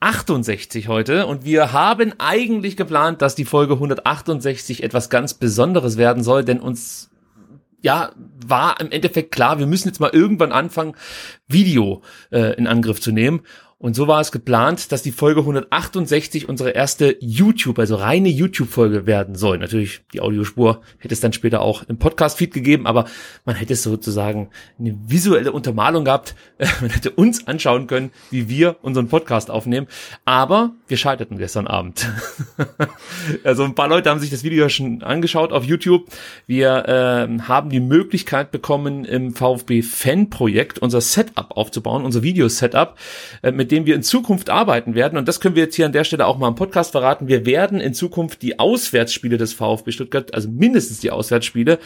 168 heute und wir haben eigentlich geplant, dass die Folge 168 etwas ganz Besonderes werden soll, denn uns ja, war im Endeffekt klar, wir müssen jetzt mal irgendwann anfangen, Video äh, in Angriff zu nehmen. Und so war es geplant, dass die Folge 168 unsere erste YouTube, also reine YouTube-Folge werden soll. Natürlich, die Audiospur hätte es dann später auch im Podcast-Feed gegeben, aber man hätte sozusagen eine visuelle Untermalung gehabt. Man hätte uns anschauen können, wie wir unseren Podcast aufnehmen. Aber wir scheiterten gestern Abend. also ein paar Leute haben sich das Video schon angeschaut auf YouTube. Wir äh, haben die Möglichkeit bekommen, im VfB-Fan-Projekt unser Setup aufzubauen, unser Video-Setup, äh, mit dem wir in Zukunft arbeiten werden. Und das können wir jetzt hier an der Stelle auch mal im Podcast verraten. Wir werden in Zukunft die Auswärtsspiele des VfB Stuttgart, also mindestens die Auswärtsspiele,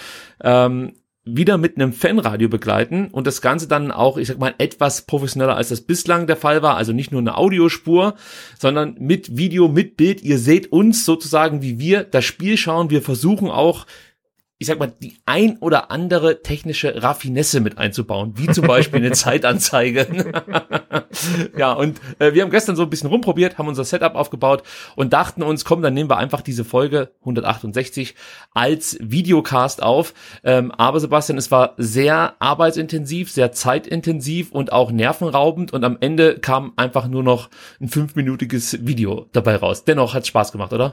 ähm, wieder mit einem Fanradio begleiten und das Ganze dann auch, ich sag mal, etwas professioneller als das bislang der Fall war. Also nicht nur eine Audiospur, sondern mit Video, mit Bild. Ihr seht uns sozusagen, wie wir das Spiel schauen. Wir versuchen auch ich sag mal, die ein oder andere technische Raffinesse mit einzubauen, wie zum Beispiel eine Zeitanzeige. ja, und äh, wir haben gestern so ein bisschen rumprobiert, haben unser Setup aufgebaut und dachten uns, komm, dann nehmen wir einfach diese Folge 168 als Videocast auf. Ähm, aber Sebastian, es war sehr arbeitsintensiv, sehr zeitintensiv und auch nervenraubend und am Ende kam einfach nur noch ein fünfminütiges Video dabei raus. Dennoch hat Spaß gemacht, oder?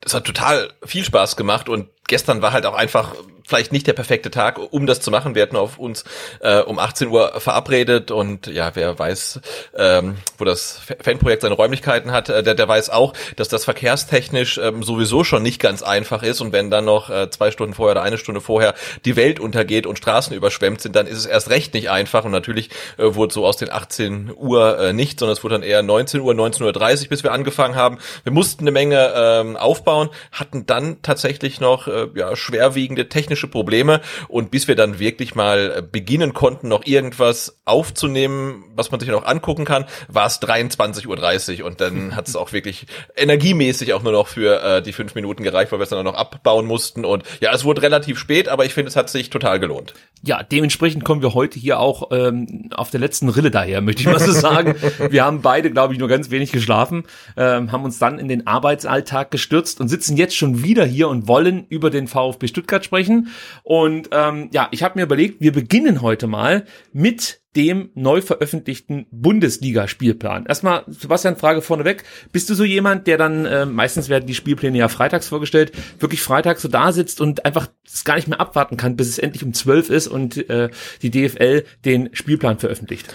Das hat total viel Spaß gemacht und gestern war halt auch einfach vielleicht nicht der perfekte Tag, um das zu machen. Wir hatten auf uns äh, um 18 Uhr verabredet und ja, wer weiß, ähm, wo das Fanprojekt seine Räumlichkeiten hat, äh, der, der weiß auch, dass das verkehrstechnisch ähm, sowieso schon nicht ganz einfach ist und wenn dann noch äh, zwei Stunden vorher oder eine Stunde vorher die Welt untergeht und Straßen überschwemmt sind, dann ist es erst recht nicht einfach und natürlich äh, wurde so aus den 18 Uhr äh, nicht, sondern es wurde dann eher 19 Uhr, 19.30 Uhr, bis wir angefangen haben. Wir mussten eine Menge ähm, aufbauen, hatten dann tatsächlich noch äh, ja, schwerwiegende technische Probleme und bis wir dann wirklich mal beginnen konnten, noch irgendwas aufzunehmen, was man sich noch angucken kann, war es 23.30 Uhr und dann hat es auch wirklich energiemäßig auch nur noch für äh, die fünf Minuten gereicht, weil wir es dann noch abbauen mussten und ja, es wurde relativ spät, aber ich finde, es hat sich total gelohnt. Ja, dementsprechend kommen wir heute hier auch ähm, auf der letzten Rille daher, möchte ich mal so sagen. wir haben beide, glaube ich, nur ganz wenig geschlafen, ähm, haben uns dann in den Arbeitsalltag gestürzt und sitzen jetzt schon wieder hier und wollen über den VfB Stuttgart sprechen. Und ähm, ja, ich habe mir überlegt, wir beginnen heute mal mit dem neu veröffentlichten Bundesliga-Spielplan. Erstmal, Sebastian, Frage vorneweg. Bist du so jemand, der dann, äh, meistens werden die Spielpläne ja freitags vorgestellt, wirklich freitags so da sitzt und einfach es gar nicht mehr abwarten kann, bis es endlich um zwölf ist und äh, die DFL den Spielplan veröffentlicht?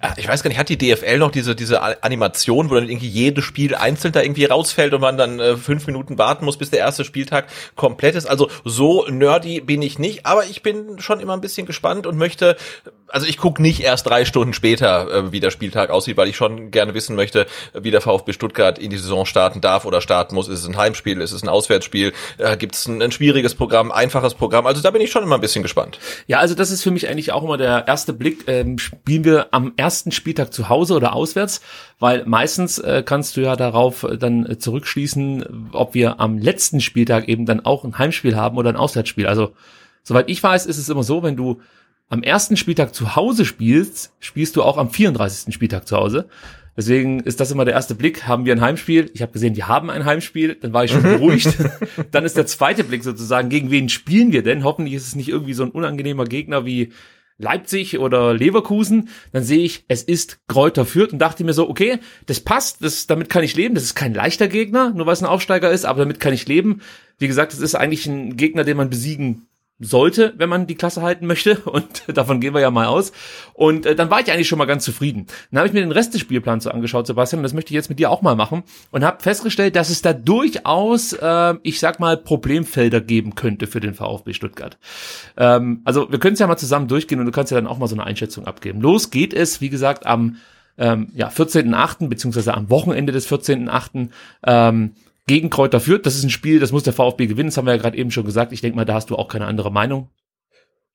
Ah, Ich weiß gar nicht, hat die DFL noch diese, diese Animation, wo dann irgendwie jedes Spiel einzeln da irgendwie rausfällt und man dann äh, fünf Minuten warten muss, bis der erste Spieltag komplett ist? Also so nerdy bin ich nicht, aber ich bin schon immer ein bisschen gespannt und möchte, also ich gucke nicht erst drei Stunden später, äh, wie der Spieltag aussieht, weil ich schon gerne wissen möchte, wie der VfB Stuttgart in die Saison starten darf oder starten muss. Ist es ein Heimspiel, ist es ein Auswärtsspiel, äh, gibt es ein, ein schwieriges Programm, einfaches Programm? Also da bin ich schon immer ein bisschen gespannt. Ja, also das ist für mich eigentlich auch immer der erste Blick. Ähm, spielen wir am ersten Spieltag zu Hause oder auswärts? Weil meistens äh, kannst du ja darauf äh, dann äh, zurückschließen, ob wir am letzten Spieltag eben dann auch ein Heimspiel haben oder ein Auswärtsspiel. Also Soweit ich weiß, ist es immer so, wenn du am ersten Spieltag zu Hause spielst, spielst du auch am 34. Spieltag zu Hause. Deswegen ist das immer der erste Blick. Haben wir ein Heimspiel? Ich habe gesehen, die haben ein Heimspiel. Dann war ich schon beruhigt. dann ist der zweite Blick sozusagen, gegen wen spielen wir denn? Hoffentlich ist es nicht irgendwie so ein unangenehmer Gegner wie Leipzig oder Leverkusen, dann sehe ich, es ist Kräuter Fürth und dachte mir so, okay, das passt, das, damit kann ich leben, das ist kein leichter Gegner, nur weil es ein Aufsteiger ist, aber damit kann ich leben. Wie gesagt, es ist eigentlich ein Gegner, den man besiegen sollte, wenn man die Klasse halten möchte. Und davon gehen wir ja mal aus. Und äh, dann war ich eigentlich schon mal ganz zufrieden. Dann habe ich mir den Rest des Spielplans so angeschaut, Sebastian, und das möchte ich jetzt mit dir auch mal machen. Und habe festgestellt, dass es da durchaus, äh, ich sag mal, Problemfelder geben könnte für den VfB Stuttgart. Ähm, also wir können es ja mal zusammen durchgehen und du kannst ja dann auch mal so eine Einschätzung abgeben. Los geht es, wie gesagt, am ähm, ja, 14.8., beziehungsweise am Wochenende des 14.8. Ähm, gegen Kräuter führt. Das ist ein Spiel, das muss der VfB gewinnen. Das haben wir ja gerade eben schon gesagt. Ich denke mal, da hast du auch keine andere Meinung.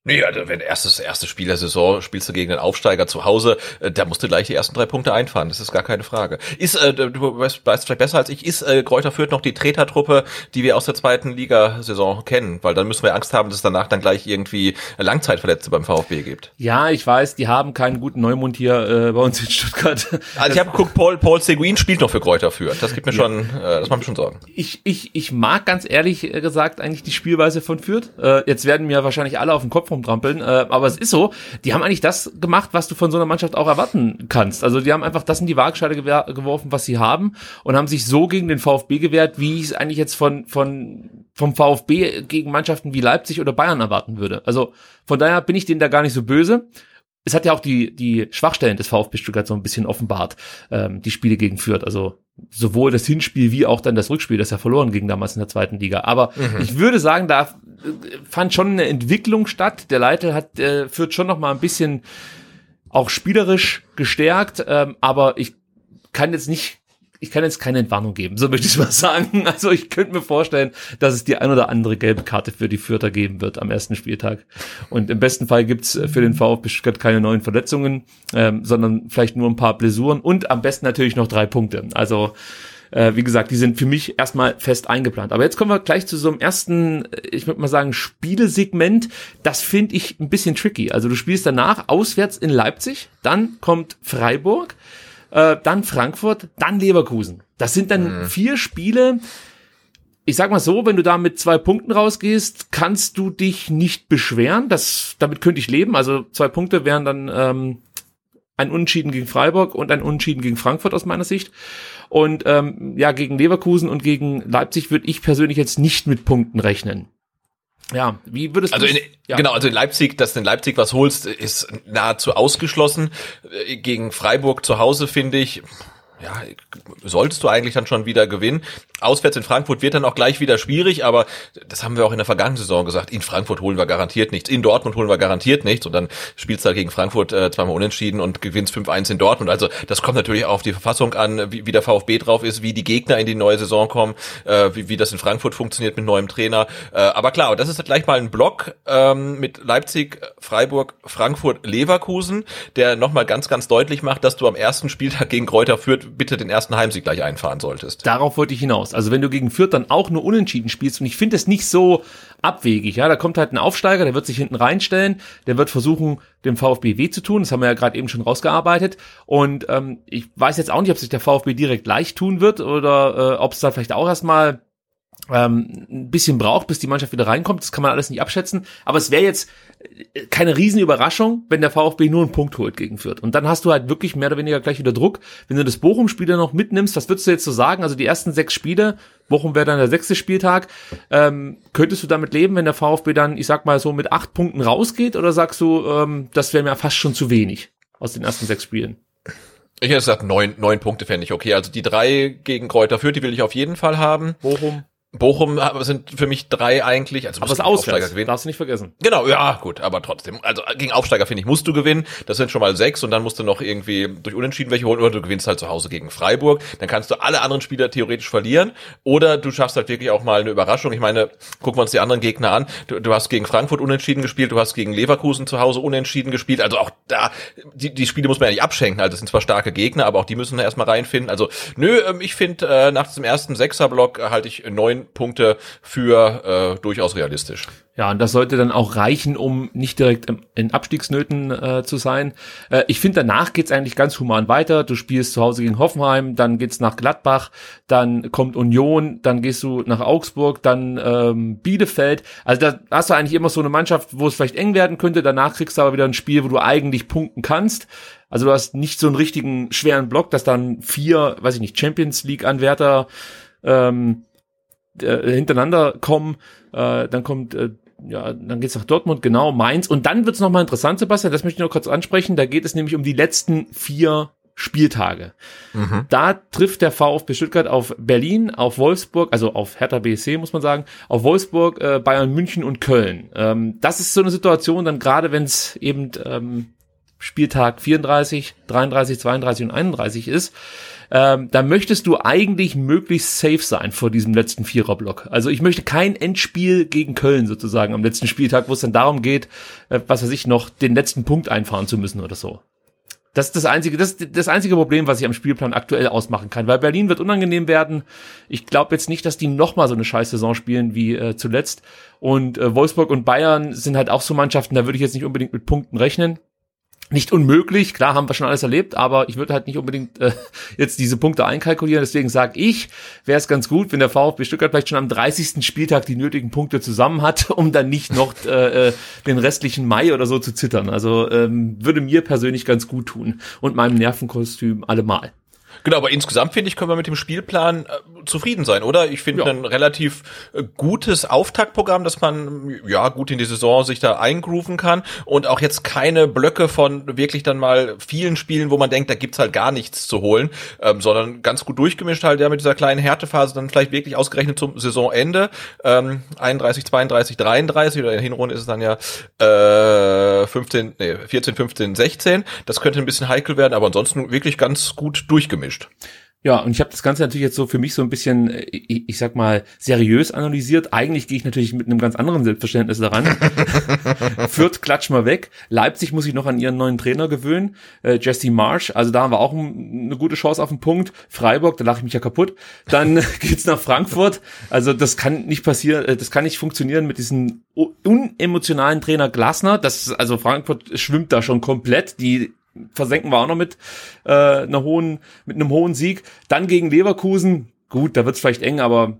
Nee, also wenn erstes erste Spiel der Saison spielst du gegen den Aufsteiger zu Hause, äh, da musst du gleich die ersten drei Punkte einfahren. Das ist gar keine Frage. Ist äh, du weißt, weißt vielleicht besser als ich, ist äh, Kräuter Fürth noch die Tretertruppe, die wir aus der zweiten Ligasaison kennen, weil dann müssen wir Angst haben, dass es danach dann gleich irgendwie Langzeitverletzte beim VfB gibt. Ja, ich weiß, die haben keinen guten Neumund hier äh, bei uns in Stuttgart. Also ich habe geguckt, Paul Paul Seguin spielt noch für Kräuter Fürth. Das gibt mir ja. schon, äh, das macht mir schon Sorgen. Ich ich ich mag ganz ehrlich gesagt eigentlich die Spielweise von Fürth. Äh, jetzt werden mir wahrscheinlich alle auf den Kopf rumtrampeln. Äh, aber es ist so, die haben eigentlich das gemacht, was du von so einer Mannschaft auch erwarten kannst. Also die haben einfach das in die Waagscheide geworfen, was sie haben und haben sich so gegen den VfB gewehrt, wie ich es eigentlich jetzt von, von, vom VfB gegen Mannschaften wie Leipzig oder Bayern erwarten würde. Also von daher bin ich denen da gar nicht so böse es hat ja auch die, die Schwachstellen des VfB Stuttgart so ein bisschen offenbart, ähm, die Spiele gegen Fürth. Also sowohl das Hinspiel wie auch dann das Rückspiel, das ja verloren ging damals in der zweiten Liga. Aber mhm. ich würde sagen, da äh, fand schon eine Entwicklung statt. Der Leiter hat äh, Fürth schon noch mal ein bisschen auch spielerisch gestärkt, ähm, aber ich kann jetzt nicht ich kann jetzt keine Entwarnung geben, so möchte ich mal sagen. Also ich könnte mir vorstellen, dass es die ein oder andere gelbe Karte für die Fürther geben wird am ersten Spieltag. Und im besten Fall gibt's für den VfB Stuttgart keine neuen Verletzungen, ähm, sondern vielleicht nur ein paar Blessuren und am besten natürlich noch drei Punkte. Also äh, wie gesagt, die sind für mich erstmal fest eingeplant. Aber jetzt kommen wir gleich zu so einem ersten, ich würde mal sagen, Spielesegment. Das finde ich ein bisschen tricky. Also du spielst danach auswärts in Leipzig, dann kommt Freiburg, äh, dann Frankfurt, dann Leverkusen. Das sind dann mhm. vier Spiele. Ich sag mal so, wenn du da mit zwei Punkten rausgehst, kannst du dich nicht beschweren. Das, damit könnte ich leben. Also zwei Punkte wären dann ähm, ein Unentschieden gegen Freiburg und ein Unentschieden gegen Frankfurt aus meiner Sicht. Und ähm, ja, gegen Leverkusen und gegen Leipzig würde ich persönlich jetzt nicht mit Punkten rechnen. Ja, wie würdest du Also in, ja. genau, also in Leipzig, dass du in Leipzig was holst, ist nahezu ausgeschlossen. Gegen Freiburg zu Hause finde ich, ja, solltest du eigentlich dann schon wieder gewinnen. Auswärts in Frankfurt wird dann auch gleich wieder schwierig, aber das haben wir auch in der vergangenen Saison gesagt. In Frankfurt holen wir garantiert nichts. In Dortmund holen wir garantiert nichts. Und dann spielst du halt gegen Frankfurt äh, zweimal unentschieden und gewinnst 5-1 in Dortmund. Also das kommt natürlich auch auf die Verfassung an, wie, wie der VfB drauf ist, wie die Gegner in die neue Saison kommen, äh, wie, wie das in Frankfurt funktioniert mit neuem Trainer. Äh, aber klar, das ist halt gleich mal ein Block ähm, mit Leipzig, Freiburg, Frankfurt, Leverkusen, der nochmal ganz, ganz deutlich macht, dass du am ersten Spieltag gegen Kräuter führt bitte den ersten Heimsieg gleich einfahren solltest. Darauf wollte ich hinaus. Also wenn du gegen Fürth dann auch nur unentschieden spielst und ich finde es nicht so abwegig, ja, da kommt halt ein Aufsteiger, der wird sich hinten reinstellen, der wird versuchen, dem VfB weh zu tun, das haben wir ja gerade eben schon rausgearbeitet und ähm, ich weiß jetzt auch nicht, ob sich der VfB direkt leicht tun wird oder äh, ob es da vielleicht auch erstmal ähm, ein bisschen braucht, bis die Mannschaft wieder reinkommt. Das kann man alles nicht abschätzen. Aber es wäre jetzt äh, keine Riesenüberraschung, wenn der VfB nur einen Punkt holt gegen Fürth. Und dann hast du halt wirklich mehr oder weniger gleich wieder Druck. Wenn du das Bochum-Spiel noch mitnimmst, was würdest du jetzt so sagen? Also die ersten sechs Spiele, Bochum wäre dann der sechste Spieltag. Ähm, könntest du damit leben, wenn der VfB dann, ich sag mal so, mit acht Punkten rausgeht? Oder sagst du, ähm, das wäre mir fast schon zu wenig aus den ersten sechs Spielen? Ich hätte gesagt, neun, neun Punkte fände ich okay. Also die drei gegen Kräuter Fürth, die will ich auf jeden Fall haben. Bochum. Bochum sind für mich drei eigentlich. Also aber das Aufsteiger gewinnen. Darfst du nicht vergessen. Genau, ja, gut, aber trotzdem. Also gegen Aufsteiger finde ich musst du gewinnen. Das sind schon mal sechs und dann musst du noch irgendwie durch Unentschieden welche holen oder du gewinnst halt zu Hause gegen Freiburg. Dann kannst du alle anderen Spieler theoretisch verlieren oder du schaffst halt wirklich auch mal eine Überraschung. Ich meine, gucken wir uns die anderen Gegner an. Du, du hast gegen Frankfurt unentschieden gespielt, du hast gegen Leverkusen zu Hause unentschieden gespielt. Also auch da, die, die Spiele muss man ja nicht abschenken. Also das sind zwar starke Gegner, aber auch die müssen da erstmal reinfinden. Also nö, ähm, ich finde äh, nach diesem ersten Sechserblock halte ich neun Punkte für äh, durchaus realistisch. Ja, und das sollte dann auch reichen, um nicht direkt in Abstiegsnöten äh, zu sein. Äh, ich finde, danach geht's eigentlich ganz human weiter. Du spielst zu Hause gegen Hoffenheim, dann geht's nach Gladbach, dann kommt Union, dann gehst du nach Augsburg, dann ähm, Bielefeld. Also da hast du eigentlich immer so eine Mannschaft, wo es vielleicht eng werden könnte. Danach kriegst du aber wieder ein Spiel, wo du eigentlich punkten kannst. Also du hast nicht so einen richtigen schweren Block, dass dann vier, weiß ich nicht, Champions League-Anwärter ähm, äh, hintereinander kommen. Äh, dann kommt äh, ja, dann geht's nach Dortmund, genau, Mainz. Und dann wird's nochmal interessant, Sebastian, das möchte ich noch kurz ansprechen. Da geht es nämlich um die letzten vier Spieltage. Mhm. Da trifft der VfB Stuttgart auf Berlin, auf Wolfsburg, also auf Hertha BSC muss man sagen, auf Wolfsburg, äh, Bayern München und Köln. Ähm, das ist so eine Situation, dann gerade wenn es eben ähm, Spieltag 34, 33, 32 und 31 ist, ähm, da möchtest du eigentlich möglichst safe sein vor diesem letzten Viererblock. Also ich möchte kein Endspiel gegen Köln sozusagen am letzten Spieltag, wo es dann darum geht, äh, was weiß ich, noch den letzten Punkt einfahren zu müssen oder so. Das ist das einzige, das das einzige Problem, was ich am Spielplan aktuell ausmachen kann, weil Berlin wird unangenehm werden. Ich glaube jetzt nicht, dass die nochmal so eine scheiß Saison spielen wie äh, zuletzt. Und äh, Wolfsburg und Bayern sind halt auch so Mannschaften, da würde ich jetzt nicht unbedingt mit Punkten rechnen nicht unmöglich, klar haben wir schon alles erlebt, aber ich würde halt nicht unbedingt äh, jetzt diese Punkte einkalkulieren. Deswegen sage ich, wäre es ganz gut, wenn der VfB Stuttgart vielleicht schon am 30. Spieltag die nötigen Punkte zusammen hat, um dann nicht noch äh, äh, den restlichen Mai oder so zu zittern. Also ähm, würde mir persönlich ganz gut tun und meinem Nervenkostüm allemal. Genau, aber insgesamt finde ich, können wir mit dem Spielplan äh, zufrieden sein, oder? Ich finde ja. ein relativ äh, gutes Auftaktprogramm, dass man ja gut in die Saison sich da eingrooven kann und auch jetzt keine Blöcke von wirklich dann mal vielen Spielen, wo man denkt, da gibt's halt gar nichts zu holen, ähm, sondern ganz gut durchgemischt halt ja mit dieser kleinen Härtephase dann vielleicht wirklich ausgerechnet zum Saisonende ähm, 31, 32, 33 oder in Hinrunde ist es dann ja äh, 15, nee, 14, 15, 16. Das könnte ein bisschen heikel werden, aber ansonsten wirklich ganz gut durchgemischt gemischt. Ja, und ich habe das Ganze natürlich jetzt so für mich so ein bisschen, äh, ich, ich sag mal, seriös analysiert. Eigentlich gehe ich natürlich mit einem ganz anderen Selbstverständnis daran. Fürth klatsch mal weg. Leipzig muss ich noch an ihren neuen Trainer gewöhnen. Äh, Jesse Marsh, also da haben wir auch ein, eine gute Chance auf den Punkt. Freiburg, da lache ich mich ja kaputt. Dann geht's nach Frankfurt. Also das kann nicht passieren, äh, das kann nicht funktionieren mit diesem unemotionalen Trainer Glasner. Das also Frankfurt schwimmt da schon komplett. Die versenken wir auch noch mit äh, einer hohen, mit einem hohen Sieg. Dann gegen Leverkusen, gut, da wird's vielleicht eng, aber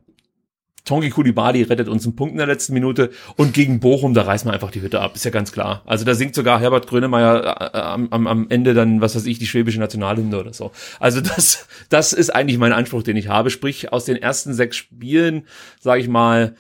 Tongi Kulibali rettet uns einen Punkt in der letzten Minute und gegen Bochum, da reißen wir einfach die Hütte ab, ist ja ganz klar. Also da singt sogar Herbert Grönemeyer äh, am, am, am Ende dann, was weiß ich, die schwäbische Nationalhymne oder so. Also das, das ist eigentlich mein Anspruch, den ich habe. Sprich, aus den ersten sechs Spielen, sage ich mal,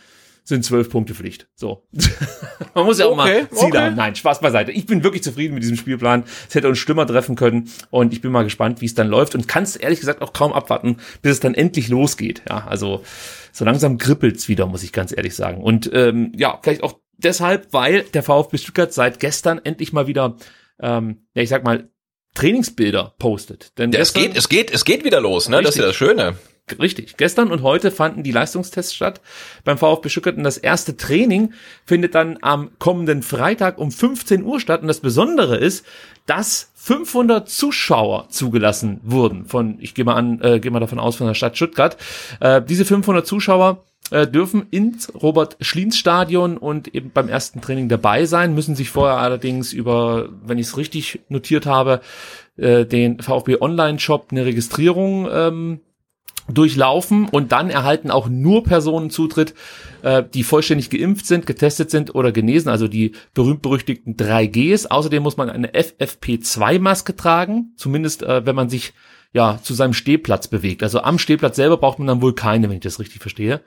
sind zwölf Punkte Pflicht. So. Man muss ja auch okay, mal Ziele okay. haben. Nein, Spaß beiseite. Ich bin wirklich zufrieden mit diesem Spielplan. Es hätte uns schlimmer treffen können und ich bin mal gespannt, wie es dann läuft und kann es ehrlich gesagt auch kaum abwarten, bis es dann endlich losgeht. Ja, also so langsam kribbelt's wieder, muss ich ganz ehrlich sagen. Und ähm, ja, vielleicht auch deshalb, weil der VfB Stuttgart seit gestern endlich mal wieder, ähm, ja, ich sag mal, Trainingsbilder postet. Denn ja, es geht, es geht, es geht wieder los, ne? Richtig. Das ist ja das Schöne. Richtig. Gestern und heute fanden die Leistungstests statt beim VfB Stuttgart und das erste Training findet dann am kommenden Freitag um 15 Uhr statt und das Besondere ist, dass 500 Zuschauer zugelassen wurden von, ich gehe mal an, äh, gehe mal davon aus von der Stadt Stuttgart. Äh, diese 500 Zuschauer äh, dürfen ins Robert-Schlien-Stadion und eben beim ersten Training dabei sein, müssen sich vorher allerdings über, wenn ich es richtig notiert habe, äh, den VfB Online-Shop eine Registrierung ähm, durchlaufen und dann erhalten auch nur Personen Zutritt, äh, die vollständig geimpft sind, getestet sind oder genesen, also die berühmt-berüchtigten 3Gs. Außerdem muss man eine FFP2-Maske tragen, zumindest äh, wenn man sich ja zu seinem Stehplatz bewegt. Also am Stehplatz selber braucht man dann wohl keine, wenn ich das richtig verstehe.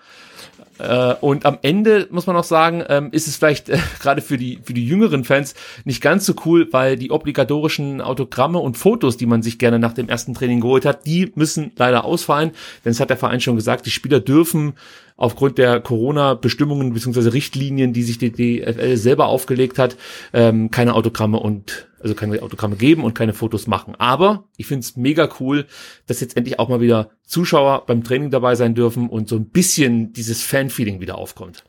Äh, und am Ende muss man auch sagen, ähm, ist es vielleicht äh, gerade für die für die jüngeren Fans nicht ganz so cool, weil die obligatorischen Autogramme und Fotos, die man sich gerne nach dem ersten Training geholt hat, die müssen leider ausfallen, denn es hat der Verein schon gesagt, die Spieler dürfen aufgrund der Corona-Bestimmungen bzw. Richtlinien, die sich die DFL selber aufgelegt hat, ähm, keine Autogramme und also keine Autogramme geben und keine Fotos machen. Aber ich finde es mega cool, dass jetzt endlich auch mal wieder Zuschauer beim Training dabei sein dürfen und so ein bisschen dieses Fan-Feeling wieder aufkommt.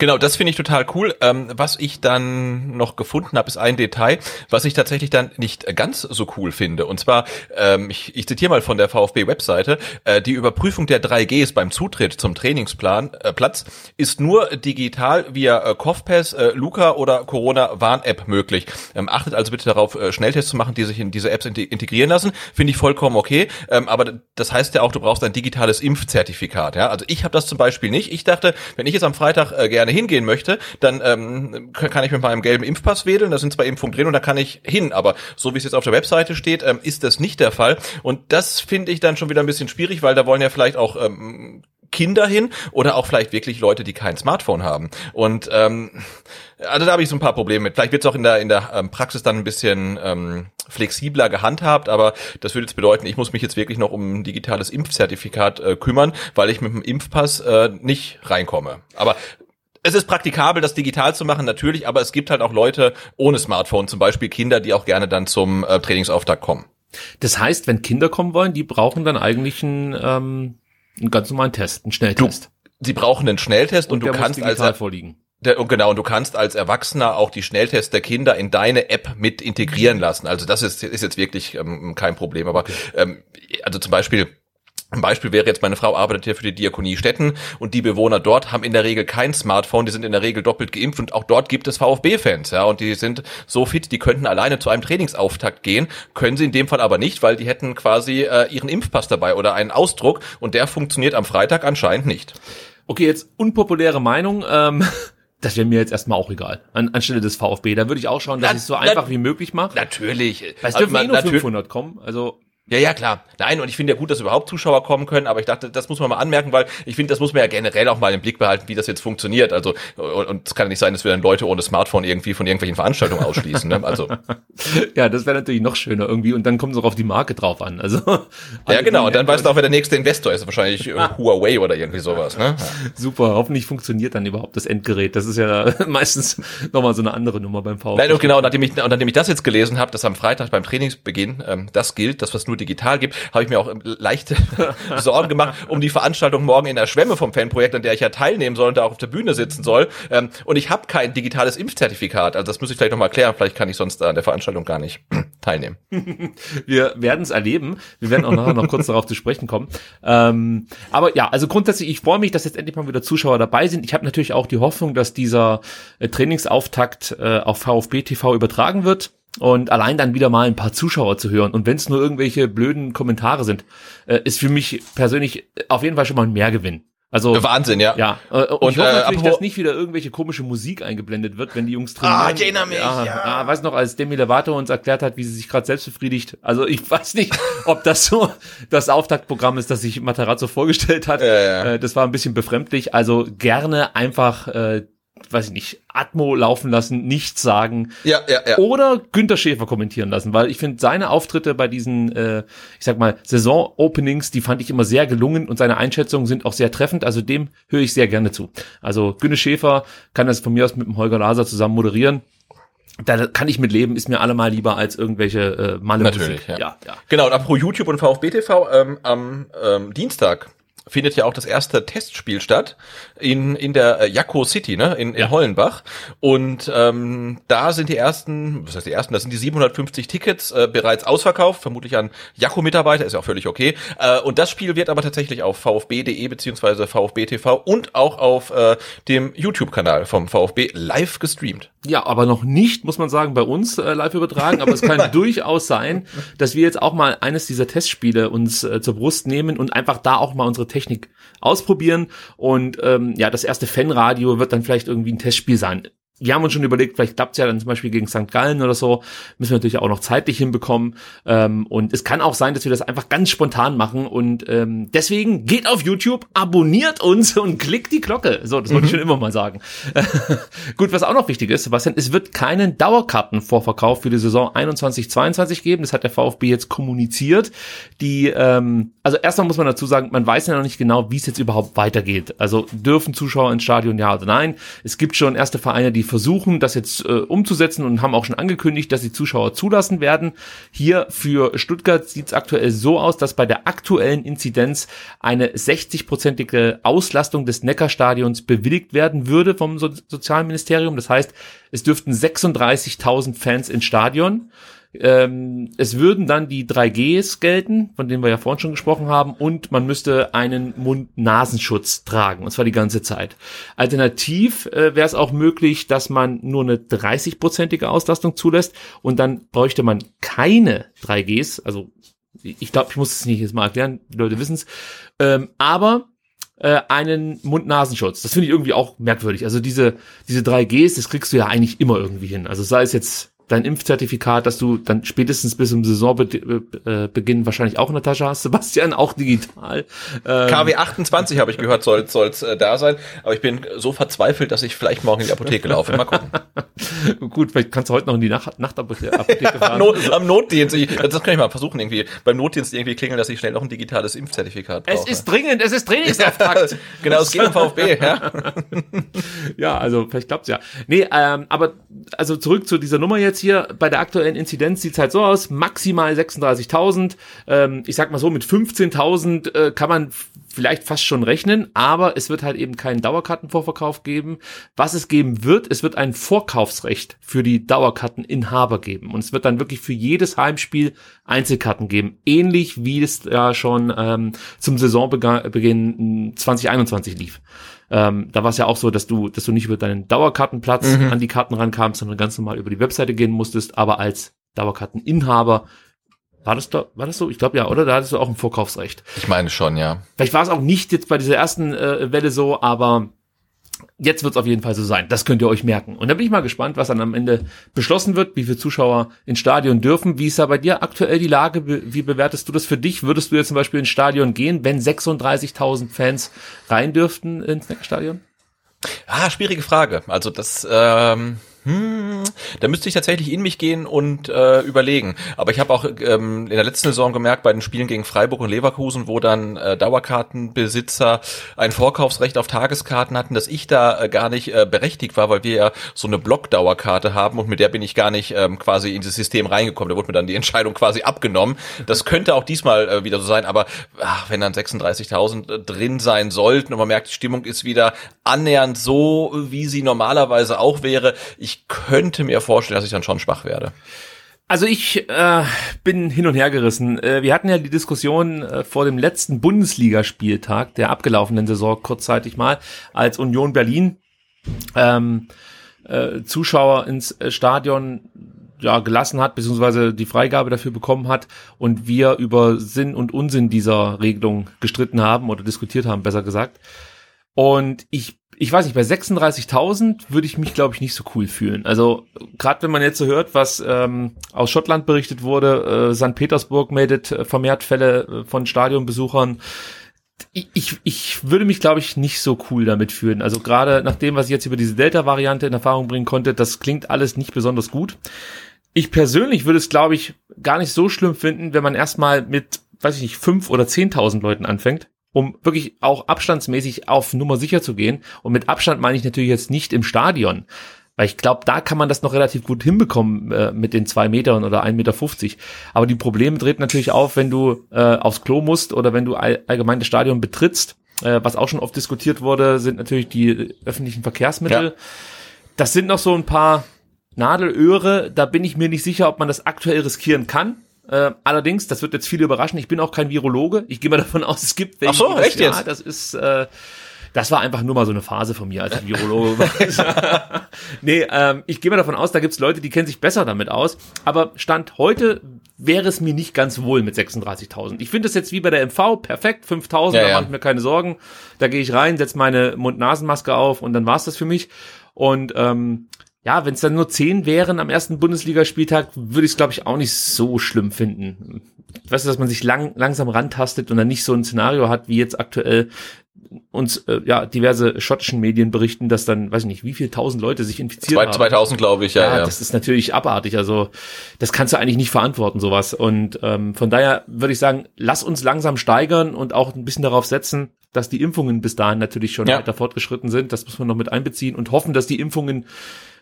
Genau, das finde ich total cool. Ähm, was ich dann noch gefunden habe, ist ein Detail, was ich tatsächlich dann nicht ganz so cool finde. Und zwar, ähm, ich, ich zitiere mal von der VfB-Webseite, äh, die Überprüfung der 3Gs beim Zutritt zum Trainingsplan äh, Platz ist nur digital via äh, Kopfpass, äh, Luca oder Corona-Warn-App möglich. Ähm, achtet also bitte darauf, äh, Schnelltests zu machen, die sich in diese Apps integrieren lassen. Finde ich vollkommen okay. Ähm, aber das heißt ja auch, du brauchst ein digitales Impfzertifikat. Ja? Also ich habe das zum Beispiel nicht. Ich dachte, wenn ich jetzt am Freitag äh, gerne gerne hingehen möchte, dann ähm, kann ich mit meinem gelben Impfpass wedeln, da sind zwei Impfungen drin und da kann ich hin. Aber so wie es jetzt auf der Webseite steht, ähm, ist das nicht der Fall. Und das finde ich dann schon wieder ein bisschen schwierig, weil da wollen ja vielleicht auch ähm, Kinder hin oder auch vielleicht wirklich Leute, die kein Smartphone haben. Und ähm, also da habe ich so ein paar Probleme mit. Vielleicht wird es auch in der in der ähm, Praxis dann ein bisschen ähm, flexibler gehandhabt, aber das würde jetzt bedeuten, ich muss mich jetzt wirklich noch um ein digitales Impfzertifikat äh, kümmern, weil ich mit dem Impfpass äh, nicht reinkomme. Aber es ist praktikabel, das digital zu machen, natürlich, aber es gibt halt auch Leute ohne Smartphone, zum Beispiel Kinder, die auch gerne dann zum äh, Trainingsauftakt kommen. Das heißt, wenn Kinder kommen wollen, die brauchen dann eigentlich einen, ähm, einen ganz normalen Test, einen Schnelltest. Du, sie brauchen einen Schnelltest und, und du kannst als vorliegen. Der, und genau, und du kannst als Erwachsener auch die Schnelltests der Kinder in deine App mit integrieren lassen. Also das ist, ist jetzt wirklich ähm, kein Problem. Aber ähm, also zum Beispiel ein Beispiel wäre jetzt, meine Frau arbeitet hier für die Diakonie Städten und die Bewohner dort haben in der Regel kein Smartphone, die sind in der Regel doppelt geimpft und auch dort gibt es VfB-Fans, ja, und die sind so fit, die könnten alleine zu einem Trainingsauftakt gehen, können sie in dem Fall aber nicht, weil die hätten quasi äh, ihren Impfpass dabei oder einen Ausdruck und der funktioniert am Freitag anscheinend nicht. Okay, jetzt unpopuläre Meinung, ähm das wäre mir jetzt erstmal auch egal. An, anstelle des VfB. Da würde ich auch schauen, dass ich es so einfach wie möglich mache. Natürlich. Weil es dürfen also, eh nur 500 kommen. Also ja, ja, klar. Nein, und ich finde ja gut, dass überhaupt Zuschauer kommen können, aber ich dachte, das muss man mal anmerken, weil ich finde, das muss man ja generell auch mal im Blick behalten, wie das jetzt funktioniert. Also, und es kann ja nicht sein, dass wir dann Leute ohne Smartphone irgendwie von irgendwelchen Veranstaltungen ausschließen. Ne? Also. ja, das wäre natürlich noch schöner irgendwie und dann kommt es auch auf die Marke drauf an. Also, ja, genau, und dann weißt du auch, wer der nächste Investor ist. Wahrscheinlich äh, Huawei oder irgendwie sowas. Ne? Super, hoffentlich funktioniert dann überhaupt das Endgerät. Das ist ja meistens nochmal so eine andere Nummer beim VfB. Nein, und genau, nachdem ich, und nachdem ich das jetzt gelesen habe, dass am Freitag beim Trainingsbeginn ähm, das gilt, das was nur digital gibt, habe ich mir auch leichte Sorgen gemacht um die Veranstaltung morgen in der Schwemme vom Fanprojekt, an der ich ja teilnehmen soll und da auch auf der Bühne sitzen soll. Ähm, und ich habe kein digitales Impfzertifikat. Also das muss ich vielleicht nochmal klären. Vielleicht kann ich sonst an der Veranstaltung gar nicht teilnehmen. Wir werden es erleben. Wir werden auch nachher noch kurz darauf zu sprechen kommen. Ähm, aber ja, also grundsätzlich, ich freue mich, dass jetzt endlich mal wieder Zuschauer dabei sind. Ich habe natürlich auch die Hoffnung, dass dieser äh, Trainingsauftakt äh, auf VfB TV übertragen wird und allein dann wieder mal ein paar Zuschauer zu hören und wenn es nur irgendwelche blöden Kommentare sind, äh, ist für mich persönlich auf jeden Fall schon mal ein Mehrgewinn. Also Wahnsinn, ja. Ja. Äh, und, und ich hoffe äh, natürlich, dass nicht wieder irgendwelche komische Musik eingeblendet wird, wenn die Jungs trainieren. Ah, ich erinnere mich. Ja, ja. ja weiß noch, als Demi Lovato uns erklärt hat, wie sie sich gerade selbst befriedigt. Also ich weiß nicht, ob das so das Auftaktprogramm ist, das sich Matarazzo vorgestellt hat. Ja, ja. Äh, das war ein bisschen befremdlich. Also gerne einfach äh, weiß ich nicht, Atmo laufen lassen, nichts sagen. Ja, ja, ja. Oder Günter Schäfer kommentieren lassen, weil ich finde seine Auftritte bei diesen, äh, ich sag mal, Saison-Openings, die fand ich immer sehr gelungen und seine Einschätzungen sind auch sehr treffend. Also dem höre ich sehr gerne zu. Also Günter Schäfer kann das von mir aus mit dem Holger Laser zusammen moderieren da kann ich mit leben, ist mir allemal lieber als irgendwelche äh, Malle Natürlich, ja. ja. ja. Genau, und apropos YouTube und VfB TV, ähm, am ähm, Dienstag findet ja auch das erste Testspiel statt in in der äh, Jakko City, ne, in, in ja. Hollenbach. Und ähm, da sind die ersten, was heißt die ersten? Das sind die 750 Tickets äh, bereits ausverkauft, vermutlich an Jakko-Mitarbeiter, ist ja auch völlig okay. Äh, und das Spiel wird aber tatsächlich auf VfB.de beziehungsweise VfB TV und auch auf äh, dem YouTube-Kanal vom VfB live gestreamt. Ja, aber noch nicht, muss man sagen, bei uns äh, live übertragen. Aber es kann durchaus sein, dass wir jetzt auch mal eines dieser Testspiele uns äh, zur Brust nehmen und einfach da auch mal unsere Technik ausprobieren. Und ähm, ja, das erste Fanradio wird dann vielleicht irgendwie ein Testspiel sein wir haben uns schon überlegt, vielleicht klappt's ja dann zum Beispiel gegen St. Gallen oder so. Müssen wir natürlich auch noch zeitlich hinbekommen. Ähm, und es kann auch sein, dass wir das einfach ganz spontan machen. Und ähm, deswegen geht auf YouTube, abonniert uns und klickt die Glocke. So, das wollte ich mhm. schon immer mal sagen. Gut, was auch noch wichtig ist, Sebastian, es wird keinen Dauerkartenvorverkauf für die Saison 21-22 geben. Das hat der VfB jetzt kommuniziert. Die, ähm, also erstmal muss man dazu sagen, man weiß ja noch nicht genau, wie es jetzt überhaupt weitergeht. Also dürfen Zuschauer ins Stadion ja oder nein. Es gibt schon erste Vereine, die versuchen, das jetzt äh, umzusetzen und haben auch schon angekündigt, dass sie Zuschauer zulassen werden. Hier für Stuttgart sieht es aktuell so aus, dass bei der aktuellen Inzidenz eine 60-prozentige Auslastung des Neckarstadions bewilligt werden würde vom so Sozialministerium. Das heißt, es dürften 36.000 Fans ins Stadion. Ähm, es würden dann die 3Gs gelten, von denen wir ja vorhin schon gesprochen haben, und man müsste einen Mund-Nasenschutz tragen, und zwar die ganze Zeit. Alternativ äh, wäre es auch möglich, dass man nur eine 30-prozentige Auslastung zulässt und dann bräuchte man keine 3Gs, also ich glaube, ich muss es nicht jetzt mal erklären, die Leute wissen es, ähm, aber äh, einen Mund-Nasenschutz. Das finde ich irgendwie auch merkwürdig. Also diese, diese 3Gs, das kriegst du ja eigentlich immer irgendwie hin. Also sei es jetzt dein Impfzertifikat, dass du dann spätestens bis zum Saisonbeginn wahrscheinlich auch in der Tasche hast. Sebastian, auch digital. Ähm, KW 28 habe ich gehört, soll es äh, da sein. Aber ich bin so verzweifelt, dass ich vielleicht morgen in die Apotheke laufe. Mal gucken. Gut, vielleicht kannst du heute noch in die Nacht Nachtapotheke fahren. Not, am Notdienst. Ich, das kann ich mal versuchen, irgendwie beim Notdienst irgendwie klingeln, dass ich schnell noch ein digitales Impfzertifikat brauche. Es ist dringend, es ist Trainingsauftakt. genau, es geht um VfB, ja. ja, also vielleicht klappt's ja. Nee, ähm, aber also zurück zu dieser Nummer jetzt hier, bei der aktuellen Inzidenz sieht's halt so aus, maximal 36.000. Ähm, ich sag mal so, mit 15.000 äh, kann man vielleicht fast schon rechnen, aber es wird halt eben keinen Dauerkartenvorverkauf geben. Was es geben wird, es wird ein Vorkaufsrecht für die Dauerkarteninhaber geben. Und es wird dann wirklich für jedes Heimspiel Einzelkarten geben. Ähnlich wie es ja schon ähm, zum Saisonbeginn 2021 lief. Ähm, da war es ja auch so, dass du, dass du nicht über deinen Dauerkartenplatz mhm. an die Karten rankamst, sondern ganz normal über die Webseite gehen musstest, aber als Dauerkarteninhaber war das da, war das so? Ich glaube ja, oder? Da hattest du auch ein Vorkaufsrecht. Ich meine schon, ja. Vielleicht war es auch nicht jetzt bei dieser ersten äh, Welle so, aber jetzt wird es auf jeden Fall so sein. Das könnt ihr euch merken. Und da bin ich mal gespannt, was dann am Ende beschlossen wird, wie viele Zuschauer ins Stadion dürfen. Wie ist da bei dir aktuell die Lage? Wie bewertest du das für dich? Würdest du jetzt zum Beispiel ins Stadion gehen, wenn 36.000 Fans rein dürften ins Stadion? Ah, schwierige Frage. Also das ähm, hm, da müsste ich tatsächlich in mich gehen und äh, überlegen. Aber ich habe auch ähm, in der letzten Saison gemerkt, bei den Spielen gegen Freiburg und Leverkusen, wo dann äh, Dauerkartenbesitzer ein Vorkaufsrecht auf Tageskarten hatten, dass ich da äh, gar nicht äh, berechtigt war, weil wir ja so eine Blockdauerkarte haben und mit der bin ich gar nicht ähm, quasi in das System reingekommen. Da wurde mir dann die Entscheidung quasi abgenommen. Das könnte auch diesmal äh, wieder so sein, aber ach, wenn dann 36.000 äh, drin sein sollten und man merkt, die Stimmung ist wieder annähernd so, wie sie normalerweise auch wäre, ich ich könnte mir vorstellen, dass ich dann schon schwach werde. Also ich äh, bin hin und her gerissen. Äh, wir hatten ja die Diskussion äh, vor dem letzten Bundesligaspieltag der abgelaufenen Saison kurzzeitig mal, als Union Berlin ähm, äh, Zuschauer ins äh, Stadion ja, gelassen hat, beziehungsweise die Freigabe dafür bekommen hat und wir über Sinn und Unsinn dieser Regelung gestritten haben oder diskutiert haben, besser gesagt. Und ich ich weiß nicht, bei 36.000 würde ich mich, glaube ich, nicht so cool fühlen. Also gerade wenn man jetzt so hört, was ähm, aus Schottland berichtet wurde, äh, St. Petersburg meldet äh, vermehrt Fälle äh, von Stadionbesuchern. Ich, ich, würde mich, glaube ich, nicht so cool damit fühlen. Also gerade nach dem, was ich jetzt über diese Delta-Variante in Erfahrung bringen konnte, das klingt alles nicht besonders gut. Ich persönlich würde es, glaube ich, gar nicht so schlimm finden, wenn man erstmal mit, weiß ich nicht, fünf oder zehntausend Leuten anfängt um wirklich auch abstandsmäßig auf Nummer sicher zu gehen. Und mit Abstand meine ich natürlich jetzt nicht im Stadion. Weil ich glaube, da kann man das noch relativ gut hinbekommen äh, mit den zwei Metern oder 1,50 Meter. Aber die Probleme treten natürlich auf, wenn du äh, aufs Klo musst oder wenn du all, allgemein das Stadion betrittst. Äh, was auch schon oft diskutiert wurde, sind natürlich die öffentlichen Verkehrsmittel. Ja. Das sind noch so ein paar Nadelöhre. Da bin ich mir nicht sicher, ob man das aktuell riskieren kann. Äh, allerdings, das wird jetzt viele überraschen, ich bin auch kein Virologe. Ich gehe mal davon aus, es gibt welche. Ach so, echt jetzt? Ja, das ist, äh, das war einfach nur mal so eine Phase von mir als Virologe. nee, ähm, ich gehe mal davon aus, da gibt's Leute, die kennen sich besser damit aus. Aber Stand heute wäre es mir nicht ganz wohl mit 36.000. Ich finde es jetzt wie bei der MV perfekt, 5.000, ja, da ja. mache ich mir keine Sorgen. Da gehe ich rein, setze meine Mund-Nasen-Maske auf und dann war's das für mich. Und ähm, ja, wenn es dann nur zehn wären am ersten Bundesligaspieltag, würde ich es, glaube ich, auch nicht so schlimm finden. Weißt du, dass man sich lang, langsam rantastet und dann nicht so ein Szenario hat, wie jetzt aktuell uns äh, ja diverse schottischen Medien berichten, dass dann, weiß ich nicht, wie viel tausend Leute sich infiziert Zwei, haben. 2000, glaube ich, ja, ja, ja. Das ist natürlich abartig. Also das kannst du eigentlich nicht verantworten, sowas. Und ähm, von daher würde ich sagen, lass uns langsam steigern und auch ein bisschen darauf setzen, dass die Impfungen bis dahin natürlich schon ja. weiter fortgeschritten sind. Das muss man noch mit einbeziehen und hoffen, dass die Impfungen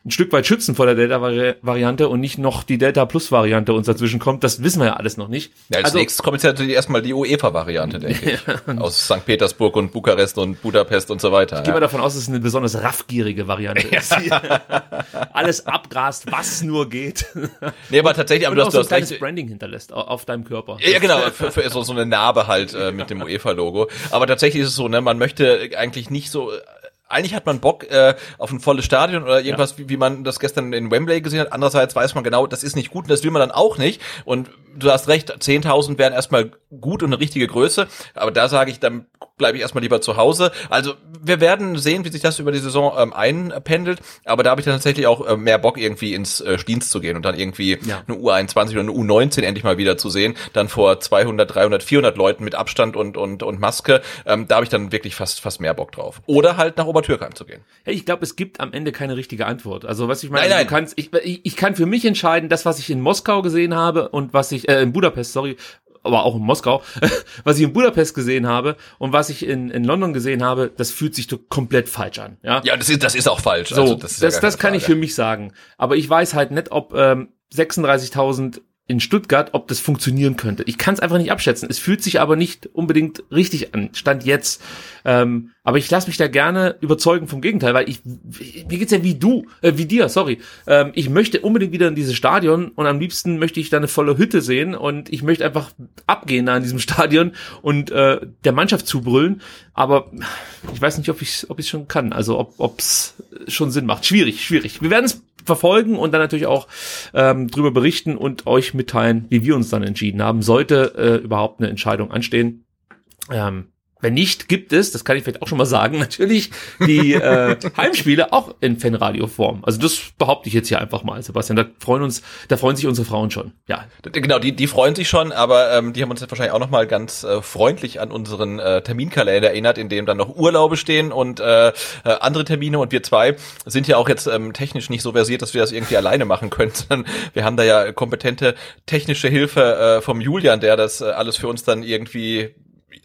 ein Stück weit schützen vor der Delta-Variante und nicht noch die Delta-Plus-Variante uns dazwischen kommt. Das wissen wir ja alles noch nicht. Ja, als also, nächstes kommt jetzt ja erstmal die UEFA-Variante, denke ich. Aus St. Petersburg und Bukarest und Budapest und so weiter. Ich gehe mal davon aus, dass es eine besonders raffgierige Variante ist. alles abgrast, was nur geht. Nee, aber tatsächlich, aber und du hast, hast so ein kleines Branding hinterlässt auf deinem Körper. Ja, genau, für, für so, so eine Narbe halt äh, mit dem UEFA-Logo. Aber tatsächlich ist es so, ne, man möchte eigentlich nicht so eigentlich hat man Bock äh, auf ein volles Stadion oder irgendwas, ja. wie, wie man das gestern in Wembley gesehen hat. Andererseits weiß man genau, das ist nicht gut und das will man dann auch nicht. Und du hast recht, 10.000 wären erstmal gut und eine richtige Größe. Aber da sage ich, dann bleibe ich erstmal lieber zu Hause. Also wir werden sehen, wie sich das über die Saison ähm, einpendelt. Aber da habe ich dann tatsächlich auch äh, mehr Bock, irgendwie ins äh, Dienst zu gehen und dann irgendwie ja. eine U21 oder eine U19 endlich mal wieder zu sehen. Dann vor 200, 300, 400 Leuten mit Abstand und, und, und Maske. Ähm, da habe ich dann wirklich fast, fast mehr Bock drauf. Oder halt nach Obertürkheim zu gehen. Ja, ich glaube, es gibt am Ende keine richtige Antwort. Also was ich meine, nein, nein. du kannst, ich, ich kann für mich entscheiden, das, was ich in Moskau gesehen habe und was ich, äh, in Budapest, sorry, aber auch in Moskau, was ich in Budapest gesehen habe und was ich in, in London gesehen habe, das fühlt sich komplett falsch an. Ja, ja das, ist, das ist auch falsch. So, also das, das, ja das kann ich für mich sagen. Aber ich weiß halt nicht, ob ähm, 36.000 in Stuttgart, ob das funktionieren könnte. Ich kann es einfach nicht abschätzen. Es fühlt sich aber nicht unbedingt richtig an, stand jetzt. Ähm, aber ich lasse mich da gerne überzeugen vom Gegenteil, weil ich, mir geht's ja wie du, äh, wie dir, sorry. Ähm, ich möchte unbedingt wieder in dieses Stadion und am liebsten möchte ich da eine volle Hütte sehen und ich möchte einfach abgehen da in diesem Stadion und äh, der Mannschaft zubrüllen. Aber ich weiß nicht, ob ich ob ich schon kann, also ob ob's schon Sinn macht. Schwierig, schwierig. Wir werden es verfolgen und dann natürlich auch ähm, drüber berichten und euch mitteilen, wie wir uns dann entschieden haben. Sollte äh, überhaupt eine Entscheidung anstehen. Ähm, wenn nicht, gibt es, das kann ich vielleicht auch schon mal sagen, natürlich die äh, Heimspiele auch in Fanradio-Form. Also das behaupte ich jetzt hier einfach mal, Sebastian. Da freuen uns, da freuen sich unsere Frauen schon. Ja, genau, die die freuen sich schon, aber ähm, die haben uns wahrscheinlich auch noch mal ganz äh, freundlich an unseren äh, Terminkalender erinnert, in dem dann noch Urlaube stehen und äh, äh, andere Termine. Und wir zwei sind ja auch jetzt ähm, technisch nicht so versiert, dass wir das irgendwie alleine machen können. wir haben da ja kompetente technische Hilfe äh, vom Julian, der das äh, alles für uns dann irgendwie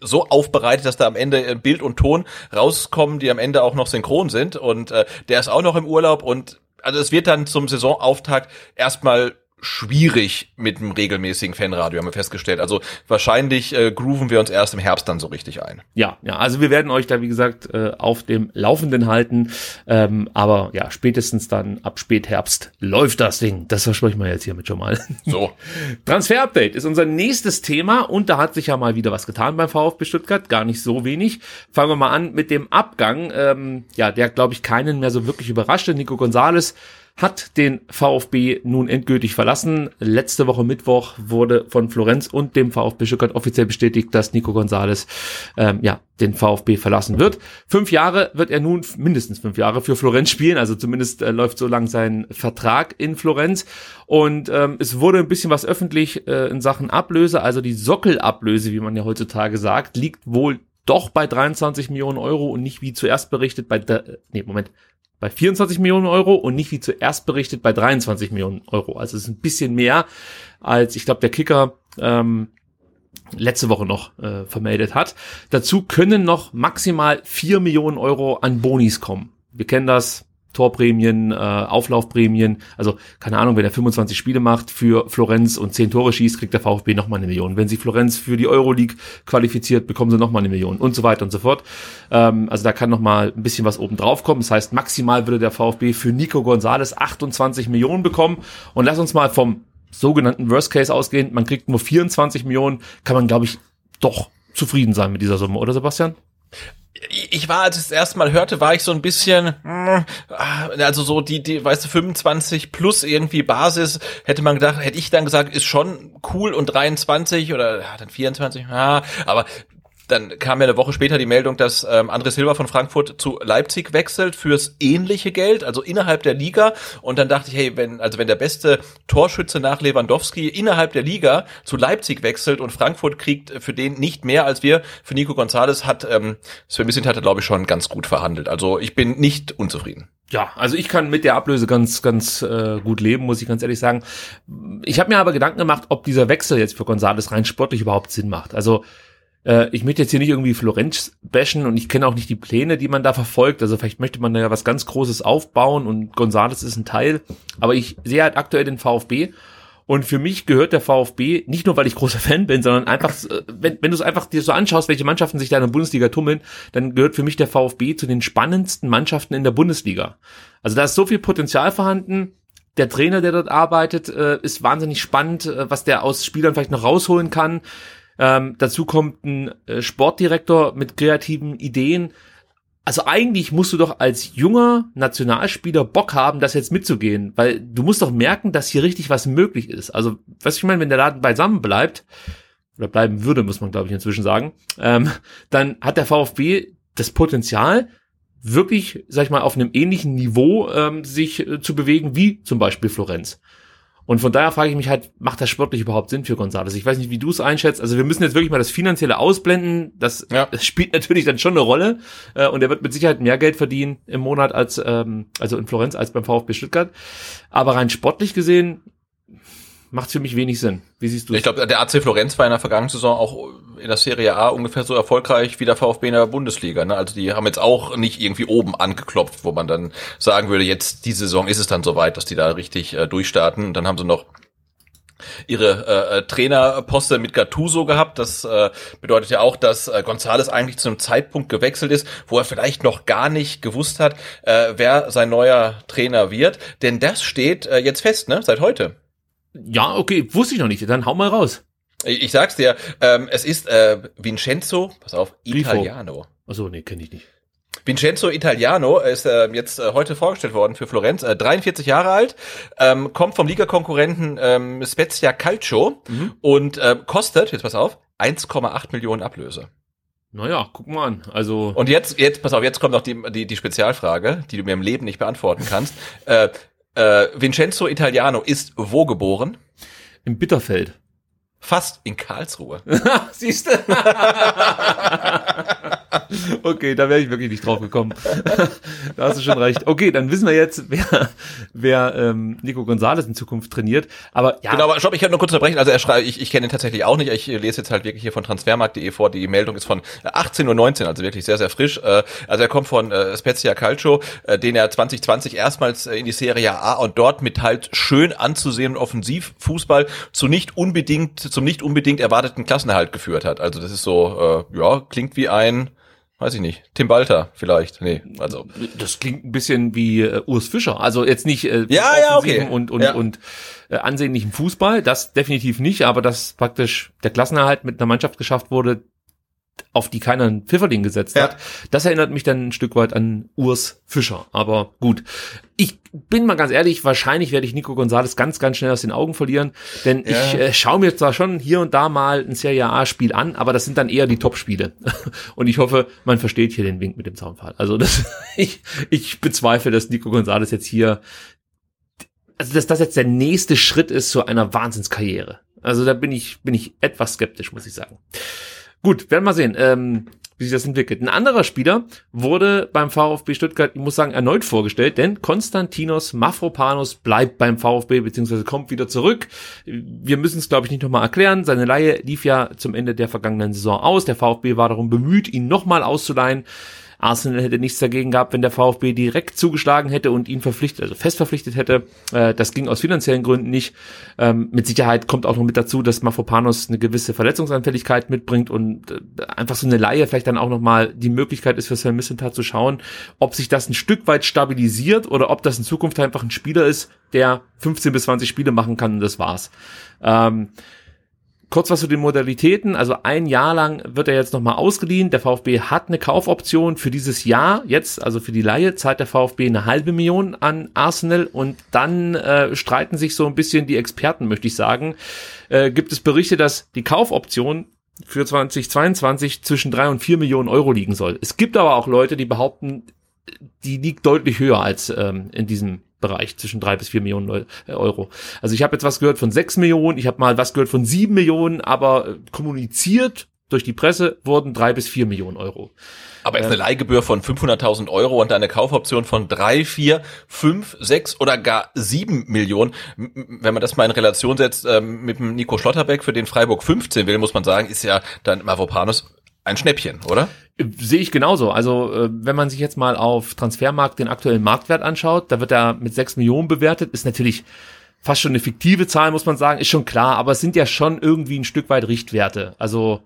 so aufbereitet, dass da am Ende äh, Bild und Ton rauskommen, die am Ende auch noch synchron sind. Und äh, der ist auch noch im Urlaub und also es wird dann zum Saisonauftakt erstmal schwierig mit einem regelmäßigen Fanradio, haben wir festgestellt. Also wahrscheinlich äh, grooven wir uns erst im Herbst dann so richtig ein. Ja, ja, also wir werden euch da, wie gesagt, äh, auf dem Laufenden halten. Ähm, aber ja, spätestens dann ab Spätherbst läuft das Ding. Das versprechen wir jetzt hiermit schon mal. So. Transfer-Update ist unser nächstes Thema und da hat sich ja mal wieder was getan beim VfB Stuttgart. Gar nicht so wenig. Fangen wir mal an mit dem Abgang. Ähm, ja, der, glaube ich, keinen mehr so wirklich überraschte. Nico Gonzales hat den VfB nun endgültig verlassen. Letzte Woche Mittwoch wurde von Florenz und dem VfB Stuttgart offiziell bestätigt, dass Nico Gonzalez ähm, ja den VfB verlassen wird. Fünf Jahre wird er nun mindestens fünf Jahre für Florenz spielen, also zumindest äh, läuft so lang sein Vertrag in Florenz. Und ähm, es wurde ein bisschen was öffentlich äh, in Sachen Ablöse, also die Sockelablöse, wie man ja heutzutage sagt, liegt wohl doch bei 23 Millionen Euro und nicht wie zuerst berichtet bei, der, nee, Moment, bei 24 Millionen Euro und nicht wie zuerst berichtet bei 23 Millionen Euro. Also es ist ein bisschen mehr als ich glaube der Kicker ähm, letzte Woche noch äh, vermeldet hat. Dazu können noch maximal 4 Millionen Euro an Bonis kommen. Wir kennen das, Torprämien, äh, Auflaufprämien. Also keine Ahnung, wenn er 25 Spiele macht für Florenz und 10 Tore schießt, kriegt der VfB nochmal eine Million. Wenn sie Florenz für die Euroleague qualifiziert, bekommen sie nochmal eine Million und so weiter und so fort. Ähm, also da kann nochmal ein bisschen was oben drauf kommen. Das heißt, maximal würde der VfB für Nico Gonzalez 28 Millionen bekommen. Und lass uns mal vom sogenannten Worst Case ausgehen. Man kriegt nur 24 Millionen, kann man, glaube ich, doch zufrieden sein mit dieser Summe, oder Sebastian? Ich war, als ich das erste Mal hörte, war ich so ein bisschen, mm, also so die, die, weißt du, 25 plus irgendwie Basis, hätte man gedacht, hätte ich dann gesagt, ist schon cool und 23 oder ja, dann 24, ja, aber dann kam ja eine Woche später die Meldung, dass ähm, André Silva von Frankfurt zu Leipzig wechselt fürs ähnliche Geld, also innerhalb der Liga. Und dann dachte ich, hey, wenn also wenn der beste Torschütze nach Lewandowski innerhalb der Liga zu Leipzig wechselt und Frankfurt kriegt für den nicht mehr als wir für Nico Gonzalez, hat ähm, Sven Misint hat glaube ich schon ganz gut verhandelt. Also ich bin nicht unzufrieden. Ja, also ich kann mit der Ablöse ganz, ganz äh, gut leben, muss ich ganz ehrlich sagen. Ich habe mir aber Gedanken gemacht, ob dieser Wechsel jetzt für Gonzales rein sportlich überhaupt Sinn macht. Also Äh, ich möchte jetzt hier nicht irgendwie Florenz bashen und ich kenne auch nicht die Pläne, die man da verfolgt. Also vielleicht möchte man da ja was ganz Großes aufbauen und Gonzales ist ein Teil. Aber ich sehe halt aktuell den VfB und für mich gehört der VfB, nicht nur weil ich großer Fan bin, sondern einfach, äh, wenn, wenn du es einfach dir so anschaust, welche Mannschaften sich da in der Bundesliga tummeln, dann gehört für mich der VfB zu den spannendsten Mannschaften in der Bundesliga. Also da ist so viel Potenzial vorhanden. Der Trainer, der dort arbeitet, äh, ist wahnsinnig spannend, äh, was der aus Spielern vielleicht noch rausholen kann. Ähm, dazu kommt ein äh, Sportdirektor mit kreativen Ideen. Also eigentlich musst du doch als junger Nationalspieler Bock haben, das jetzt mitzugehen, weil du musst doch merken, dass hier richtig was möglich ist. Also, was ich meine, wenn der Laden beisammen bleibt, oder bleiben würde, muss man glaube ich inzwischen sagen, ähm, dann hat der VfB das Potenzial, wirklich, sag ich mal, auf einem ähnlichen Niveau ähm, sich äh, zu bewegen wie zum Beispiel Florenz. Und von daher frage ich mich halt, macht das sportlich überhaupt Sinn für González? Ich weiß nicht, wie du es einschätzt. Also wir müssen jetzt wirklich mal das Finanzielle ausblenden. Das, ja. das spielt natürlich dann schon eine Rolle. Äh, und er wird mit Sicherheit mehr Geld verdienen im Monat als, ähm, also in Florenz als beim VfB Stuttgart. Aber rein sportlich gesehen macht für mich wenig Sinn. Wie siehst du Ich glaube, der AC Florenz war in der vergangenen Saison auch in der Serie A ungefähr so erfolgreich wie der VfB in der Bundesliga. Ne? Also die haben jetzt auch nicht irgendwie oben angeklopft, wo man dann sagen würde, jetzt die Saison ist es dann soweit, dass die da richtig äh, durchstarten. Und dann haben sie noch ihre äh, äh, Trainerposte mit Gattuso gehabt. Das äh, bedeutet ja auch, dass äh, Gonzales eigentlich zu einem Zeitpunkt gewechselt ist, wo er vielleicht noch gar nicht gewusst hat, äh, wer sein neuer Trainer wird. Denn das steht äh, jetzt fest, ne? Seit heute. Ja, okay, wusste ich noch nicht. Dann hau mal raus. Ich, ich sag's dir, ähm, es ist äh, Vincenzo, pass auf, Italiano. Achso, nee, kenne ich nicht. Vincenzo Italiano ist äh, jetzt äh, heute vorgestellt worden für Florenz, äh, 43 Jahre alt, ähm, kommt vom Ligakonkurrenten ähm, Spezia Calcio mhm. und äh, kostet, jetzt pass auf, 1,8 Millionen Ablöse. Naja, guck mal an. Also und jetzt, jetzt, pass auf, jetzt kommt noch die, die, die Spezialfrage, die du mir im Leben nicht beantworten kannst. äh, äh, Vincenzo Italiano ist wo geboren? Im Bitterfeld. Fast in Karlsruhe. Siehst du? okay, da wäre ich wirklich nicht drauf gekommen. da hast du schon recht. Okay, dann wissen wir jetzt, wer, wer ähm, Nico Gonzalez in Zukunft trainiert. Aber ja. Genau, aber stopp, ich kann nur kurz unterbrechen. Also er schreibt, ich, ich kenne ihn tatsächlich auch nicht. Ich lese jetzt halt wirklich hier von transfermarkt.de vor. Die Meldung ist von 18.19 Uhr, also wirklich sehr, sehr frisch. Äh, also er kommt von äh, Spezia Calcio, äh, den er 2020 erstmals in die Serie A und dort mit halt schön anzusehenden Offensivfußball zu nicht unbedingt zum nicht unbedingt erwarteten Klassenerhalt geführt hat. Also das ist so, äh, ja, klingt wie ein, weiß ich nicht, Tim Balter vielleicht. Nee, also. Das klingt ein bisschen wie äh, Urs Fischer. Also jetzt nicht äh, ja, ja, okay. und, und, ja. und äh, ansehnlichen Fußball, das definitiv nicht, aber dass praktisch der Klassenerhalt mit einer Mannschaft geschafft wurde, auf die keiner einen Pfifferling gesetzt ja. hat. Das erinnert mich dann ein Stück weit an Urs Fischer. Aber gut. Ich bin mal ganz ehrlich, wahrscheinlich werde ich Nico Gonzalez ganz, ganz schnell aus den Augen verlieren. Denn ja. ich äh, schaue mir zwar schon hier und da mal ein Serie A-Spiel an, aber das sind dann eher die Top-Spiele. Und ich hoffe, man versteht hier den Wink mit dem Zaunfall. Also das, ich, ich bezweifle, dass Nico Gonzalez jetzt hier, also dass das jetzt der nächste Schritt ist zu einer Wahnsinnskarriere. Also da bin ich, bin ich etwas skeptisch, muss ich sagen. Gut, werden wir sehen, ähm, wie sich das entwickelt. Ein anderer Spieler wurde beim VfB Stuttgart, ich muss sagen, erneut vorgestellt, denn Konstantinos Mafropanos bleibt beim VfB beziehungsweise kommt wieder zurück. Wir müssen es, glaube ich, nicht nochmal erklären. Seine Leihe lief ja zum Ende der vergangenen Saison aus. Der VfB war darum bemüht, ihn nochmal auszuleihen. Arsenal hätte nichts dagegen gehabt, wenn der VfB direkt zugeschlagen hätte und ihn verpflichtet, also fest verpflichtet hätte. Äh, das ging aus finanziellen Gründen nicht. Ähm, mit Sicherheit kommt auch noch mit dazu, dass Mafropanos eine gewisse Verletzungsanfälligkeit mitbringt und äh, einfach so eine Laie vielleicht dann auch nochmal die Möglichkeit ist für Sven Missentat zu schauen, ob sich das ein Stück weit stabilisiert oder ob das in Zukunft einfach ein Spieler ist, der 15 bis 20 Spiele machen kann und das war's. Ähm, Kurz was zu den Modalitäten. Also ein Jahr lang wird er jetzt nochmal ausgeliehen. Der VfB hat eine Kaufoption für dieses Jahr. Jetzt, also für die Laie, zahlt der VfB eine halbe Million an Arsenal. Und dann äh, streiten sich so ein bisschen die Experten, möchte ich sagen. Äh, gibt es Berichte, dass die Kaufoption für 2022 zwischen drei und vier Millionen Euro liegen soll. Es gibt aber auch Leute, die behaupten, die liegt deutlich höher als ähm, in diesem Bereich zwischen drei bis vier Millionen äh, Euro. Also ich habe jetzt was gehört von sechs Millionen, ich habe mal was gehört von sieben Millionen, aber äh, kommuniziert durch die Presse wurden drei bis vier Millionen Euro. Aber ist eine Leihgebühr von 500.000 Euro und eine Kaufoption von drei, vier, fünf, sechs oder gar sieben Millionen. Wenn man das mal in Relation setzt ähm, mit dem Nico Schlotterbeck, für den Freiburg 15 will, muss man sagen, ist ja dann Mavropanos ein Schnäppchen, oder? Sehe ich genauso. Also äh, wenn man sich jetzt mal auf Transfermarkt den aktuellen Marktwert anschaut, da wird er mit sechs Millionen bewertet, ist natürlich fast schon eine fiktive Zahl, muss man sagen, ist schon klar, aber es sind ja schon irgendwie ein Stück weit Richtwerte. Also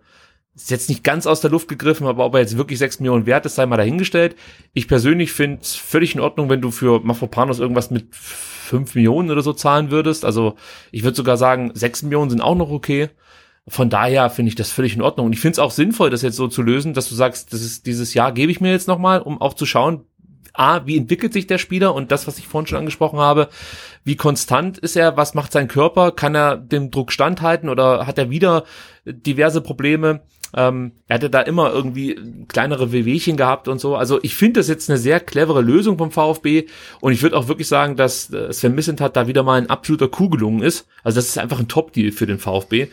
ist jetzt nicht ganz aus der Luft gegriffen, aber ob er jetzt wirklich sechs Millionen wert ist, sei mal dahingestellt. Ich persönlich finde es völlig in Ordnung, wenn du für Mafropanos irgendwas mit fünf Millionen oder so zahlen würdest. Also ich würde sogar sagen, sechs Millionen sind auch noch okay. Von daher finde ich das völlig in Ordnung. Und ich finde es auch sinnvoll, das jetzt so zu lösen, dass du sagst, das ist dieses Jahr gebe ich mir jetzt nochmal, um auch zu schauen, A, wie entwickelt sich der Spieler und das, was ich vorhin schon angesprochen habe, wie konstant ist er, was macht sein Körper, kann er dem Druck standhalten oder hat er wieder diverse Probleme? Ähm, er hatte da immer irgendwie kleinere Wehwehchen gehabt und so. Also ich finde das jetzt eine sehr clevere Lösung vom VfB und ich würde auch wirklich sagen, dass äh, Sven Missentat da wieder mal ein absoluter Kuh gelungen ist. Also das ist einfach ein Top-Deal für den VfB.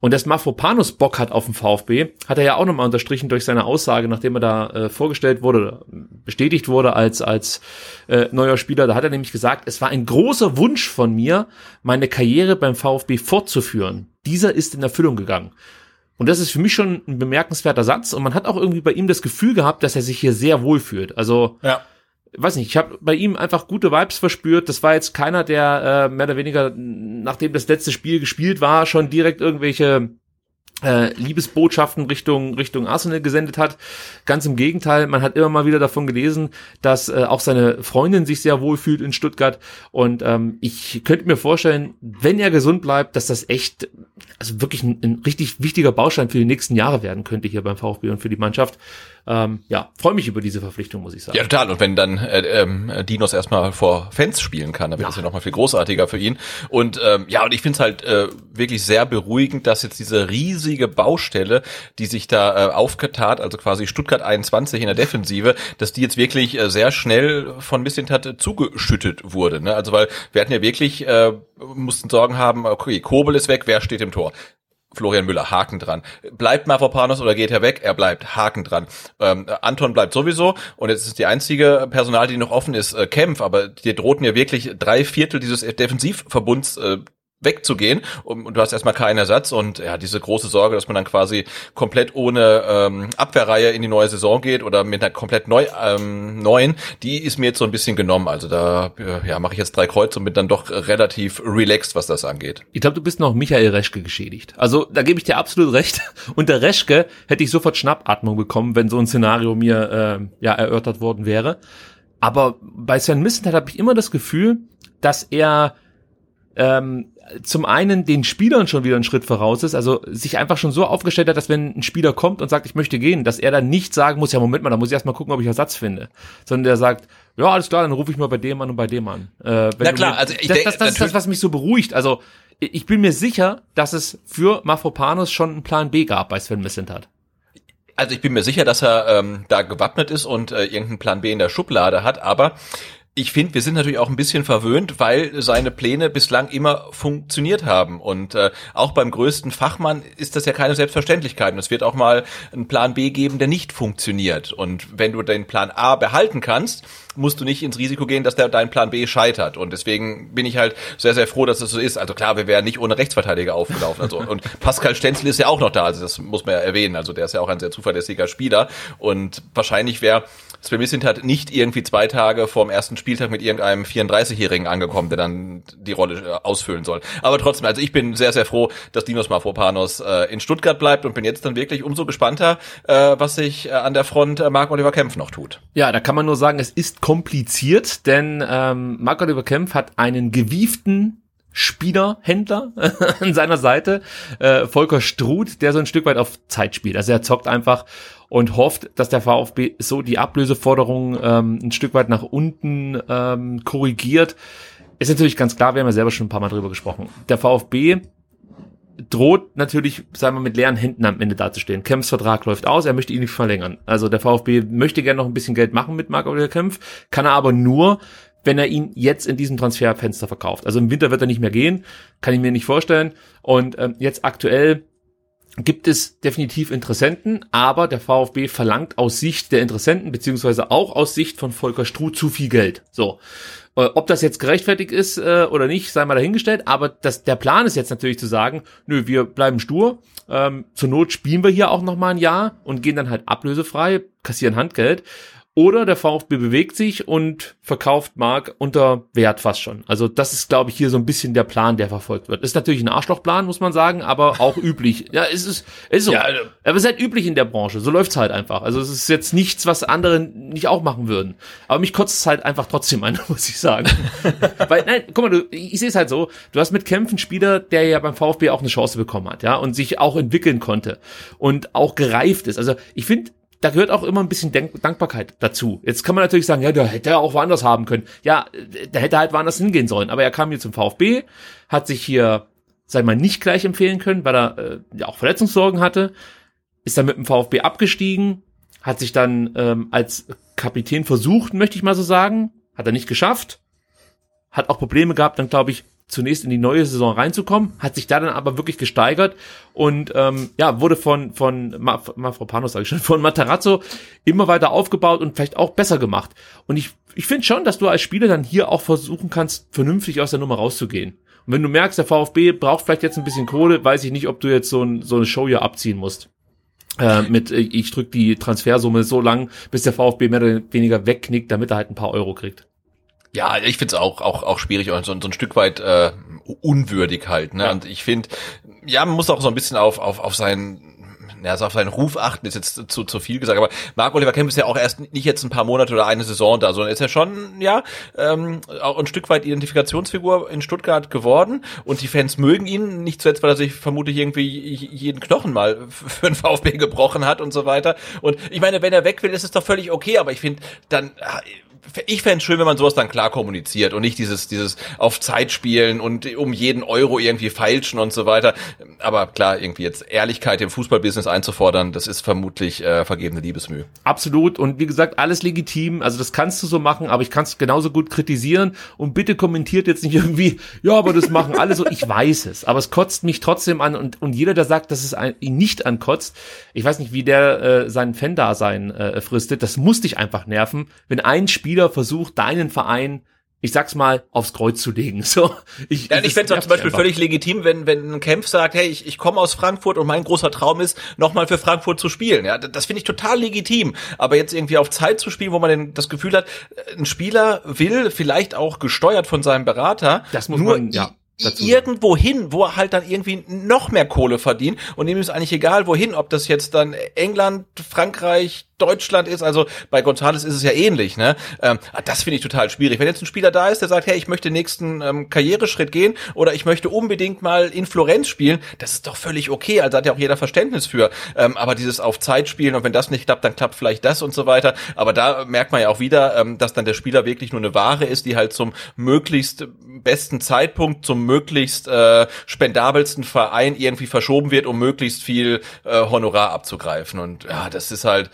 Und dass Mafropanus Bock hat auf den VfB, hat er ja auch nochmal unterstrichen durch seine Aussage, nachdem er da äh, vorgestellt wurde, bestätigt wurde als, als äh, neuer Spieler. Da hat er nämlich gesagt, es war ein großer Wunsch von mir, meine Karriere beim VfB fortzuführen. Dieser ist in Erfüllung gegangen. Und das ist für mich schon ein bemerkenswerter Satz. Und man hat auch irgendwie bei ihm das Gefühl gehabt, dass er sich hier sehr wohl fühlt. Also, ja. Weiß nicht, ich habe bei ihm einfach gute Vibes verspürt. Das war jetzt keiner, der äh, mehr oder weniger, nachdem das letzte Spiel gespielt war, schon direkt irgendwelche äh, Liebesbotschaften Richtung Richtung Arsenal gesendet hat. Ganz im Gegenteil, man hat immer mal wieder davon gelesen, dass äh, auch seine Freundin sich sehr wohl fühlt in Stuttgart. Und ähm, ich könnte mir vorstellen, wenn er gesund bleibt, dass das echt, also wirklich ein, ein richtig wichtiger Baustein für die nächsten Jahre werden könnte hier beim VfB und für die Mannschaft ähm, ja, freue mich über diese Verpflichtung, muss ich sagen. Ja, total. Und wenn dann äh, ähm, Dinos erstmal vor Fans spielen kann, dann wird ja. das ja nochmal viel großartiger für ihn. Und ähm, ja, und ich finde es halt äh, wirklich sehr beruhigend, dass jetzt diese riesige Baustelle, die sich da äh, aufgetat, also quasi Stuttgart 21 in der Defensive, dass die jetzt wirklich äh, sehr schnell von Missintat zugeschüttet wurde. Ne? Also weil wir hatten ja wirklich, äh, mussten Sorgen haben, okay, Kobel ist weg, wer steht im Tor? Florian Müller, Haken dran. Bleibt Mavropanos oder geht er weg? Er bleibt, Haken dran. Ähm, Anton bleibt sowieso und jetzt ist die einzige Personal, die noch offen ist, äh, Kempf, aber dir drohten ja wirklich drei Viertel dieses Defensivverbunds äh, wegzugehen und, und du hast erstmal keinen Ersatz und ja, diese große Sorge, dass man dann quasi komplett ohne ähm, Abwehrreihe in die neue Saison geht oder mit einer komplett neu, ähm, neuen, die ist mir jetzt so ein bisschen genommen. Also da äh, ja, mache ich jetzt drei Kreuze und bin dann doch relativ relaxed, was das angeht. Ich glaube, du bist noch Michael Reschke geschädigt. Also da gebe ich dir absolut recht. Unter Reschke hätte ich sofort Schnappatmung bekommen, wenn so ein Szenario mir äh, ja erörtert worden wäre. Aber bei Sven Missentat habe ich immer das Gefühl, dass er ähm, zum einen den Spielern schon wieder einen Schritt voraus ist, also sich einfach schon so aufgestellt hat, dass wenn ein Spieler kommt und sagt, ich möchte gehen, dass er dann nicht sagen muss, ja Moment mal, da muss ich erstmal gucken, ob ich Ersatz finde, sondern der sagt, ja alles klar, dann rufe ich mal bei dem an und bei dem an. Äh, Na klar, also ich das, das, das ist das, was mich so beruhigt. Also ich bin mir sicher, dass es für Mafropanos schon einen Plan B gab bei Sven Missentat. Also ich bin mir sicher, dass er ähm, da gewappnet ist und äh, irgendeinen Plan B in der Schublade hat, aber ich finde, wir sind natürlich auch ein bisschen verwöhnt, weil seine Pläne bislang immer funktioniert haben. Und äh, auch beim größten Fachmann ist das ja keine Selbstverständlichkeit. Und es wird auch mal einen Plan B geben, der nicht funktioniert. Und wenn du den Plan A behalten kannst, musst du nicht ins Risiko gehen, dass der, dein Plan B scheitert. Und deswegen bin ich halt sehr, sehr froh, dass das so ist. Also klar, wir wären nicht ohne Rechtsverteidiger aufgelaufen. Also, und Pascal Stenzel ist ja auch noch da. Also das muss man ja erwähnen. Also der ist ja auch ein sehr zuverlässiger Spieler. Und wahrscheinlich wäre Sven Misint hat nicht irgendwie zwei Tage vorm ersten Spieltag mit irgendeinem 34-Jährigen angekommen, der dann die Rolle äh, ausfüllen soll. Aber trotzdem, also ich bin sehr, sehr froh, dass Dinos Mafropanos äh, in Stuttgart bleibt und bin jetzt dann wirklich umso gespannter, äh, was sich äh, an der Front äh, Marc-Oliver Kempf noch tut. Ja, da kann man nur sagen, es ist kompliziert, denn ähm, Marc-Oliver Kempf hat einen gewieften Spielerhändler an seiner Seite, äh, Volker Struth, der so ein Stück weit auf Zeit spielt. Also er zockt einfach und hofft, dass der VfB so die Ablöseforderung ähm, ein Stück weit nach unten ähm, korrigiert. Ist natürlich ganz klar, wir haben ja selber schon ein paar Mal drüber gesprochen. Der VfB droht natürlich, sagen wir, mit leeren Händen am Ende dazustehen. Kempfs Vertrag läuft aus, er möchte ihn nicht verlängern. Also der VfB möchte gerne noch ein bisschen Geld machen mit Marc-Oliver Kempf, kann er aber nur, wenn er ihn jetzt in diesem Transferfenster verkauft. Also im Winter wird er nicht mehr gehen, kann ich mir nicht vorstellen. Und ähm, jetzt aktuell gibt es definitiv Interessenten, aber der VfB verlangt aus Sicht der Interessenten, beziehungsweise auch aus Sicht von Volker Struh zu viel Geld. So. Äh, ob das jetzt gerechtfertigt ist äh, oder nicht, sei mal dahingestellt, aber das, der Plan ist jetzt natürlich zu sagen, nö, wir bleiben stur, ähm, zur Not spielen wir hier auch noch mal ein Jahr und gehen dann halt ablösefrei, kassieren Handgeld oder der VfB bewegt sich und verkauft Mark unter Wert fast schon. Also das ist, glaube ich, hier so ein bisschen der Plan, der verfolgt wird. Ist natürlich ein Arschlochplan, muss man sagen, aber auch üblich. Ja, es ist, es ist so. Ja, also aber es ist halt üblich in der Branche. So läuft's halt einfach. Also es ist jetzt nichts, was andere nicht auch machen würden. Aber mich kotzt es halt einfach trotzdem an, muss ich sagen. Weil, nein, guck mal, du, ich sehe es halt so. Du hast mit Kämpfen Spieler, der ja beim VfB auch eine Chance bekommen hat, ja, und sich auch entwickeln konnte und auch gereift ist. Also ich finde, da gehört auch immer ein bisschen Denk Dankbarkeit dazu. Jetzt kann man natürlich sagen, ja, der hätte er auch woanders haben können. Ja, der hätte halt woanders hingehen sollen. Aber er kam hier zum VfB, hat sich hier, sei mal, nicht gleich empfehlen können, weil er äh, ja auch Verletzungssorgen hatte, ist dann mit dem VfB abgestiegen, hat sich dann ähm, als Kapitän versucht, möchte ich mal so sagen, hat er nicht geschafft, hat auch Probleme gehabt, dann glaube ich, zunächst in die neue Saison reinzukommen, hat sich da dann aber wirklich gesteigert und ähm, ja, wurde von von Mafropanos sage ich schon, von Matarazzo immer weiter aufgebaut und vielleicht auch besser gemacht. Und ich ich finde schon, dass du als Spieler dann hier auch versuchen kannst, vernünftig aus der Nummer rauszugehen. Und wenn du merkst, der VfB braucht vielleicht jetzt ein bisschen Kohle, weiß ich nicht, ob du jetzt so, ein, so eine Show hier abziehen musst. Äh, mit ich drück die Transfersumme so lang, bis der VfB mehr oder weniger wegknickt, damit er halt ein paar Euro kriegt. Ja, ich find's auch, auch, auch schwierig und so, so ein Stück weit äh, unwürdig halt. Ne? Ja. Und ich finde, ja, man muss auch so ein bisschen auf, auf, auf seinen ja, also auf seinen Ruf achten ist jetzt zu, zu viel gesagt, aber Marc Oliver Kemp ist ja auch erst nicht jetzt ein paar Monate oder eine Saison da, sondern ist ja schon, ja, ähm, auch ein Stück weit Identifikationsfigur in Stuttgart geworden und die Fans mögen ihn, nicht zuletzt, weil er sich vermutlich irgendwie jeden Knochen mal für den VfB gebrochen hat und so weiter. Und ich meine, wenn er weg will, ist es doch völlig okay, aber ich finde, dann ich fände schön, wenn man sowas dann klar kommuniziert und nicht dieses, dieses auf Zeit spielen und um jeden Euro irgendwie feilschen und so weiter. Aber klar, irgendwie jetzt Ehrlichkeit im Fußballbusiness einzufordern, das ist vermutlich äh, vergebene Liebesmühe. Absolut. Und wie gesagt, alles legitim. Also das kannst du so machen, aber ich kann es genauso gut kritisieren. Und bitte kommentiert jetzt nicht irgendwie, ja, aber das machen alle so. Ich weiß es. Aber es kotzt mich trotzdem an. Und, und jeder, der sagt, dass es ein, ihn nicht ankotzt, ich weiß nicht, wie der äh, seinen Fan-Dasein äh, fristet, das muss dich einfach nerven, wenn ein Spieler Spieler versucht, deinen Verein ich sag's mal, aufs Kreuz zu legen. So, ich, ja, ich fände es zum Beispiel einfach. völlig legitim, wenn, wenn ein Kempf sagt, hey, ich, ich komme aus Frankfurt und mein großer Traum ist, nochmal für Frankfurt zu spielen. Ja, das finde ich total legitim. Aber jetzt irgendwie auf Zeit zu spielen, wo man denn das Gefühl hat, ein Spieler will vielleicht auch gesteuert von seinem Berater, das muss nur man, ja irgendwo hin, wo er halt dann irgendwie noch mehr Kohle verdient und ihm ist eigentlich egal wohin, ob das jetzt dann England, Frankreich, Deutschland ist, also bei Gonzales ist es ja ähnlich, ne? Ähm, ah, das finde ich total schwierig. Wenn jetzt ein Spieler da ist, der sagt, hey, ich möchte den nächsten ähm, Karriereschritt gehen oder ich möchte unbedingt mal in Florenz spielen, das ist doch völlig okay, also hat ja auch jeder Verständnis für. Ähm, aber dieses auf Zeit spielen und wenn das nicht klappt, dann klappt vielleicht das und so weiter. Aber da merkt man ja auch wieder, ähm, dass dann der Spieler wirklich nur eine Ware ist, die halt zum möglichst besten Zeitpunkt, zum möglichst äh, spendabelsten Verein irgendwie verschoben wird, um möglichst viel äh, Honorar abzugreifen. Und ja, das ist halt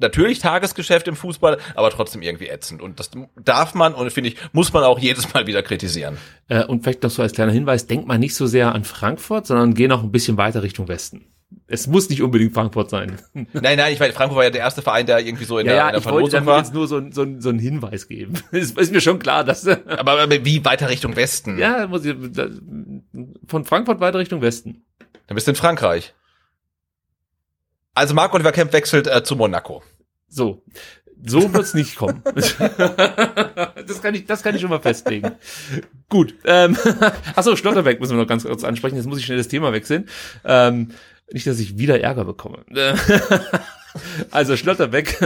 natürlich Tagesgeschäft im Fußball, aber trotzdem irgendwie ätzend. Und das darf man und finde ich, muss man auch jedes Mal wieder kritisieren. Äh, und vielleicht noch so als kleiner Hinweis, denkt mal nicht so sehr an Frankfurt, sondern geh noch ein bisschen weiter Richtung Westen. Es muss nicht unbedingt Frankfurt sein. Nein, nein, ich weiß, Frankfurt war ja der erste Verein, der irgendwie so in ja, der, ja, in der ich wollte war. jetzt nur so, so, so einen Hinweis geben. ist, ist mir schon klar, dass. aber, aber wie weiter Richtung Westen? Ja, muss ich, von Frankfurt weiter Richtung Westen. Dann bist du in Frankreich. Also Marc Oliver Kemp wechselt äh, zu Monaco. So. So wird's nicht kommen. das kann ich, das kann ich schon mal festlegen. Gut. Ähm, achso, Schlotterbeck müssen wir noch ganz kurz ansprechen. Jetzt muss ich schnell das Thema wechseln. Ähm, nicht, dass ich wieder Ärger bekomme. also Schlotterbeck,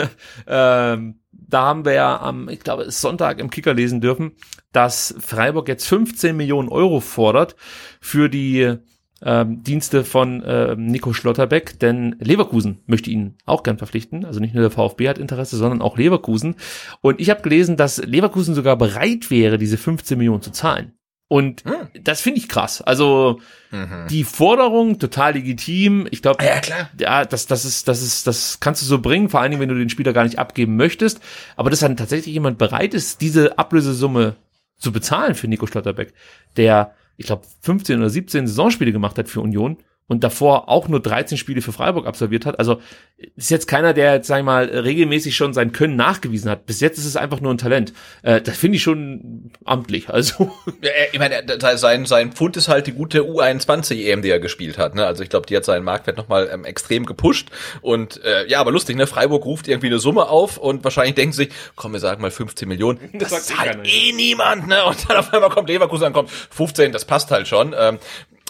ähm, da haben wir ja am, ich glaube, Sonntag im Kicker lesen dürfen, dass Freiburg jetzt 15 Millionen Euro fordert für die ähm, Dienste von äh, Nico Schlotterbeck, denn Leverkusen möchte ihn auch gern verpflichten. Also nicht nur der VfB hat Interesse, sondern auch Leverkusen. Und ich habe gelesen, dass Leverkusen sogar bereit wäre, diese 15 Millionen zu zahlen. Und hm. das finde ich krass. Also mhm. die Forderung total legitim. Ich glaube, ah, ja, klar. ja, das, das ist, das ist, das kannst du so bringen, vor allen Dingen, wenn du den Spieler gar nicht abgeben möchtest. Aber dass dann tatsächlich jemand bereit ist, diese Ablösesumme zu bezahlen für Nico Schlotterbeck, der ich glaube, 15 oder 17 Saisonspiele gemacht hat für Union und davor auch nur 13 Spiele für Freiburg absolviert hat. Also ist jetzt keiner, der jetzt, sag ich mal, regelmäßig schon sein Können nachgewiesen hat. Bis jetzt ist es einfach nur ein Talent. Äh, das finde ich schon amtlich. Also ja, ich meine, sein sein Pfund ist halt die gute U21 EM, die er gespielt hat. Ne? Also ich glaube, die hat seinen Marktwert nochmal ähm, extrem gepusht. Und äh, ja, aber lustig, ne? Freiburg ruft irgendwie eine Summe auf und wahrscheinlich denken sich, komm, wir sagen mal 15 Millionen. Das, das sagt halt eh niemand, ne? Und dann auf einmal kommt Leverkusen, dann kommt 15, das passt halt schon. Ähm,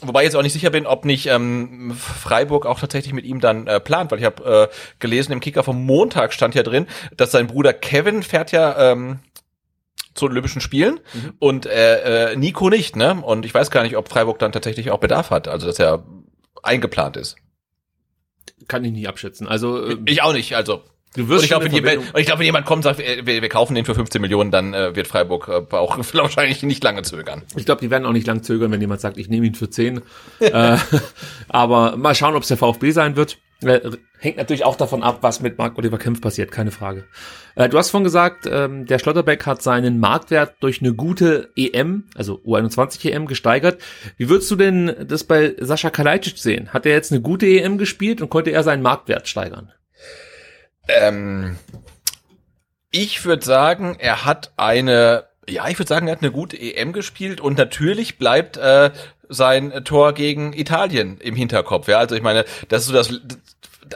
Wobei ich jetzt auch nicht sicher bin, ob nicht ähm, Freiburg auch tatsächlich mit ihm dann äh, plant, weil ich habe äh, gelesen, im Kicker vom Montag stand ja drin, dass sein Bruder Kevin fährt ja ähm, zu Olympischen Spielen mhm. und äh, äh, Nico nicht, ne? Und ich weiß gar nicht, ob Freiburg dann tatsächlich auch Bedarf hat, also dass er eingeplant ist. Kann ich nicht abschätzen. Also äh, ich auch nicht, also Du wirst und ich glaube, wenn, wenn, glaub, wenn jemand kommt und sagt, wir, wir kaufen den für 15 Millionen, dann äh, wird Freiburg äh, auch wahrscheinlich nicht lange zögern. Ich glaube, die werden auch nicht lange zögern, wenn jemand sagt, ich nehme ihn für 10. äh, aber mal schauen, ob es der VfB sein wird. Äh, hängt natürlich auch davon ab, was mit Marc-Oliver Kempf passiert, keine Frage. Äh, du hast vorhin gesagt, ähm, der Schlotterbeck hat seinen Marktwert durch eine gute EM, also U21 EM, gesteigert. Wie würdest du denn das bei Sascha Kalajdzic sehen? Hat er jetzt eine gute EM gespielt und konnte er seinen Marktwert steigern? Ähm, ich würde sagen, er hat eine, ja, ich würde sagen, er hat eine gute EM gespielt und natürlich bleibt äh, sein Tor gegen Italien im Hinterkopf. Ja, also ich meine, das ist so das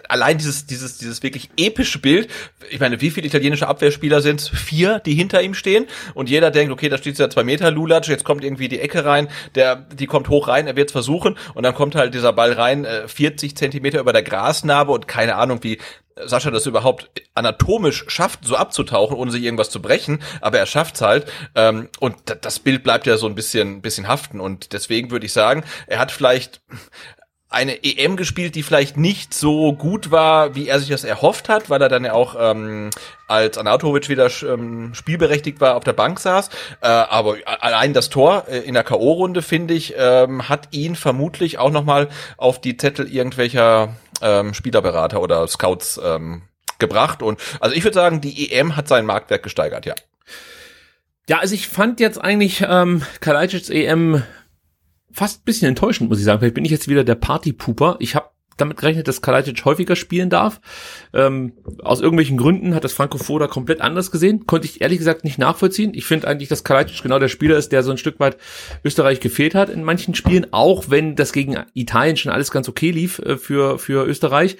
allein dieses, dieses, dieses wirklich epische Bild. Ich meine, wie viele italienische Abwehrspieler sind Vier, die hinter ihm stehen. Und jeder denkt, okay, da steht ja zwei Meter Lulatsch, jetzt kommt irgendwie die Ecke rein, der, die kommt hoch rein, er wird es versuchen. Und dann kommt halt dieser Ball rein, äh, 40 Zentimeter über der Grasnarbe und keine Ahnung, wie Sascha das überhaupt anatomisch schafft, so abzutauchen, ohne sich irgendwas zu brechen, aber er schafft's halt. Ähm, und das Bild bleibt ja so ein bisschen, bisschen haften. Und deswegen würde ich sagen, er hat vielleicht eine EM gespielt, die vielleicht nicht so gut war, wie er sich das erhofft hat, weil er dann ja auch ähm, als Anatovic wieder ähm, spielberechtigt war, auf der Bank saß. Äh, aber allein das Tor äh, in der K.O.-Runde, finde ich, ähm, hat ihn vermutlich auch nochmal auf die Zettel irgendwelcher ähm, Spielerberater oder Scouts ähm, gebracht. Und also ich würde sagen, die EM hat seinen Marktwert gesteigert, ja. Ja, also ich fand jetzt eigentlich ähm, Kalajdzic EM fast bisschen enttäuschend, muss ich sagen. Vielleicht bin ich jetzt wieder der Partypooper. Ich habe damit gerechnet, dass Kalajdzic häufiger spielen darf. Ähm, aus irgendwelchen Gründen hat das Franco Foda komplett anders gesehen. Konnte ich ehrlich gesagt nicht nachvollziehen. Ich finde eigentlich, dass Kalajdzic genau der Spieler ist, der so ein Stück weit Österreich gefehlt hat in manchen Spielen, auch wenn das gegen Italien schon alles ganz okay lief äh, für, für Österreich.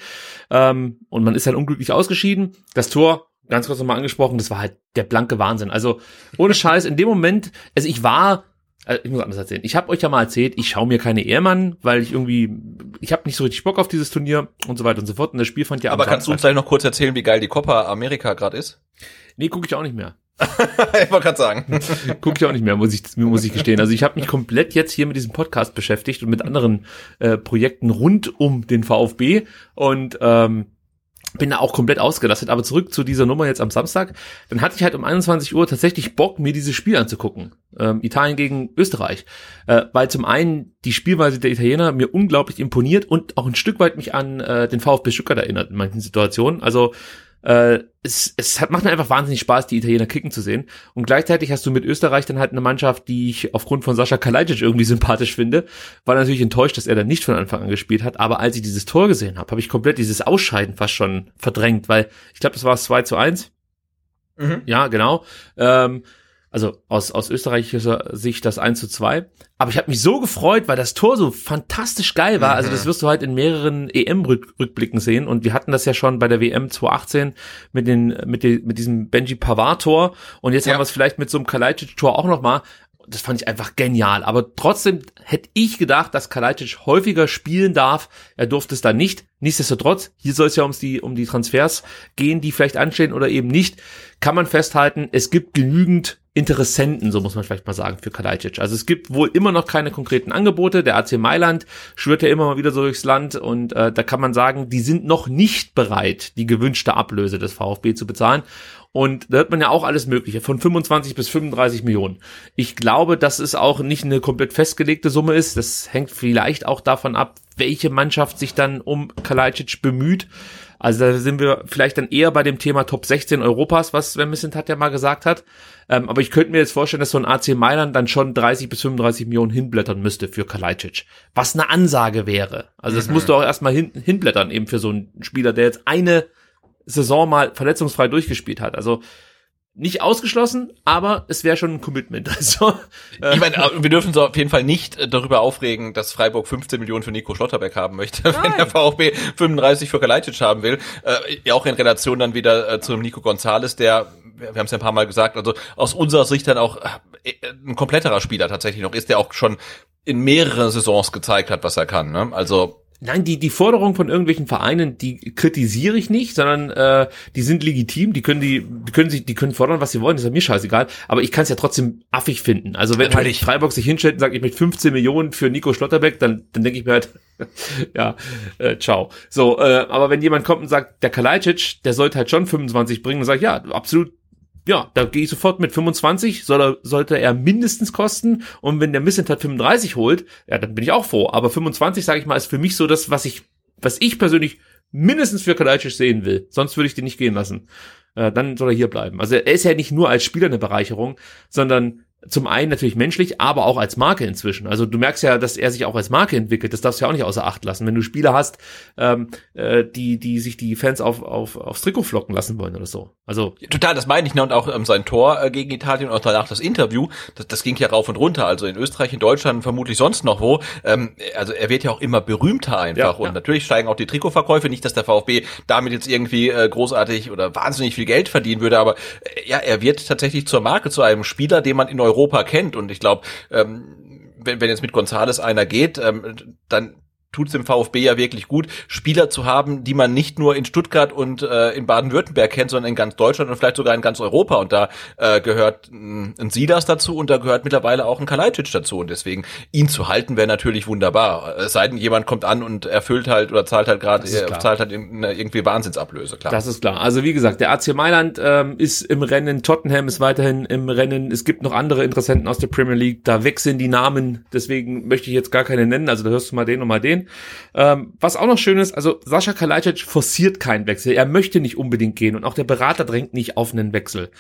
Ähm, und man ist halt unglücklich ausgeschieden. Das Tor ganz kurz nochmal angesprochen, das war halt der blanke Wahnsinn. Also ohne Scheiß, in dem Moment, also ich war also ich muss anders erzählen. Ich habe euch ja mal erzählt, ich schaue mir keine EM an, weil ich irgendwie, ich habe nicht so richtig Bock auf dieses Turnier und so weiter und so fort. Und das Spiel fand ja Aber kannst du uns gleich noch kurz erzählen, wie geil die Copa Amerika gerade ist? Nee, gucke ich auch nicht mehr. ich wollte gerade sagen. Gucke ich auch nicht mehr, muss ich, muss ich gestehen. Also ich habe mich komplett jetzt hier mit diesem Podcast beschäftigt und mit anderen äh, Projekten rund um den VfB und ähm, bin da auch komplett ausgelastet. Aber zurück zu dieser Nummer jetzt am Samstag. Dann hatte ich halt um 21 Uhr tatsächlich Bock, mir dieses Spiel anzugucken. Ähm, Italien gegen Österreich. Äh, weil zum einen die Spielweise der Italiener mir unglaublich imponiert und auch ein Stück weit mich an äh, den VfB Stuttgart erinnert in manchen Situationen. Also äh, es, es hat, macht mir einfach wahnsinnig Spaß, die Italiener kicken zu sehen. Und gleichzeitig hast du mit Österreich dann halt eine Mannschaft, die ich aufgrund von Sascha Kalajdzic irgendwie sympathisch finde. War natürlich enttäuscht, dass er dann nicht von Anfang an gespielt hat. Aber als ich dieses Tor gesehen habe, habe ich komplett dieses Ausscheiden fast schon verdrängt, weil ich glaube, das war es 2 zu 1. Mhm. Ja, genau. Ähm, also aus, aus österreichischer Sicht das 1 zu 2. Aber ich habe mich so gefreut, weil das Tor so fantastisch geil war. Mhm. Also das wirst du halt in mehreren EM-Rückblicken sehen. Und wir hatten das ja schon bei der WM 2018 mit, den, mit, den, mit diesem Benji Pavard-Tor. Und jetzt ja. haben wir es vielleicht mit so einem Kalajdzic-Tor auch nochmal das fand ich einfach genial. Aber trotzdem hätte ich gedacht, dass Kalajdzic häufiger spielen darf. Er durfte es dann nicht. Nichtsdestotrotz, hier soll es ja ums die, um die Transfers gehen, die vielleicht anstehen oder eben nicht. Kann man festhalten, es gibt genügend Interessenten, so muss man vielleicht mal sagen, für Kalajdzic. Also es gibt wohl immer noch keine konkreten Angebote. Der AC Mailand schwört ja immer mal wieder so durchs Land und äh, da kann man sagen, die sind noch nicht bereit, die gewünschte Ablöse des VfB zu bezahlen. Und da hört man ja auch alles Mögliche, von 25 bis 35 Millionen. Ich glaube, dass es auch nicht eine komplett festgelegte Summe ist. Das hängt vielleicht auch davon ab, welche Mannschaft sich dann um Kalajdzic bemüht. Also da sind wir vielleicht dann eher bei dem Thema Top 16 Europas, was Sven Missentat ja mal gesagt hat. Ähm, aber ich könnte mir jetzt vorstellen, dass so ein AC Mailand dann schon 30 bis 35 Millionen hinblättern müsste für Kalajdzic. Was eine Ansage wäre. Also das mhm. musst du auch erstmal hin, hinblättern eben für so einen Spieler, der jetzt eine Saison mal verletzungsfrei durchgespielt hat. Also nicht ausgeschlossen, aber es wäre schon ein Commitment. Also, äh, ich meine, wir dürfen uns auf jeden Fall nicht äh, darüber aufregen, dass Freiburg 15 Millionen für Nico Schlotterbeck haben möchte, Nein. wenn der VfB 35 für Kalajdzic haben will. Äh, auch in Relation dann wieder äh, zu Nico Gonzales, der, wir haben es ja ein paar Mal gesagt, also aus unserer Sicht dann auch äh, ein kompletterer Spieler tatsächlich noch ist, der auch schon in mehreren Saisons gezeigt hat, was er kann. Ne? Also Nein, die, die Forderung von irgendwelchen Vereinen, die kritisiere ich nicht, sondern äh, die sind legitim, die können die, die können sich, die können fordern, was sie wollen, das ist mir scheißegal, aber ich kann es ja trotzdem affig finden. Also wenn halt Freiburg sich hinstellt und sagt, ich möchte 15 Millionen für Nico Schlotterbeck, dann, dann denke ich mir halt, ja, äh, ciao. So, äh, aber wenn jemand kommt und sagt, der Kalajdzic, der sollte halt schon 25 bringen, dann sage ich, ja, absolut ja, da gehe ich sofort mit 25, soll er, sollte er mindestens kosten. Und wenn der Missentat 35 holt, ja, dann bin ich auch froh. Aber 25, sage ich mal, ist für mich so das, was ich, was ich persönlich mindestens für Kalajdzic sehen will. Sonst würde ich den nicht gehen lassen. Äh, dann soll er hier bleiben. Also er ist ja nicht nur als Spieler eine Bereicherung, sondern zum einen natürlich menschlich, aber auch als Marke inzwischen. Also du merkst ja, dass er sich auch als Marke entwickelt. Das darfst du ja auch nicht außer Acht lassen. Wenn du Spieler hast, ähm, äh, die, die sich die Fans auf, auf, aufs Trikot flocken lassen wollen oder so. Also total, das meine ich. Ne? Und auch ähm, sein Tor äh, gegen Italien und auch danach das Interview, das, das ging ja rauf und runter. Also in Österreich, in Deutschland, vermutlich sonst noch wo. Ähm, also er wird ja auch immer berühmter einfach. Ja, und ja. natürlich steigen auch die Trikotverkäufe. Nicht, dass der VfB damit jetzt irgendwie äh, großartig oder wahnsinnig viel Geld verdienen würde, aber äh, ja, er wird tatsächlich zur Marke, zu einem Spieler, den man in Europa kennt. Und ich glaube, ähm, wenn, wenn jetzt mit Gonzales einer geht, ähm, dann tut es dem VfB ja wirklich gut, Spieler zu haben, die man nicht nur in Stuttgart und äh, in Baden-Württemberg kennt, sondern in ganz Deutschland und vielleicht sogar in ganz Europa. Und da äh, gehört ein, Sidas dazu und da gehört mittlerweile auch ein Kalajdzic dazu. Und deswegen ihn zu halten wäre natürlich wunderbar. Es sei denn, jemand kommt an und erfüllt halt oder zahlt halt gerade, äh, zahlt halt irgendwie Wahnsinnsablöse. Klar. Das ist klar. Also wie gesagt, der AC Mailand ähm, ist im Rennen, Tottenham ist weiterhin im Rennen. Es gibt noch andere Interessenten aus der Premier League. Da wechseln die Namen. Deswegen möchte ich jetzt gar keine nennen. Also da hörst du mal den und mal den gehen. Ähm, was auch noch schön ist, also Sascha Kalajdzic forciert keinen Wechsel. Er möchte nicht unbedingt gehen und auch der Berater drängt nicht auf einen Wechsel.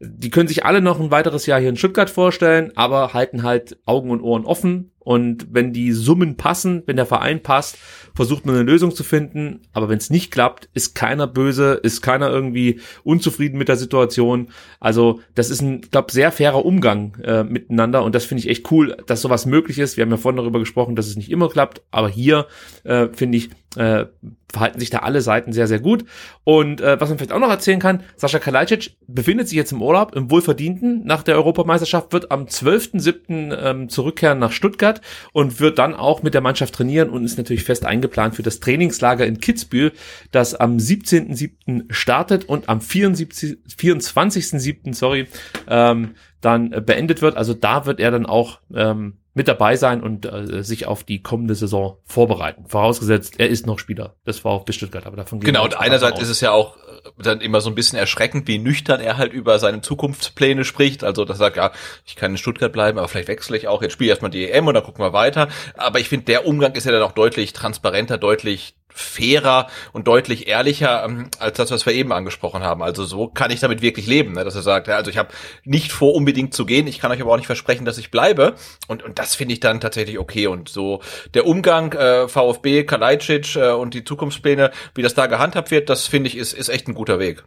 Die können sich alle noch ein weiteres Jahr hier in Stuttgart vorstellen, aber halten halt Augen und Ohren offen und wenn die Summen passen, wenn der Verein passt, versucht man eine Lösung zu finden. Aber wenn es nicht klappt, ist keiner böse, ist keiner irgendwie unzufrieden mit der Situation. Also das ist ein, glaube sehr fairer Umgang äh, miteinander und das finde ich echt cool, dass sowas möglich ist. Wir haben ja vorhin darüber gesprochen, dass es nicht immer klappt, aber hier äh, finde ich äh, verhalten sich da alle Seiten sehr, sehr gut. Und äh, was man vielleicht auch noch erzählen kann, Sascha Kalajdzic befindet sich jetzt im Urlaub, im Wohlverdienten nach der Europameisterschaft, wird am 12.07. Ähm, zurückkehren nach Stuttgart und wird dann auch mit der Mannschaft trainieren und ist natürlich fest eingeplant für das Trainingslager in Kitzbühel, das am 17.07. startet und am 24.07. sorry, ähm, dann beendet wird. Also da wird er dann auch ähm, mit dabei sein und äh, sich auf die kommende Saison vorbereiten. Vorausgesetzt, er ist noch Spieler des VfB Stuttgart, aber davon Genau, und einerseits ist es ja auch äh, dann immer so ein bisschen erschreckend, wie nüchtern er halt über seine Zukunftspläne spricht. Also, dass er sagt, ja, ich kann in Stuttgart bleiben, aber vielleicht wechsle ich auch. Jetzt spiele ich erstmal die EM und dann gucken wir weiter. Aber ich finde, der Umgang ist ja dann auch deutlich transparenter, deutlich fairer und deutlich ehrlicher ähm, als das, was wir eben angesprochen haben. Also so kann ich damit wirklich leben, ne? dass er sagt, ja, also ich habe nicht vor, unbedingt zu gehen, ich kann euch aber auch nicht versprechen, dass ich bleibe. Und, und das finde ich dann tatsächlich okay. Und so der Umgang äh, VfB, Kalajdzic äh, und die Zukunftspläne, wie das da gehandhabt wird, das finde ich ist, ist echt ein guter Weg.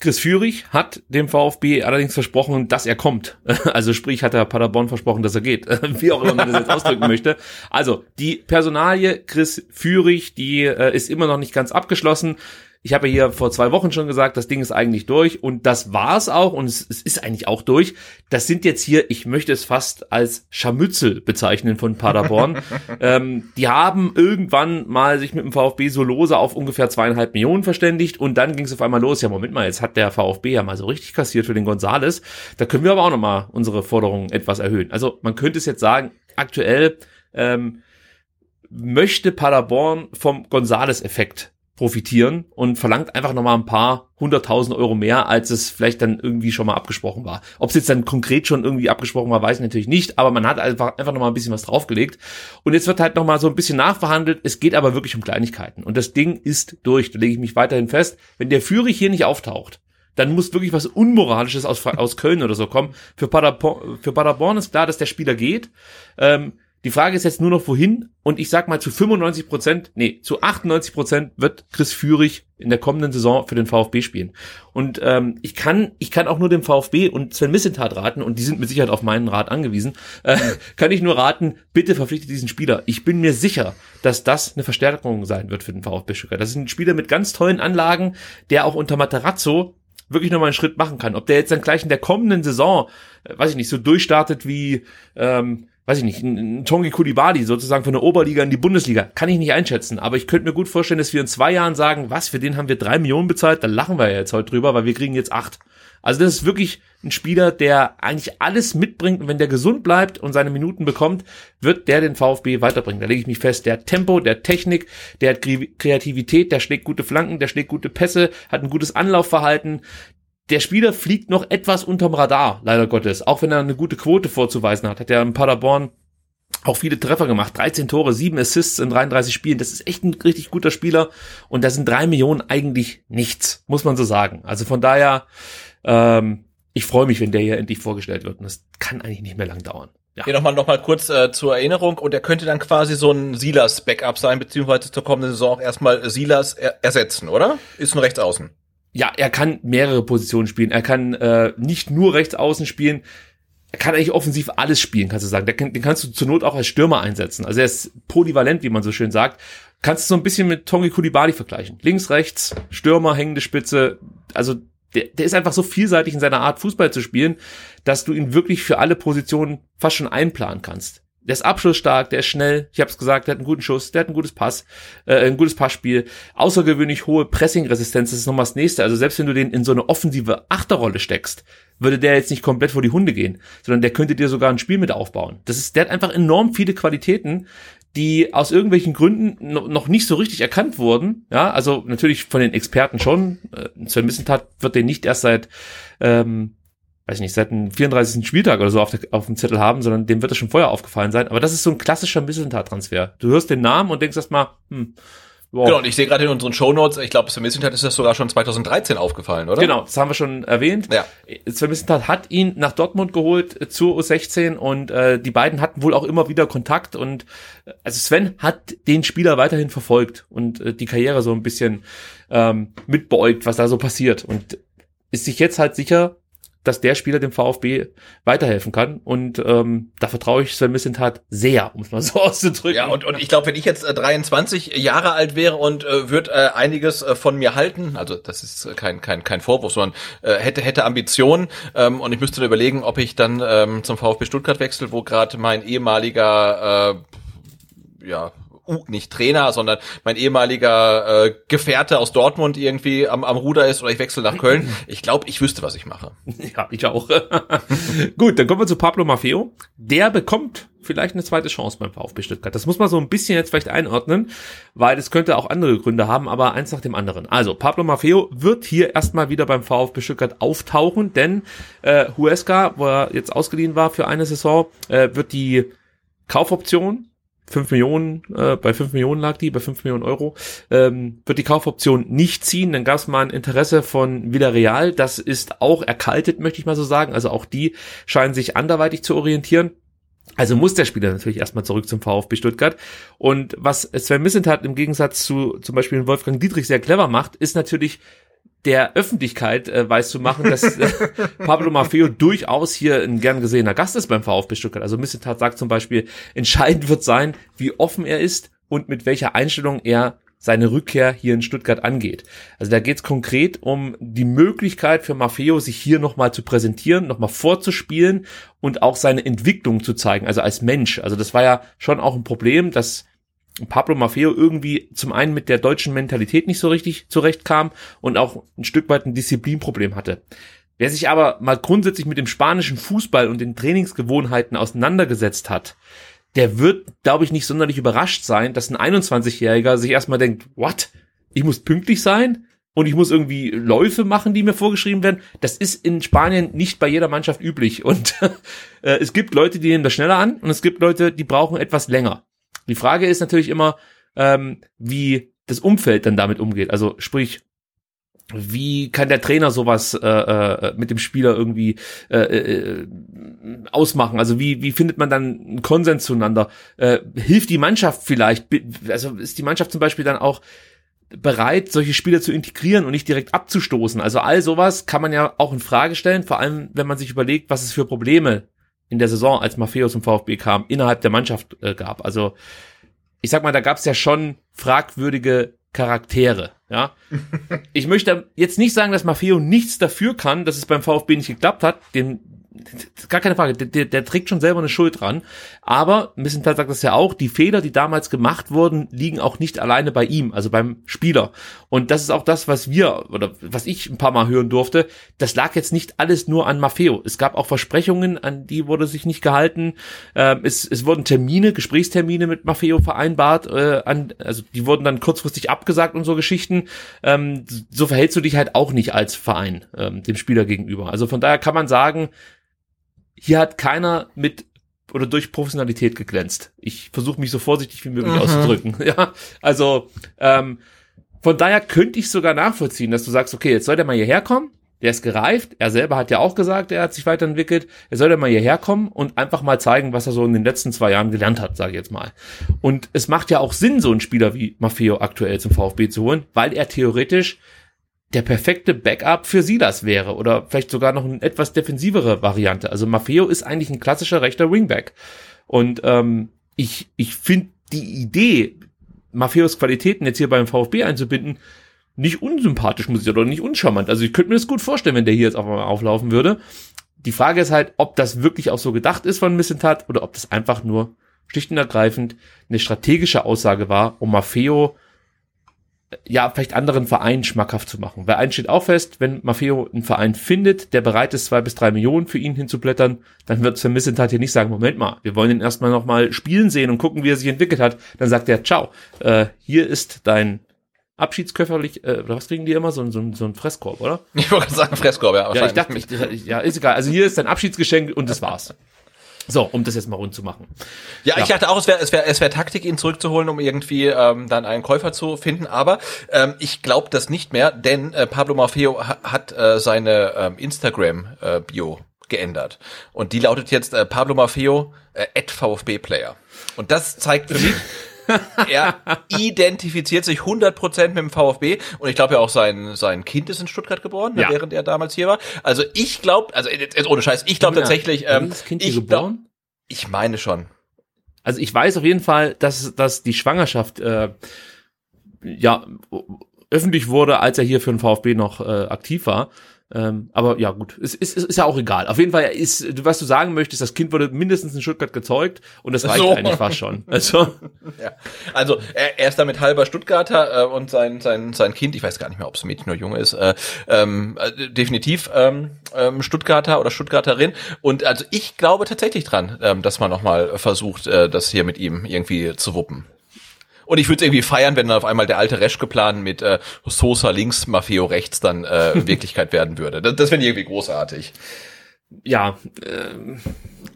Chris Führig hat dem VfB allerdings versprochen, dass er kommt. Also sprich, hat er Paderborn versprochen, dass er geht. Wie auch immer man das jetzt ausdrücken möchte. Also die Personalie Chris Führig, die äh, ist immer noch nicht ganz abgeschlossen. Ich habe ja hier vor zwei Wochen schon gesagt, das Ding ist eigentlich durch und das war's auch und es, es, ist eigentlich auch durch. Das sind jetzt hier, ich möchte es fast als Scharmützel bezeichnen von Paderborn. ähm, die haben irgendwann mal sich mit dem VfB so lose auf ungefähr zweieinhalb Millionen verständigt und dann ging es auf einmal los. Ja, Moment mal, jetzt hat der VfB ja mal so richtig kassiert für den Gonzales. Da können wir aber auch nochmal unsere Forderungen etwas erhöhen. Also man könnte es jetzt sagen, aktuell ähm, möchte Paderborn vom Gonzales-Effekt profitieren und verlangt einfach nochmal ein paar hunderttausend Euro mehr, als es vielleicht dann irgendwie schon mal abgesprochen war. Ob es jetzt dann konkret schon irgendwie abgesprochen war, weiß ich natürlich nicht, aber man hat einfach, einfach nochmal ein bisschen was draufgelegt. Und jetzt wird halt nochmal so ein bisschen nachverhandelt. Es geht aber wirklich um Kleinigkeiten. Und das Ding ist durch. Da lege ich mich weiterhin fest. Wenn der Führig hier nicht auftaucht, dann muss wirklich was Unmoralisches aus, aus Köln oder so kommen. Für Paderborn, für Paderborn ist klar, dass der Spieler geht. Ähm, die Frage ist jetzt nur noch wohin und ich sag mal zu 95 Prozent, nee, zu 98 Prozent wird Chris Führig in der kommenden Saison für den VfB spielen. Und ähm, ich kann, ich kann auch nur dem VfB und Sven Missentat raten und die sind mit Sicherheit auf meinen Rat angewiesen. Äh, kann ich nur raten, bitte verpflichtet diesen Spieler. Ich bin mir sicher, dass das eine Verstärkung sein wird für den VfB Stuttgart. Das ist ein Spieler mit ganz tollen Anlagen, der auch unter Materazzo wirklich nochmal einen Schritt machen kann. Ob der jetzt dann gleich in der kommenden Saison, äh, weiß ich nicht, so durchstartet wie ähm, weiß ich nicht, ein, Tongi Kulibali sozusagen von der Oberliga in die Bundesliga, kann ich nicht einschätzen. Aber ich könnte mir gut vorstellen, dass wir in zwei Jahren sagen, was, für den haben wir drei Millionen bezahlt, da lachen wir ja jetzt heute drüber, weil wir kriegen jetzt acht. Also das ist wirklich ein Spieler, der eigentlich alles mitbringt und wenn der gesund bleibt und seine Minuten bekommt, wird der den VfB weiterbringen. Da lege ich mich fest. Der hat Tempo, der hat Technik, der hat Kreativität, der schlägt gute Flanken, der schlägt gute Pässe, hat ein gutes Anlaufverhalten, der Spieler fliegt noch etwas unterm Radar, leider Gottes. Auch wenn er eine gute Quote vorzuweisen hat, hat er in Paderborn auch viele Treffer gemacht. 13 Tore, 7 Assists in 33 Spielen. Das ist echt ein richtig guter Spieler. Und da sind drei Millionen eigentlich nichts, muss man so sagen. Also von daher, ähm, ich freue mich, wenn der hier endlich vorgestellt wird. Und das kann eigentlich nicht mehr lang dauern. Ja. Hier nochmal noch mal kurz äh, zur Erinnerung. Und er könnte dann quasi so ein Silas-Backup sein, beziehungsweise zur kommenden Saison auch erstmal Silas er ersetzen, oder? Ist ein Rechtsaußen ja, er kann mehrere Positionen spielen. Er kann äh, nicht nur rechts außen spielen. Er kann eigentlich offensiv alles spielen, kannst du sagen. Den, kannst du zur Not auch als Stürmer einsetzen. Also er ist polyvalent, wie man so schön sagt. Kannst du so ein bisschen mit Tongi Kulibali vergleichen. Links, rechts, Stürmer, hängende Spitze. Also der, der ist einfach so vielseitig in seiner Art, Fußball zu spielen, dass du ihn wirklich für alle Positionen fast schon einplanen kannst der ist abschlussstark, der ist schnell, ich habe es gesagt, der hat einen guten Schuss, der hat ein gutes Pass, äh, ein gutes Passspiel, außergewöhnlich hohe Pressing-Resistenz, das ist nochmal das nächste. Also selbst wenn du den in so eine offensive Achterrolle steckst, würde der jetzt nicht komplett vor die Hunde gehen, sondern der könnte dir sogar ein Spiel mit aufbauen. Das ist, der hat einfach enorm viele Qualitäten, die aus irgendwelchen Gründen noch nicht so richtig erkannt wurden. Ja, also natürlich von den Experten schon. Äh, Sven Missentat wird den nicht erst seit ähm, weiß ich nicht, seit dem 34. Spieltag oder so auf, der, auf dem Zettel haben, sondern dem wird das schon vorher aufgefallen sein. Aber das ist so ein klassischer Missentat-Transfer. Du hörst den Namen und denkst erstmal, hm, Wow. Genau, und ich sehe gerade in unseren Shownotes, ich glaube, Sven Missentat ist das sogar schon 2013 aufgefallen, oder? Genau, das haben wir schon erwähnt. Ja. Sven Missentat hat ihn nach Dortmund geholt zur U16 und äh, die beiden hatten wohl auch immer wieder Kontakt und äh, also Sven hat den Spieler weiterhin verfolgt und äh, die Karriere so ein bisschen ähm, mitbeäugt, was da so passiert und ist sich jetzt halt sicher, dass der Spieler dem VfB weiterhelfen kann. Und ähm, da vertraue ich Sven Missentat sehr, um es mal so auszudrücken. Ja, und, und ich glaube, wenn ich jetzt äh, 23 Jahre alt wäre und äh, würde äh, einiges äh, von mir halten, also das ist kein, kein, kein Vorwurf, sondern äh, hätte, hätte Ambitionen ähm, und ich müsste überlegen, ob ich dann ähm, zum VfB Stuttgart wechsle, wo gerade mein ehemaliger äh, ja, uh, nicht Trainer, sondern mein ehemaliger äh, Gefährte aus Dortmund irgendwie am, am Ruder ist oder ich wechsle nach Köln. Ich glaube, ich wüsste, was ich mache. Ja, ich auch. Gut, dann kommen wir zu Pablo Maffeo. Der bekommt vielleicht eine zweite Chance beim VfB Stuttgart. Das muss man so ein bisschen jetzt vielleicht einordnen, weil es könnte auch andere Gründe haben, aber eins nach dem anderen. Also, Pablo Maffeo wird hier erstmal wieder beim VfB Stuttgart auftauchen, denn äh, Huesca, wo er jetzt ausgeliehen war für eine Saison, äh, wird die Kaufoption 5 Millionen, äh, bei 5 Millionen lag die, bei 5 Millionen Euro, ähm, wird die Kaufoption nicht ziehen. Dann gab es mal ein Interesse von Villarreal. Das ist auch erkaltet, möchte ich mal so sagen. Also auch die scheinen sich anderweitig zu orientieren. Also muss der Spieler natürlich erstmal zurück zum VfB Stuttgart. Und was Sven Missentat im Gegensatz zu zum Beispiel Wolfgang Dietrich sehr clever macht, ist natürlich der Öffentlichkeit äh, weiß zu machen, dass äh, Pablo Maffeo durchaus hier ein gern gesehener Gast ist beim VfB Stuttgart. Also Missetat sagt zum Beispiel, entscheidend wird sein, wie offen er ist und mit welcher Einstellung er seine Rückkehr hier in Stuttgart angeht. Also da geht es konkret um die Möglichkeit für Maffeo, sich hier nochmal zu präsentieren, nochmal vorzuspielen und auch seine Entwicklung zu zeigen, also als Mensch. Also das war ja schon auch ein Problem, dass Pablo Maffeo irgendwie zum einen mit der deutschen Mentalität nicht so richtig zurechtkam und auch ein Stück weit ein Disziplinproblem hatte. Wer sich aber mal grundsätzlich mit dem spanischen Fußball und den Trainingsgewohnheiten auseinandergesetzt hat, der wird, glaube ich, nicht sonderlich überrascht sein, dass ein 21-Jähriger sich erstmal denkt, what? ich muss pünktlich sein und ich muss irgendwie Läufe machen, die mir vorgeschrieben werden. Das ist in Spanien nicht bei jeder Mannschaft üblich. Und äh, es gibt Leute, die nehmen das schneller an und es gibt Leute, die brauchen etwas länger. Die Frage ist natürlich immer, ähm, wie das Umfeld dann damit umgeht. Also sprich, wie kann der Trainer sowas äh, äh, mit dem Spieler irgendwie äh, äh, ausmachen? Also wie, wie findet man dann einen Konsens zueinander? Äh, hilft die Mannschaft vielleicht? Also ist die Mannschaft zum Beispiel dann auch bereit, solche Spieler zu integrieren und nicht direkt abzustoßen? Also all sowas kann man ja auch in Frage stellen, vor allem wenn man sich überlegt, was es für Probleme in der Saison, als Maffeo zum VfB kam, innerhalb der Mannschaft äh, gab. Also ich sag mal, da gab es ja schon fragwürdige Charaktere. Ja, ich möchte jetzt nicht sagen, dass Maffeo nichts dafür kann, dass es beim VfB nicht geklappt hat. Den gar keine Frage, der, der trägt schon selber eine Schuld dran. Aber Missenthal sagt das ja auch, die Fehler, die damals gemacht wurden, liegen auch nicht alleine bei ihm, also beim Spieler. Und das ist auch das, was wir, oder was ich ein paar Mal hören durfte, das lag jetzt nicht alles nur an Maffeo. Es gab auch Versprechungen, an die wurde sich nicht gehalten. Ähm, es, es wurden Termine, Gesprächstermine mit Maffeo vereinbart, äh, an, also die wurden dann kurzfristig abgesagt und so Geschichten. Ähm, so verhältst du dich halt auch nicht als Verein ähm, dem Spieler gegenüber. Also von daher kann man sagen, hier hat keiner mit oder durch Professionalität geglänzt. Ich versuche mich so vorsichtig wie möglich mhm. auszudrücken. Ja, also ähm, von daher könnte ich sogar nachvollziehen, dass du sagst, okay, jetzt soll der mal hierher kommen. Der ist gereift. Er selber hat ja auch gesagt, er hat sich weiterentwickelt. Er soll ja mal hierher kommen und einfach mal zeigen, was er so in den letzten zwei Jahren gelernt hat, sage ich jetzt mal. Und es macht ja auch Sinn, so einen Spieler wie Maffeo aktuell zum VfB zu holen, weil er theoretisch der perfekte Backup für Silas wäre oder vielleicht sogar noch eine etwas defensivere Variante. Also Maffeo ist eigentlich ein klassischer rechter Wingback. Und ähm, ich, ich finde die Idee, Maffeos Qualitäten jetzt hier beim VfB einzubinden, nicht unsympathisch, muss ich oder nicht uncharmant. Also ich könnte mir das gut vorstellen, wenn der hier jetzt auf einmal auflaufen würde. Die Frage ist halt, ob das wirklich auch so gedacht ist von Missentat oder ob das einfach nur schlicht und ergreifend eine strategische Aussage war, um Maffeo ja, vielleicht anderen Vereinen schmackhaft zu machen. Weil eins steht auch fest, wenn Maffeo einen Verein findet, der bereit ist, zwei bis drei Millionen für ihn hinzublättern, dann wird Sven Missentat hier nicht sagen, Moment mal, wir wollen ihn erstmal nochmal spielen sehen und gucken, wie er sich entwickelt hat. Dann sagt er, ciao, äh, hier ist dein Abschiedsköfferlich, äh, oder was kriegen die immer? So, so, so ein Fresskorb, oder? Ich wollte sagen Fresskorb, ja. Ja, ich dachte, ich, ja, ist egal. Also hier ist dein Abschiedsgeschenk und das war's. So, um das jetzt mal rund zu machen. Ja, ja. ich dachte auch, es wäre es wäre es wäre Taktik, ihn zurückzuholen, um irgendwie ähm, dann einen Käufer zu finden. Aber ähm, ich glaube das nicht mehr, denn äh, Pablo Maffeo ha hat äh, seine ähm, Instagram-Bio äh, geändert. Und die lautet jetzt äh, Pablo Maffeo äh, at VfB Player. Und das zeigt für mich, er identifiziert sich 100% mit dem VfB und ich glaube ja auch sein sein Kind ist in Stuttgart geboren, ne, ja. während er damals hier war. Also ich glaube, also jetzt ohne Scheiß, ich glaube tatsächlich, ähm, das kind hier ich glaub, geboren? ich meine schon. Also ich weiß auf jeden Fall, dass dass die Schwangerschaft äh, ja öffentlich wurde, als er hier für den VfB noch äh, aktiv war. Ähm, aber ja, gut, es ist, ist, ist ja auch egal. Auf jeden Fall ist, was du sagen möchtest, das Kind wurde mindestens in Stuttgart gezeugt und das reicht so. eigentlich fast schon. Also, ja. also er, er ist damit halber Stuttgarter äh, und sein, sein, sein Kind, ich weiß gar nicht mehr, ob es Mädchen oder Junge ist, äh, ähm, äh, definitiv ähm, ähm, Stuttgarter oder Stuttgarterin. Und also ich glaube tatsächlich dran, ähm, dass man nochmal versucht, äh, das hier mit ihm irgendwie zu wuppen. Und ich würde es irgendwie feiern, wenn dann auf einmal der alte Reschke-Plan mit äh, Sosa links, Maffeo rechts dann äh, Wirklichkeit werden würde. Das, das finde ich irgendwie großartig. Ja, äh,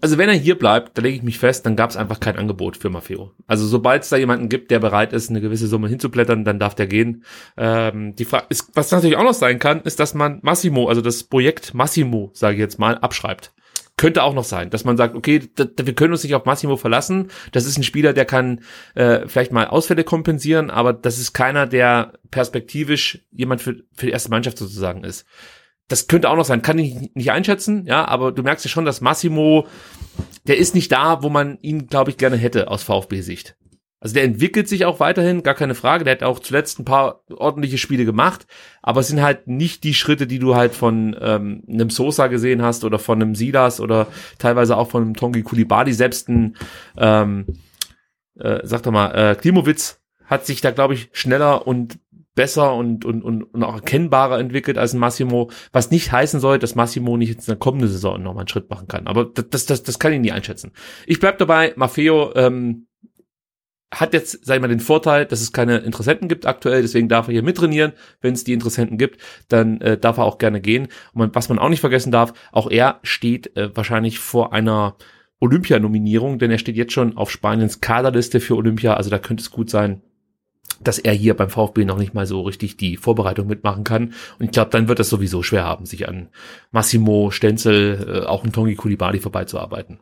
also wenn er hier bleibt, da lege ich mich fest, dann gab es einfach kein Angebot für Maffeo. Also sobald es da jemanden gibt, der bereit ist, eine gewisse Summe hinzublättern, dann darf der gehen. Ähm, die Frage ist, was natürlich auch noch sein kann, ist, dass man Massimo, also das Projekt Massimo, sage ich jetzt mal, abschreibt. Könnte auch noch sein, dass man sagt, okay, wir können uns nicht auf Massimo verlassen. Das ist ein Spieler, der kann äh, vielleicht mal Ausfälle kompensieren, aber das ist keiner, der perspektivisch jemand für, für die erste Mannschaft sozusagen ist. Das könnte auch noch sein, kann ich nicht einschätzen, ja, aber du merkst ja schon, dass Massimo, der ist nicht da, wo man ihn, glaube ich, gerne hätte aus VfB-Sicht. Also der entwickelt sich auch weiterhin, gar keine Frage. Der hat auch zuletzt ein paar ordentliche Spiele gemacht, aber es sind halt nicht die Schritte, die du halt von ähm, einem Sosa gesehen hast oder von einem Silas oder teilweise auch von einem Tongi Kulibali. Selbst ein, ähm, äh, sag doch mal, äh, Klimowitz hat sich da, glaube ich, schneller und besser und, und, und, und auch erkennbarer entwickelt als ein Massimo, was nicht heißen soll, dass Massimo nicht jetzt in der kommenden Saison nochmal einen Schritt machen kann. Aber das, das, das kann ich nie einschätzen. Ich bleib dabei, Maffeo, ähm, hat jetzt, sag ich mal, den Vorteil, dass es keine Interessenten gibt aktuell, deswegen darf er hier mittrainieren. Wenn es die Interessenten gibt, dann äh, darf er auch gerne gehen. Und man, was man auch nicht vergessen darf, auch er steht äh, wahrscheinlich vor einer Olympianominierung, denn er steht jetzt schon auf Spaniens Kaderliste für Olympia. Also da könnte es gut sein, dass er hier beim VfB noch nicht mal so richtig die Vorbereitung mitmachen kann. Und ich glaube, dann wird es sowieso schwer haben, sich an Massimo Stenzel, äh, auch ein Tongi Kulibali vorbeizuarbeiten.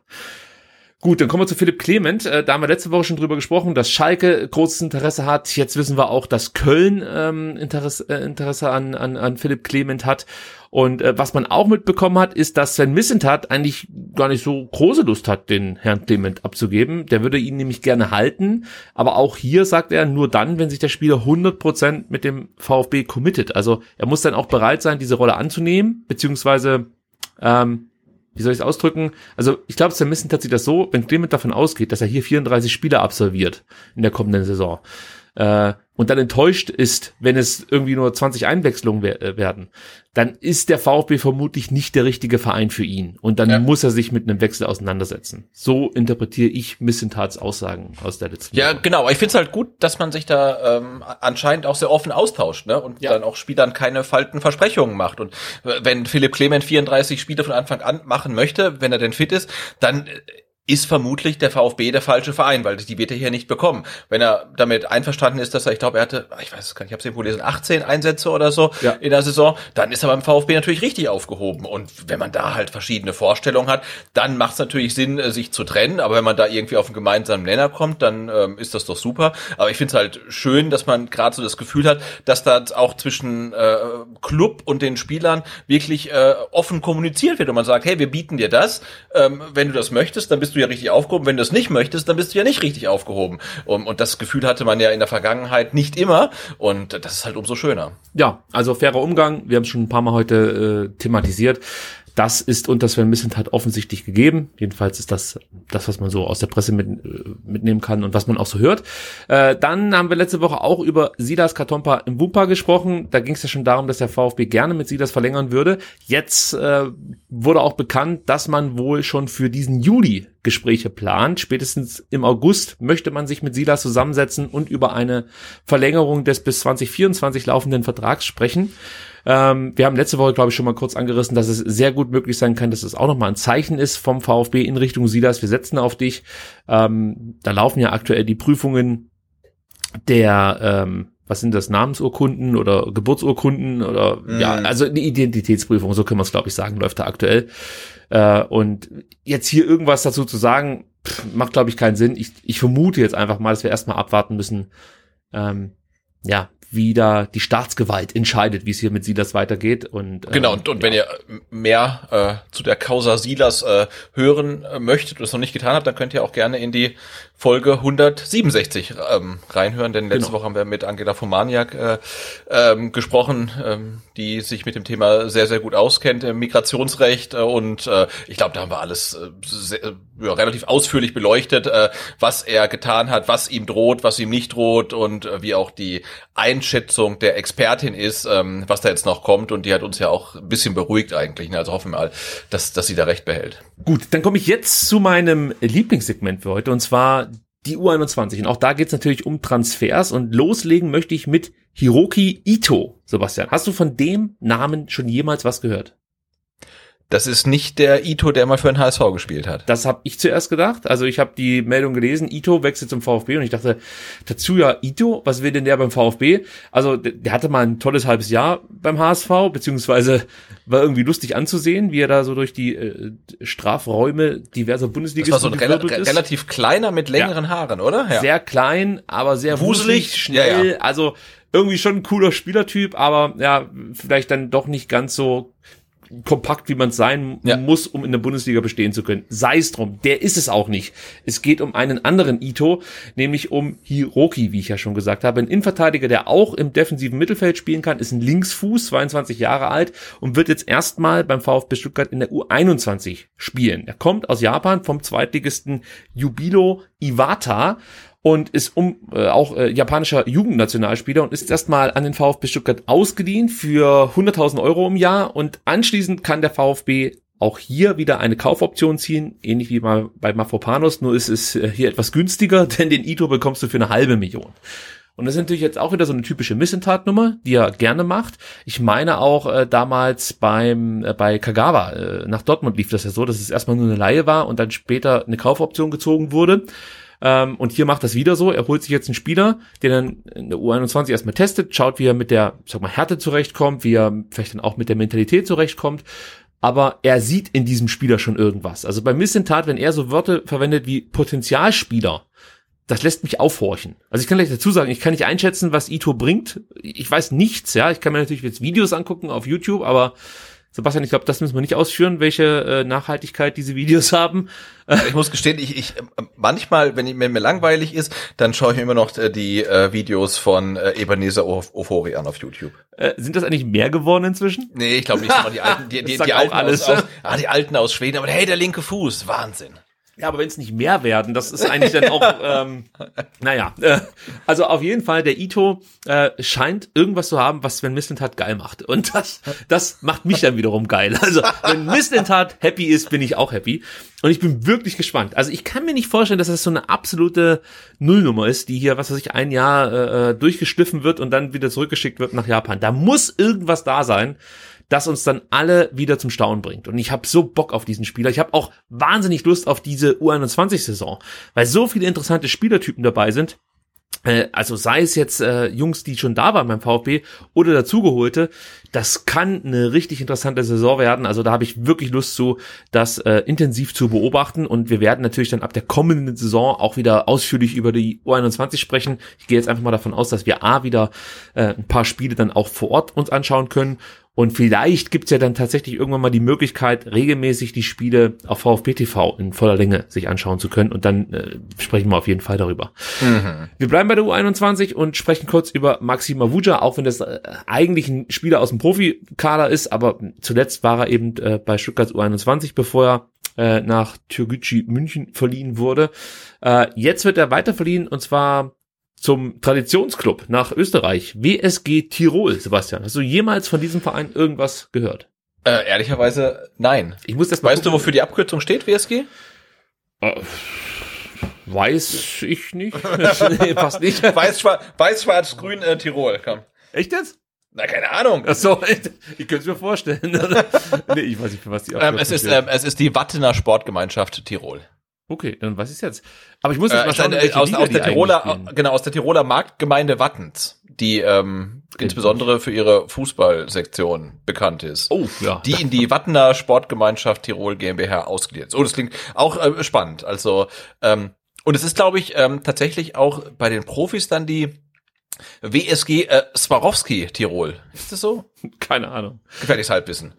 Gut, dann kommen wir zu Philipp Clement. Äh, da haben wir letzte Woche schon drüber gesprochen, dass Schalke großes Interesse hat. Jetzt wissen wir auch, dass Köln ähm, Interesse, äh, Interesse an, an, an Philipp Clement hat. Und äh, was man auch mitbekommen hat, ist, dass Sven Missentat eigentlich gar nicht so große Lust hat, den Herrn Clement abzugeben. Der würde ihn nämlich gerne halten. Aber auch hier sagt er, nur dann, wenn sich der Spieler 100% mit dem VfB committet. Also er muss dann auch bereit sein, diese Rolle anzunehmen, beziehungsweise ähm, wie soll ich es ausdrücken? Also ich glaube, Sam Missentat sieht das so, wenn Clement davon ausgeht, dass er hier 34 Spiele absolviert in der kommenden Saison äh, und dann enttäuscht ist, wenn es irgendwie nur 20 Einwechslungen wer äh, werden, dann ist der VfB vermutlich nicht der richtige Verein für ihn. Und dann ja. muss er sich mit einem Wechsel auseinandersetzen. So interpretiere ich Missentats Aussagen aus der letzten Ja, Woche. genau. Ich finde es halt gut, dass man sich da ähm, anscheinend auch sehr offen austauscht ne? und ja. dann auch Spielern keine falten Versprechungen macht. Und wenn Philipp Clement 34 Spiele von Anfang an machen möchte, wenn er denn fit ist, dann äh, ist vermutlich der VfB der falsche Verein, weil die wird er hier nicht bekommen. Wenn er damit einverstanden ist, dass er, ich glaube, er hatte, ich weiß es gar nicht, ich habe es irgendwo gelesen, 18 Einsätze oder so ja. in der Saison, dann ist er beim VfB natürlich richtig aufgehoben. Und wenn man da halt verschiedene Vorstellungen hat, dann macht es natürlich Sinn, äh, sich zu trennen. Aber wenn man da irgendwie auf einen gemeinsamen Nenner kommt, dann ähm, ist das doch super. Aber ich finde es halt schön, dass man gerade so das Gefühl hat, dass da auch zwischen äh, Club und den Spielern wirklich äh, offen kommuniziert wird und man sagt, hey, wir bieten dir das, ähm, wenn du das möchtest, dann bist du ja richtig aufgehoben. Wenn du es nicht möchtest, dann bist du ja nicht richtig aufgehoben. Und, und das Gefühl hatte man ja in der Vergangenheit nicht immer. Und das ist halt umso schöner. Ja, also fairer Umgang. Wir haben es schon ein paar Mal heute äh, thematisiert. Das ist unter Sven Missentat offensichtlich gegeben. Jedenfalls ist das das, was man so aus der Presse mit, äh, mitnehmen kann und was man auch so hört. Äh, dann haben wir letzte Woche auch über Silas Katompa im Wumpa gesprochen. Da ging es ja schon darum, dass der VfB gerne mit Silas verlängern würde. Jetzt äh, wurde auch bekannt, dass man wohl schon für diesen Juli Gespräche plant. Spätestens im August möchte man sich mit Silas zusammensetzen und über eine Verlängerung des bis 2024 laufenden Vertrags sprechen. Ähm, wir haben letzte Woche, glaube ich, schon mal kurz angerissen, dass es sehr gut möglich sein kann, dass es auch nochmal ein Zeichen ist vom VfB in Richtung Silas. Wir setzen auf dich. Ähm, da laufen ja aktuell die Prüfungen der, ähm, was sind das, Namensurkunden oder Geburtsurkunden oder mm. ja, also eine Identitätsprüfung, so können wir es, glaube ich, sagen, läuft da aktuell. Äh, und jetzt hier irgendwas dazu zu sagen, pff, macht, glaube ich, keinen Sinn. Ich, ich vermute jetzt einfach mal, dass wir erstmal abwarten müssen, ähm, ja, wie da die Staatsgewalt entscheidet, wie es hier mit Silas weitergeht. Und, äh, genau, und, und ja. wenn ihr mehr äh, zu der Causa Silas äh, hören äh, möchtet und es noch nicht getan habt, dann könnt ihr auch gerne in die Folge 167 ähm, reinhören, denn letzte genau. Woche haben wir mit Angela Fomaniak äh, ähm, gesprochen, ähm, die sich mit dem Thema sehr, sehr gut auskennt im Migrationsrecht äh, und äh, ich glaube, da haben wir alles äh, sehr, ja, relativ ausführlich beleuchtet, äh, was er getan hat, was ihm droht, was ihm nicht droht und äh, wie auch die Einschätzung der Expertin ist, ähm, was da jetzt noch kommt und die hat uns ja auch ein bisschen beruhigt eigentlich, ne? also hoffen wir mal, dass, dass sie da recht behält. Gut, dann komme ich jetzt zu meinem Lieblingssegment für heute und zwar die U21. Und auch da geht es natürlich um Transfers und loslegen möchte ich mit Hiroki Ito. Sebastian, hast du von dem Namen schon jemals was gehört? Das ist nicht der Ito, der mal für den HSV gespielt hat. Das habe ich zuerst gedacht. Also ich habe die Meldung gelesen, Ito wechselt zum VfB und ich dachte, Tatsuya Ito, was will denn der beim VfB? Also der hatte mal ein tolles halbes Jahr beim HSV, beziehungsweise war irgendwie lustig anzusehen, wie er da so durch die äh, Strafräume diverser Bundesliga Das war so ein rel ist. relativ kleiner mit längeren ja. Haaren, oder? Ja. Sehr klein, aber sehr wuselig, wuselig schnell. Ja, also irgendwie schon ein cooler Spielertyp, aber ja, vielleicht dann doch nicht ganz so kompakt, wie man sein ja. muss, um in der Bundesliga bestehen zu können. Sei es drum, der ist es auch nicht. Es geht um einen anderen Ito, nämlich um Hiroki, wie ich ja schon gesagt habe. Ein Innenverteidiger, der auch im defensiven Mittelfeld spielen kann, ist ein Linksfuß, 22 Jahre alt und wird jetzt erstmal beim VfB Stuttgart in der U21 spielen. Er kommt aus Japan vom Zweitligisten Jubilo Iwata und ist um äh, auch äh, japanischer Jugendnationalspieler und ist erstmal an den VfB Stuttgart ausgeliehen für 100.000 Euro im Jahr und anschließend kann der VfB auch hier wieder eine Kaufoption ziehen, ähnlich wie mal bei Mafropanos, nur ist es äh, hier etwas günstiger, denn den Ito bekommst du für eine halbe Million. Und das ist natürlich jetzt auch wieder so eine typische Missentat-Nummer, die er gerne macht. Ich meine auch äh, damals beim äh, bei Kagawa äh, nach Dortmund lief das ja so, dass es erstmal nur eine Laie war und dann später eine Kaufoption gezogen wurde. Ähm, und hier macht das wieder so. Er holt sich jetzt einen Spieler, der dann in der U21 erstmal testet, schaut, wie er mit der, sag mal, Härte zurechtkommt, wie er vielleicht dann auch mit der Mentalität zurechtkommt. Aber er sieht in diesem Spieler schon irgendwas. Also bei Missentat, wenn er so Wörter verwendet wie Potenzialspieler, das lässt mich aufhorchen. Also ich kann gleich dazu sagen, ich kann nicht einschätzen, was Ito bringt. Ich weiß nichts, ja. Ich kann mir natürlich jetzt Videos angucken auf YouTube, aber Sebastian, ich glaube, das müssen wir nicht ausführen, welche äh, Nachhaltigkeit diese Videos haben. Ich muss gestehen, ich, ich manchmal, wenn mir, mir langweilig ist, dann schaue ich mir immer noch äh, die äh, Videos von äh, Ebenezer Ofori an auf YouTube. Äh, sind das eigentlich mehr geworden inzwischen? Nee, ich glaube nicht. Die alten, die, die, die, alten alles, aus, aus, ah, die alten aus Schweden. Aber hey, der linke Fuß, Wahnsinn. Ja, aber wenn es nicht mehr werden, das ist eigentlich dann auch, ähm, naja. Äh, also auf jeden Fall, der Ito äh, scheint irgendwas zu haben, was Sven Mislintat geil macht. Und das, das macht mich dann wiederum geil. Also wenn Mislintat happy ist, bin ich auch happy. Und ich bin wirklich gespannt. Also ich kann mir nicht vorstellen, dass das so eine absolute Nullnummer ist, die hier, was weiß ich, ein Jahr äh, äh durchgeschliffen wird und dann wieder zurückgeschickt wird nach Japan. Da muss irgendwas da sein das uns dann alle wieder zum Staunen bringt. Und ich habe so Bock auf diesen Spieler. Ich habe auch wahnsinnig Lust auf diese U21-Saison, weil so viele interessante Spielertypen dabei sind. Äh, also sei es jetzt äh, Jungs, die schon da waren beim VfB oder dazugeholte, das kann eine richtig interessante Saison werden. Also da habe ich wirklich Lust zu, das äh, intensiv zu beobachten. Und wir werden natürlich dann ab der kommenden Saison auch wieder ausführlich über die U21 sprechen. Ich gehe jetzt einfach mal davon aus, dass wir A wieder äh, ein paar Spiele dann auch vor Ort uns anschauen können und vielleicht gibt's ja dann tatsächlich irgendwann mal die Möglichkeit, regelmäßig die Spiele auf VfB TV in voller Länge sich anschauen zu können. Und dann äh, sprechen wir auf jeden Fall darüber. Mhm. Wir bleiben bei der U21 und sprechen kurz über Maxi Mavuja, auch wenn das äh, eigentlich ein Spieler aus dem Profikader ist, aber zuletzt war er eben äh, bei Stuttgarts U21, bevor er äh, nach Türgücü München verliehen wurde. Äh, jetzt wird er weiter verliehen und zwar zum Traditionsclub nach Österreich, WSG Tirol, Sebastian. Hast du jemals von diesem Verein irgendwas gehört? Äh, ehrlicherweise nein. Ich muss das mal weißt gucken. du, wofür die Abkürzung steht, WSG? Äh, weiß ich nicht. nee, passt nicht. Weiß, schwarz, weiß, schwarz, grün, äh, Tirol, komm. Echt jetzt? Na, keine Ahnung. Ach so, ich, ich könnte es mir vorstellen. nee, ich weiß nicht, für was die ähm, es ist, ähm, es ist die Wattener Sportgemeinschaft Tirol. Okay, dann weiß ich jetzt. Aber ich muss jetzt äh, mal schauen, äh, aus, aus der Tiroler, genau, aus der Tiroler Marktgemeinde Wattens, die ähm, insbesondere für ihre Fußballsektion bekannt ist. Oh, ja. Die in die Wattener Sportgemeinschaft Tirol GmbH ausgegliedert ist. Oh, das klingt auch äh, spannend. Also, ähm, und es ist, glaube ich, ähm, tatsächlich auch bei den Profis dann die WSG äh, Swarovski Tirol. Ist das so? Keine Ahnung. Gefährliches Halbwissen.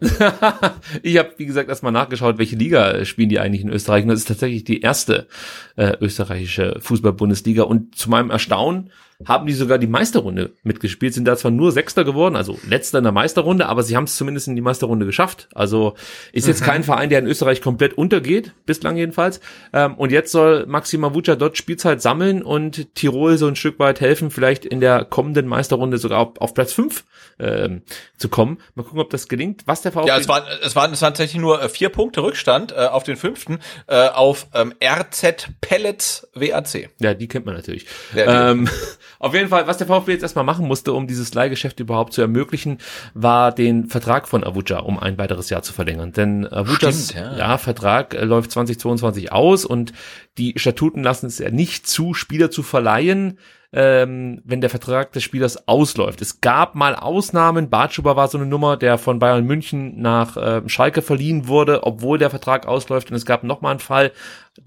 ich habe, wie gesagt, erstmal nachgeschaut, welche Liga spielen die eigentlich in Österreich. Und das ist tatsächlich die erste äh, österreichische Fußball-Bundesliga. Und zu meinem Erstaunen haben die sogar die Meisterrunde mitgespielt, sind da zwar nur Sechster geworden, also letzter in der Meisterrunde, aber sie haben es zumindest in die Meisterrunde geschafft. Also ist jetzt mhm. kein Verein, der in Österreich komplett untergeht, bislang jedenfalls. Ähm, und jetzt soll Maxima Vuca dort Spielzeit sammeln und Tirol so ein Stück weit helfen, vielleicht in der kommenden Meisterrunde sogar auf, auf Platz fünf ähm, zu kommen. Mal gucken, ob das gelingt. Was der VfB... Ja, es waren, es waren, es waren tatsächlich nur äh, vier Punkte Rückstand äh, auf den fünften äh, auf ähm, RZ Pellets WAC. Ja, die kennt man natürlich. Ja, ähm, auf jeden Fall, was der VfB jetzt erstmal machen musste, um dieses Leihgeschäft überhaupt zu ermöglichen, war den Vertrag von Avuja um ein weiteres Jahr zu verlängern. Denn Avujas ja. ja. Vertrag äh, läuft 2022 aus und die Statuten lassen es ja nicht zu, Spieler zu verleihen, ähm, wenn der Vertrag des Spielers ausläuft. Es gab mal Ausnahmen. Bartschuber war so eine Nummer, der von Bayern München nach äh, Schalke verliehen wurde, obwohl der Vertrag ausläuft. Und es gab noch mal einen Fall,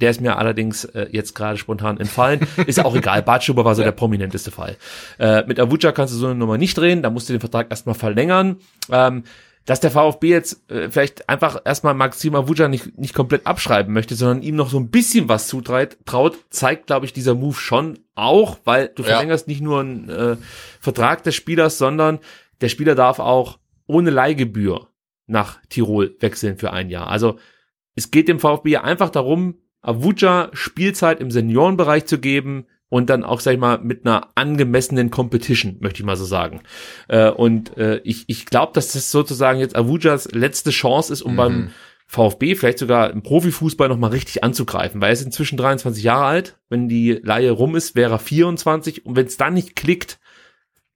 der ist mir allerdings äh, jetzt gerade spontan entfallen. Ist auch egal. Bartschuber war so der prominenteste Fall. Äh, mit Avuja kannst du so eine Nummer nicht drehen. Da musst du den Vertrag erstmal verlängern. Ähm, dass der VfB jetzt äh, vielleicht einfach erstmal Maxim Avuja nicht, nicht komplett abschreiben möchte, sondern ihm noch so ein bisschen was zutraut, traut, zeigt, glaube ich, dieser Move schon auch, weil du ja. verlängerst nicht nur einen äh, Vertrag des Spielers, sondern der Spieler darf auch ohne Leihgebühr nach Tirol wechseln für ein Jahr. Also es geht dem VfB einfach darum, Avuja Spielzeit im Seniorenbereich zu geben, und dann auch, sag ich mal, mit einer angemessenen Competition, möchte ich mal so sagen. Äh, und äh, ich, ich glaube, dass das sozusagen jetzt Avujas letzte Chance ist, um mhm. beim VfB vielleicht sogar im Profifußball nochmal richtig anzugreifen, weil er ist inzwischen 23 Jahre alt. Wenn die Laie rum ist, wäre er 24 und wenn es dann nicht klickt,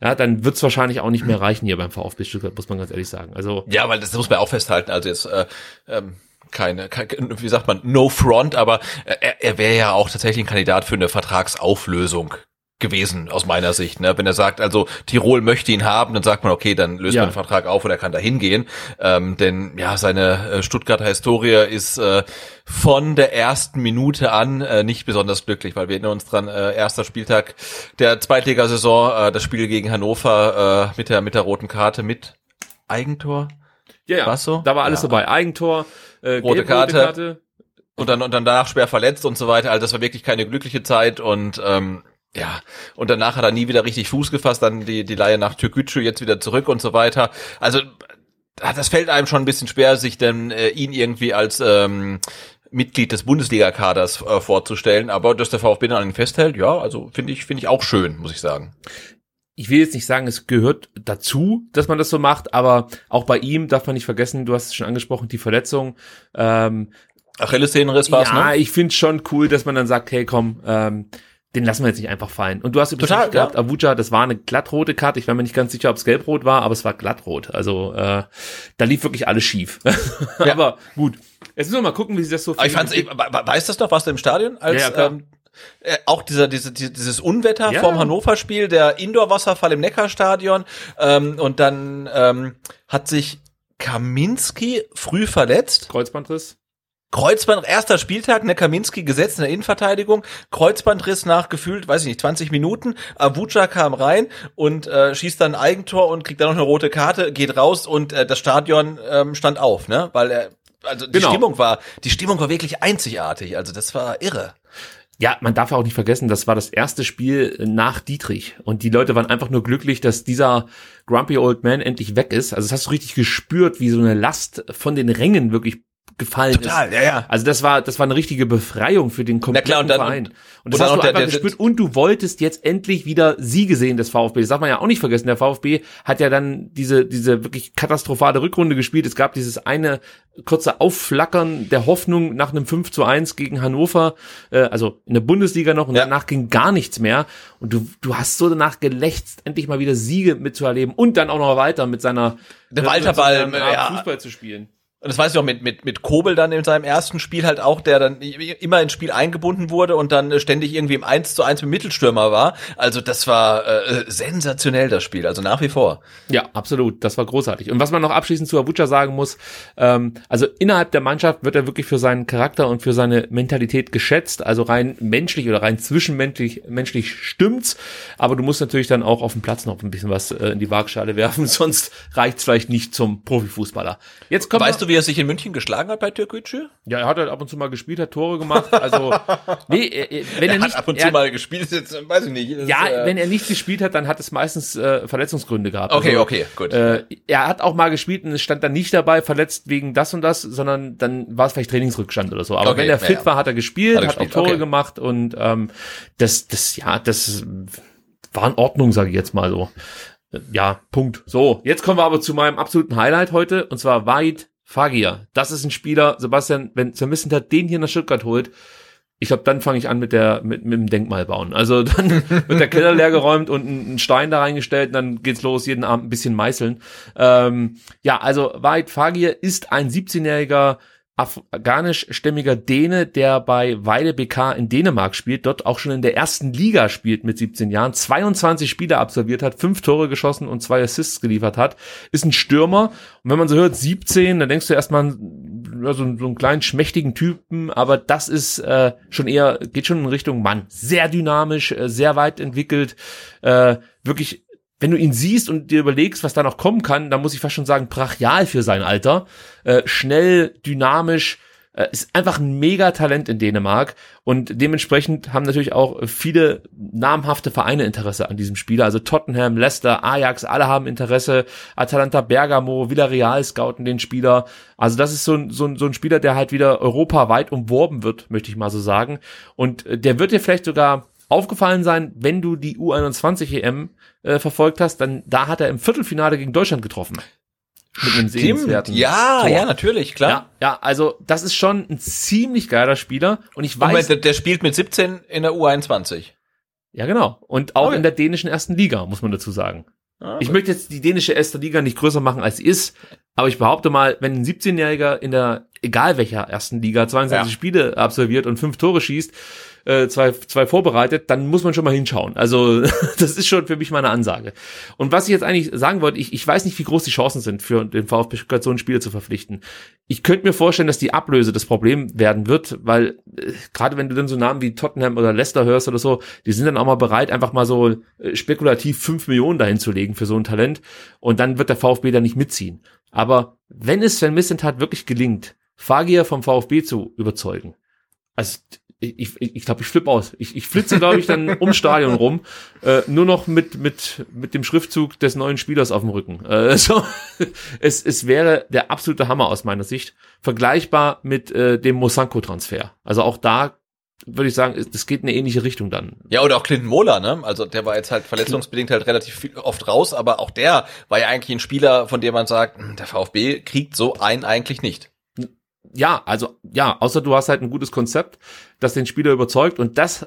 ja, dann wird es wahrscheinlich auch nicht mehr reichen hier beim VfB Stuttgart, muss man ganz ehrlich sagen. Also ja, weil das muss man auch festhalten. Also jetzt äh, ähm, keine, keine, wie sagt man, no front, aber er, er wäre ja auch tatsächlich ein Kandidat für eine Vertragsauflösung gewesen aus meiner Sicht. Ne? Wenn er sagt, also Tirol möchte ihn haben, dann sagt man, okay, dann löst ja. man den Vertrag auf und er kann da hingehen. Ähm, denn ja, seine äh, Stuttgarter Historie ist äh, von der ersten Minute an äh, nicht besonders glücklich, weil wir erinnern uns dran, äh, erster Spieltag der Zweitligasaison, äh, das Spiel gegen Hannover äh, mit der mit der roten Karte mit Eigentor. Ja, ja. So? Da war alles ja. dabei. Eigentor, äh, rote, Karte, rote Karte. Und dann, und dann danach schwer verletzt und so weiter. Also das war wirklich keine glückliche Zeit und ähm, ja, und danach hat er nie wieder richtig Fuß gefasst, dann die, die Leihe nach Türkgücü jetzt wieder zurück und so weiter. Also das fällt einem schon ein bisschen schwer, sich denn äh, ihn irgendwie als ähm, Mitglied des Bundesliga-Kaders äh, vorzustellen, aber dass der VfB dann an ihn festhält, ja, also finde ich, finde ich auch schön, muss ich sagen. Ich will jetzt nicht sagen, es gehört dazu, dass man das so macht, aber auch bei ihm darf man nicht vergessen, du hast es schon angesprochen, die Verletzung. Ähm, Achillessehnenriss war es, ja, ne? ich finde schon cool, dass man dann sagt, hey komm, ähm, den lassen wir jetzt nicht einfach fallen. Und du hast übrigens Total, gehabt, ja. Avuja, das war eine glattrote Karte. Ich war mir nicht ganz sicher, ob es gelbrot war, aber es war glattrot. Also äh, da lief wirklich alles schief. Ja. aber gut. Jetzt müssen wir mal gucken, wie sich das so. Ich fand's, ich, weißt du das noch, was du im Stadion als ja, ähm, äh, auch dieser, diese, dieses Unwetter ja. vom Hannover-Spiel, der Indoor-Wasserfall im Neckarstadion ähm, und dann ähm, hat sich Kaminski früh verletzt. Kreuzbandriss. Kreuzband, erster Spieltag, ne Kaminski gesetzt in der Innenverteidigung, Kreuzbandriss nach gefühlt, weiß ich nicht, 20 Minuten, Avuca kam rein und äh, schießt dann ein Eigentor und kriegt dann noch eine rote Karte, geht raus und äh, das Stadion ähm, stand auf, ne? Weil er, also die genau. Stimmung war, die Stimmung war wirklich einzigartig, also das war irre. Ja, man darf auch nicht vergessen, das war das erste Spiel nach Dietrich und die Leute waren einfach nur glücklich, dass dieser Grumpy Old Man endlich weg ist. Also das hast du richtig gespürt, wie so eine Last von den Rängen wirklich gefallen Total, ist. ja, ja. Also das war, das war eine richtige Befreiung für den kompletten klar, und dann, Verein. Und, und das hast du einfach der, gespürt. Und du wolltest jetzt endlich wieder Siege sehen des VfB. Das darf man ja auch nicht vergessen. Der VfB hat ja dann diese, diese wirklich katastrophale Rückrunde gespielt. Es gab dieses eine kurze Aufflackern der Hoffnung nach einem 5 zu 1 gegen Hannover, äh, also in der Bundesliga noch und ja. danach ging gar nichts mehr. Und du, du hast so danach gelächzt, endlich mal wieder Siege mitzuerleben und dann auch noch weiter mit seiner der Walter Ball, ja. Fußball zu spielen. Und das weiß ich auch mit, mit, mit Kobel dann in seinem ersten Spiel halt auch, der dann immer ins Spiel eingebunden wurde und dann ständig irgendwie im 1 zu 1 mit Mittelstürmer war. Also das war äh, sensationell, das Spiel, also nach wie vor. Ja, absolut, das war großartig. Und was man noch abschließend zu Abuja sagen muss, ähm, also innerhalb der Mannschaft wird er wirklich für seinen Charakter und für seine Mentalität geschätzt, also rein menschlich oder rein zwischenmenschlich menschlich stimmt's, aber du musst natürlich dann auch auf dem Platz noch ein bisschen was äh, in die Waagschale werfen, sonst reicht's vielleicht nicht zum Profifußballer. Jetzt kommt weißt du, wie er sich in München geschlagen hat bei Türkgücü? Ja, er hat halt ab und zu mal gespielt, hat Tore gemacht. Also, nee, äh, wenn er, er nicht. ab und zu er, mal gespielt, jetzt, weiß ich nicht. ja, äh, wenn er nicht gespielt hat, dann hat es meistens äh, Verletzungsgründe gehabt. Okay, also, okay, gut. Äh, er hat auch mal gespielt und es stand dann nicht dabei, verletzt wegen das und das, sondern dann war es vielleicht Trainingsrückstand oder so. Aber okay, wenn er fit ja. war, hat er gespielt, hat, er gespielt, hat auch Tore okay. gemacht und ähm, das, das, ja, das war in Ordnung, sage ich jetzt mal so. Ja, Punkt. So, jetzt kommen wir aber zu meinem absoluten Highlight heute, und zwar Wahid Fagir, das ist ein Spieler, Sebastian, wenn Sir Missentat den hier nach Stuttgart holt, ich glaube, dann fange ich an mit der mit, mit dem Denkmal bauen. Also dann wird der Keller leer geräumt und ein, ein, Stein da reingestellt und dann geht's los, jeden Abend ein bisschen meißeln. Ähm, ja, also Wahid Fagir ist ein 17-jähriger afghanischstämmiger Däne, der bei Weide BK in Dänemark spielt, dort auch schon in der ersten Liga spielt mit 17 Jahren, 22 Spiele absolviert hat, fünf Tore geschossen und zwei Assists geliefert hat, ist ein Stürmer. Und wenn man so hört, 17, dann denkst du erstmal ja, so, so einen kleinen schmächtigen Typen, aber das ist äh, schon eher, geht schon in Richtung Mann. Sehr dynamisch, äh, sehr weit entwickelt, äh, wirklich wenn du ihn siehst und dir überlegst, was da noch kommen kann, dann muss ich fast schon sagen, brachial für sein Alter. Äh, schnell, dynamisch, äh, ist einfach ein Mega-Talent in Dänemark und dementsprechend haben natürlich auch viele namhafte Vereine Interesse an diesem Spieler. Also Tottenham, Leicester, Ajax, alle haben Interesse. Atalanta Bergamo, Villarreal scouten den Spieler. Also das ist so ein, so ein, so ein Spieler, der halt wieder europaweit umworben wird, möchte ich mal so sagen. Und äh, der wird dir vielleicht sogar aufgefallen sein, wenn du die U21 EM äh, verfolgt hast, dann da hat er im Viertelfinale gegen Deutschland getroffen. mit einem sehenswerten Ja, Tor. ja, natürlich, klar. Ja, ja, also das ist schon ein ziemlich geiler Spieler und ich weiß, Moment, der, der spielt mit 17 in der U21. ja genau, und auch Okay. in der dänischen ersten Liga, muss man dazu sagen. Ah, Ich möchte jetzt die dänische erste Liga nicht größer machen, als sie ist, aber ich behaupte mal, wenn ein 17-Jähriger in der, egal welcher ersten Liga, 22 Ja. Spiele absolviert und fünf Tore schießt, äh, zwei, zwei vorbereitet, dann muss man schon mal hinschauen. Also das ist schon für mich meine Ansage. Und was ich jetzt eigentlich sagen wollte, ich, ich weiß nicht, wie groß die Chancen sind, für den VfB Stuttgart so einen Spieler zu verpflichten. Ich könnte mir vorstellen, dass die Ablöse das Problem werden wird, weil äh, gerade wenn du dann so Namen wie Tottenham oder Leicester hörst oder so, die sind dann auch mal bereit, einfach mal so äh, spekulativ fünf Millionen dahin zu legen für so ein Talent und dann wird der VfB da nicht mitziehen. Aber wenn es Sven Missentat wirklich gelingt, Fagier vom VfB zu überzeugen, also ich, ich, ich glaube, ich flippe aus. Ich, ich flitze, glaube ich, dann ums Stadion rum, äh, nur noch mit, mit, mit dem Schriftzug des neuen Spielers auf dem Rücken. Äh, so, es, es wäre der absolute Hammer aus meiner Sicht. Vergleichbar mit äh, dem Mosanko-Transfer. Also auch da würde ich sagen, es- das geht in eine ähnliche Richtung dann. Ja, oder auch Clinton Mohler, ne? Also der war jetzt halt verletzungsbedingt halt relativ viel, oft raus, aber auch der war ja eigentlich ein Spieler, von dem man sagt, hm, der VfB kriegt so einen eigentlich nicht. Ja, also ja, außer du hast halt ein gutes Konzept, das den Spieler überzeugt und das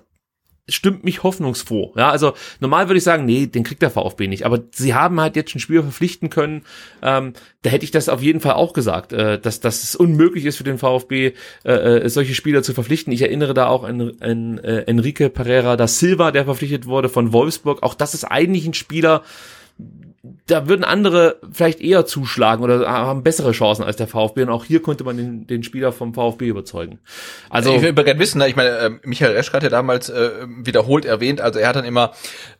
stimmt mich hoffnungsfroh. Ja, also normal würde ich sagen, nee, den kriegt der VfB nicht. Aber sie haben halt jetzt schon Spieler verpflichten können. Ähm, da hätte ich das auf jeden Fall auch gesagt, äh, dass, dass es unmöglich ist für den VfB, äh, äh, solche Spieler zu verpflichten. Ich erinnere da auch an, an äh, Enrique Pereira da Silva, der verpflichtet wurde von Wolfsburg. Auch das ist eigentlich ein Spieler, da würden andere vielleicht eher zuschlagen oder haben bessere Chancen als der VfB. Und auch hier konnte man den, den Spieler vom VfB überzeugen. Also ich will gerne wissen, ne? ich meine, äh, Michael Reschke hat ja damals äh, wiederholt erwähnt, also er hat dann immer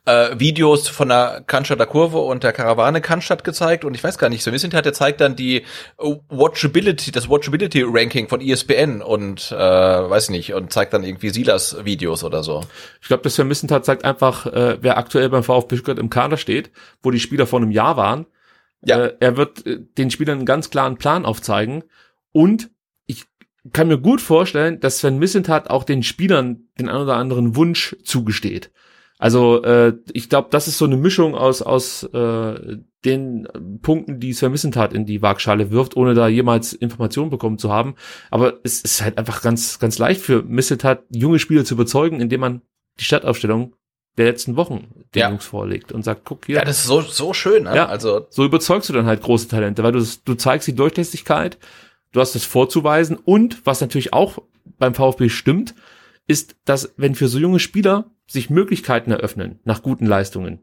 äh, Videos von der Cannstatter Kurve und der Karawane Cannstatt gezeigt und ich weiß gar nicht, so ein bisschen hat er zeigt dann die Watchability, das Watchability Ranking von ESPN und äh, weiß ich nicht und zeigt dann irgendwie Silas Videos oder so. ich glaube, das Vermissentat zeigt einfach, äh, wer aktuell beim VfB Stuttgart im Kader steht, wo die Spieler vor einem Jahr waren. Ja. Äh, er wird äh, den Spielern einen ganz klaren Plan aufzeigen und ich kann mir gut vorstellen, dass Sven Missentat auch den Spielern den ein oder anderen Wunsch zugesteht. Also äh, ich glaube, das ist so eine Mischung aus aus äh, den Punkten, die Sven Missentat in die Waagschale wirft, ohne da jemals Informationen bekommen zu haben. Aber es ist halt einfach ganz ganz leicht für Missentat junge Spieler zu überzeugen, indem man die Stadtaufstellung der letzten Wochen den Ja. Jungs vorlegt und sagt, guck hier, Ja, das ist so so schön, ne? Ja. Also so überzeugst du dann halt große Talente, weil du, du zeigst die Durchlässigkeit, du hast das vorzuweisen und was natürlich auch beim VfB stimmt, ist, dass wenn für so junge Spieler sich Möglichkeiten eröffnen nach guten Leistungen,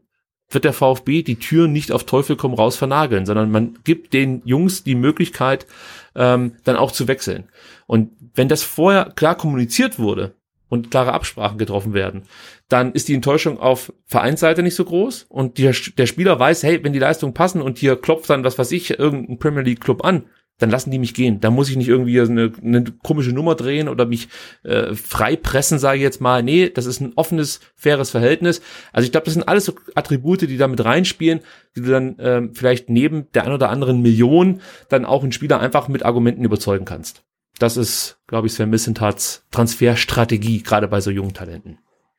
wird der VfB die Tür nicht auf Teufel komm raus vernageln, sondern man gibt den Jungs die Möglichkeit, ähm, dann auch zu wechseln. Und wenn das vorher klar kommuniziert wurde und klare Absprachen getroffen werden, dann ist die Enttäuschung auf Vereinsseite nicht so groß und der, der Spieler weiß, hey, wenn die Leistungen passen und hier klopft dann, was weiß ich, irgendein Premier League Club an, dann lassen die mich gehen. Da muss ich nicht irgendwie eine, eine komische Nummer drehen oder mich äh, frei pressen, sage ich jetzt mal. Nee, das ist ein offenes, faires Verhältnis. Also ich glaube, das sind alles so Attribute, die da mit reinspielen, die du dann ähm, vielleicht neben der ein oder anderen Million dann auch einen Spieler einfach mit Argumenten überzeugen kannst. Das ist, glaube ich, Sven Missentats Transferstrategie, gerade bei so jungen Talenten.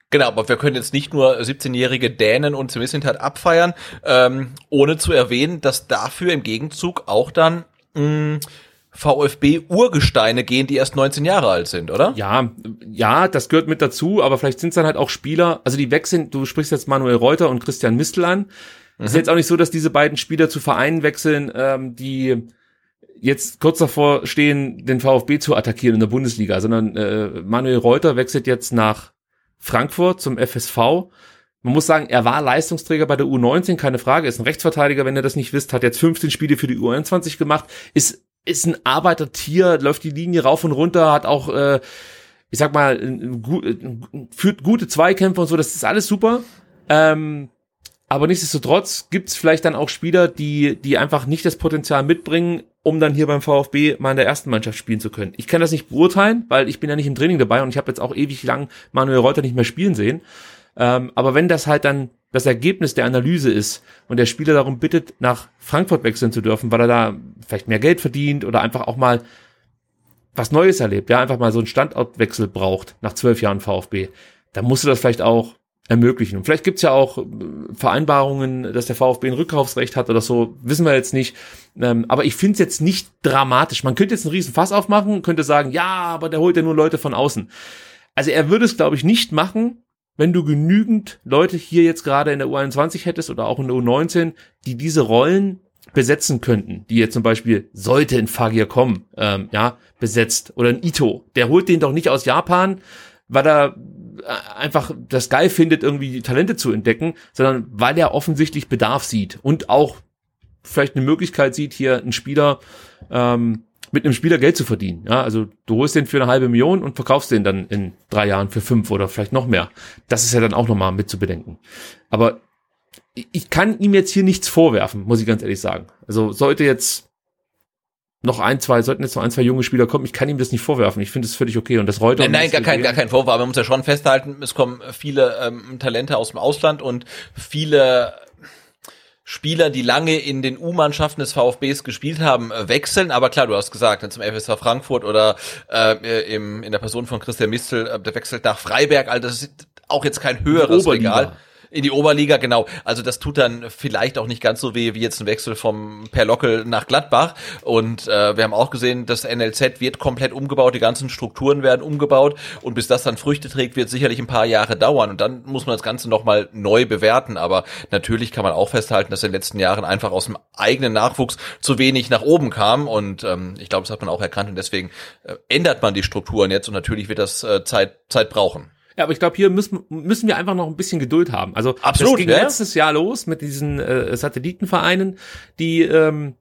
Genau, aber wir können jetzt nicht nur 17-jährige Dänen und Semissintat abfeiern, ähm, ohne zu erwähnen, dass dafür im Gegenzug auch dann mh, VfB-Urgesteine gehen, die erst 19 Jahre alt sind, oder? Ja, ja, das gehört mit dazu, aber vielleicht sind es dann halt auch Spieler, also die wechseln, du sprichst jetzt Manuel Reuter und Christian Mistel an. Es ist jetzt auch nicht so, dass diese beiden Spieler zu Vereinen wechseln, ähm, die jetzt kurz davor stehen, den VfB zu attackieren in der Bundesliga, sondern äh, Manuel Reuter wechselt jetzt nach Frankfurt zum FSV. Man muss sagen, er war Leistungsträger bei der U19, keine Frage, ist ein Rechtsverteidiger, wenn ihr das nicht wisst, hat jetzt 15 Spiele für die U21 gemacht, ist ist ein Arbeitertier, läuft die Linie rauf und runter, hat auch, äh, ich sag mal, führt gute Zweikämpfe und so, das ist alles super. Ähm, aber nichtsdestotrotz gibt's vielleicht dann auch Spieler, die, die einfach nicht das Potenzial mitbringen, um dann hier beim VfB mal in der ersten Mannschaft spielen zu können. Ich kann das nicht beurteilen, weil ich bin ja nicht im Training dabei und ich habe jetzt auch ewig lang Manuel Reuter nicht mehr spielen sehen. Ähm, aber wenn das halt dann das Ergebnis der Analyse ist und der Spieler darum bittet, nach Frankfurt wechseln zu dürfen, weil er da vielleicht mehr Geld verdient oder einfach auch mal was Neues erlebt, ja, einfach mal so einen Standortwechsel braucht nach zwölf Jahren VfB, dann musst du das vielleicht auch ermöglichen. Und vielleicht gibt's ja auch äh, Vereinbarungen, dass der VfB ein Rückkaufsrecht hat oder so, wissen wir jetzt nicht. Ähm, aber ich finde es jetzt nicht dramatisch. Man könnte jetzt einen riesen Fass aufmachen, könnte sagen, ja, aber der holt ja nur Leute von außen. Also er würde es, glaube ich, nicht machen, wenn du genügend Leute hier jetzt gerade in der U21 hättest oder auch in der U19, die diese Rollen besetzen könnten, die jetzt zum Beispiel sollte in Fagir kommen, ähm, ja, besetzt oder ein Ito, der holt den doch nicht aus Japan, weil er einfach das geil findet, irgendwie Talente zu entdecken, sondern weil er offensichtlich Bedarf sieht und auch vielleicht eine Möglichkeit sieht, hier einen Spieler ähm, mit einem Spieler Geld zu verdienen. Ja, also du holst den für eine halbe Million und verkaufst den dann in drei Jahren für fünf oder vielleicht noch mehr. Das ist ja dann auch nochmal mit zu bedenken. Aber ich kann ihm jetzt hier nichts vorwerfen, muss ich ganz ehrlich sagen. Also sollte jetzt noch ein, zwei, sollten jetzt noch ein, zwei junge Spieler kommen, ich kann ihm das nicht vorwerfen. Ich finde es völlig okay. Und das Reuter. Nein, nein gar kein, gar kein Vorwurf. Man muss ja schon festhalten, es kommen viele ähm, Talente aus dem Ausland und viele Spieler, die lange in den U-Mannschaften des VfBs gespielt haben, äh, wechseln. Aber klar, du hast gesagt, zum FSV Frankfurt oder äh, im, in der Person von Christian Mistel, äh, der wechselt nach Freiberg. Also das ist auch jetzt kein höheres Regal. In die Oberliga, genau. Also das tut dann vielleicht auch nicht ganz so weh wie jetzt ein Wechsel vom Perlockel nach Gladbach. Und äh, wir haben auch gesehen, das NLZ wird komplett umgebaut, die ganzen Strukturen werden umgebaut und bis das dann Früchte trägt, wird sicherlich ein paar Jahre dauern. Und dann muss man das Ganze nochmal neu bewerten. Aber natürlich kann man auch festhalten, dass in den letzten Jahren einfach aus dem eigenen Nachwuchs zu wenig nach oben kam. Und ähm, ich glaube, das hat man auch erkannt und deswegen äh, ändert man die Strukturen jetzt und natürlich wird das äh, Zeit, Zeit brauchen. Ja, aber ich glaube, hier müssen, müssen wir einfach noch ein bisschen Geduld haben. Also Absolut, das ging ja? letztes Jahr los mit diesen äh, Satellitenvereinen, die ähm,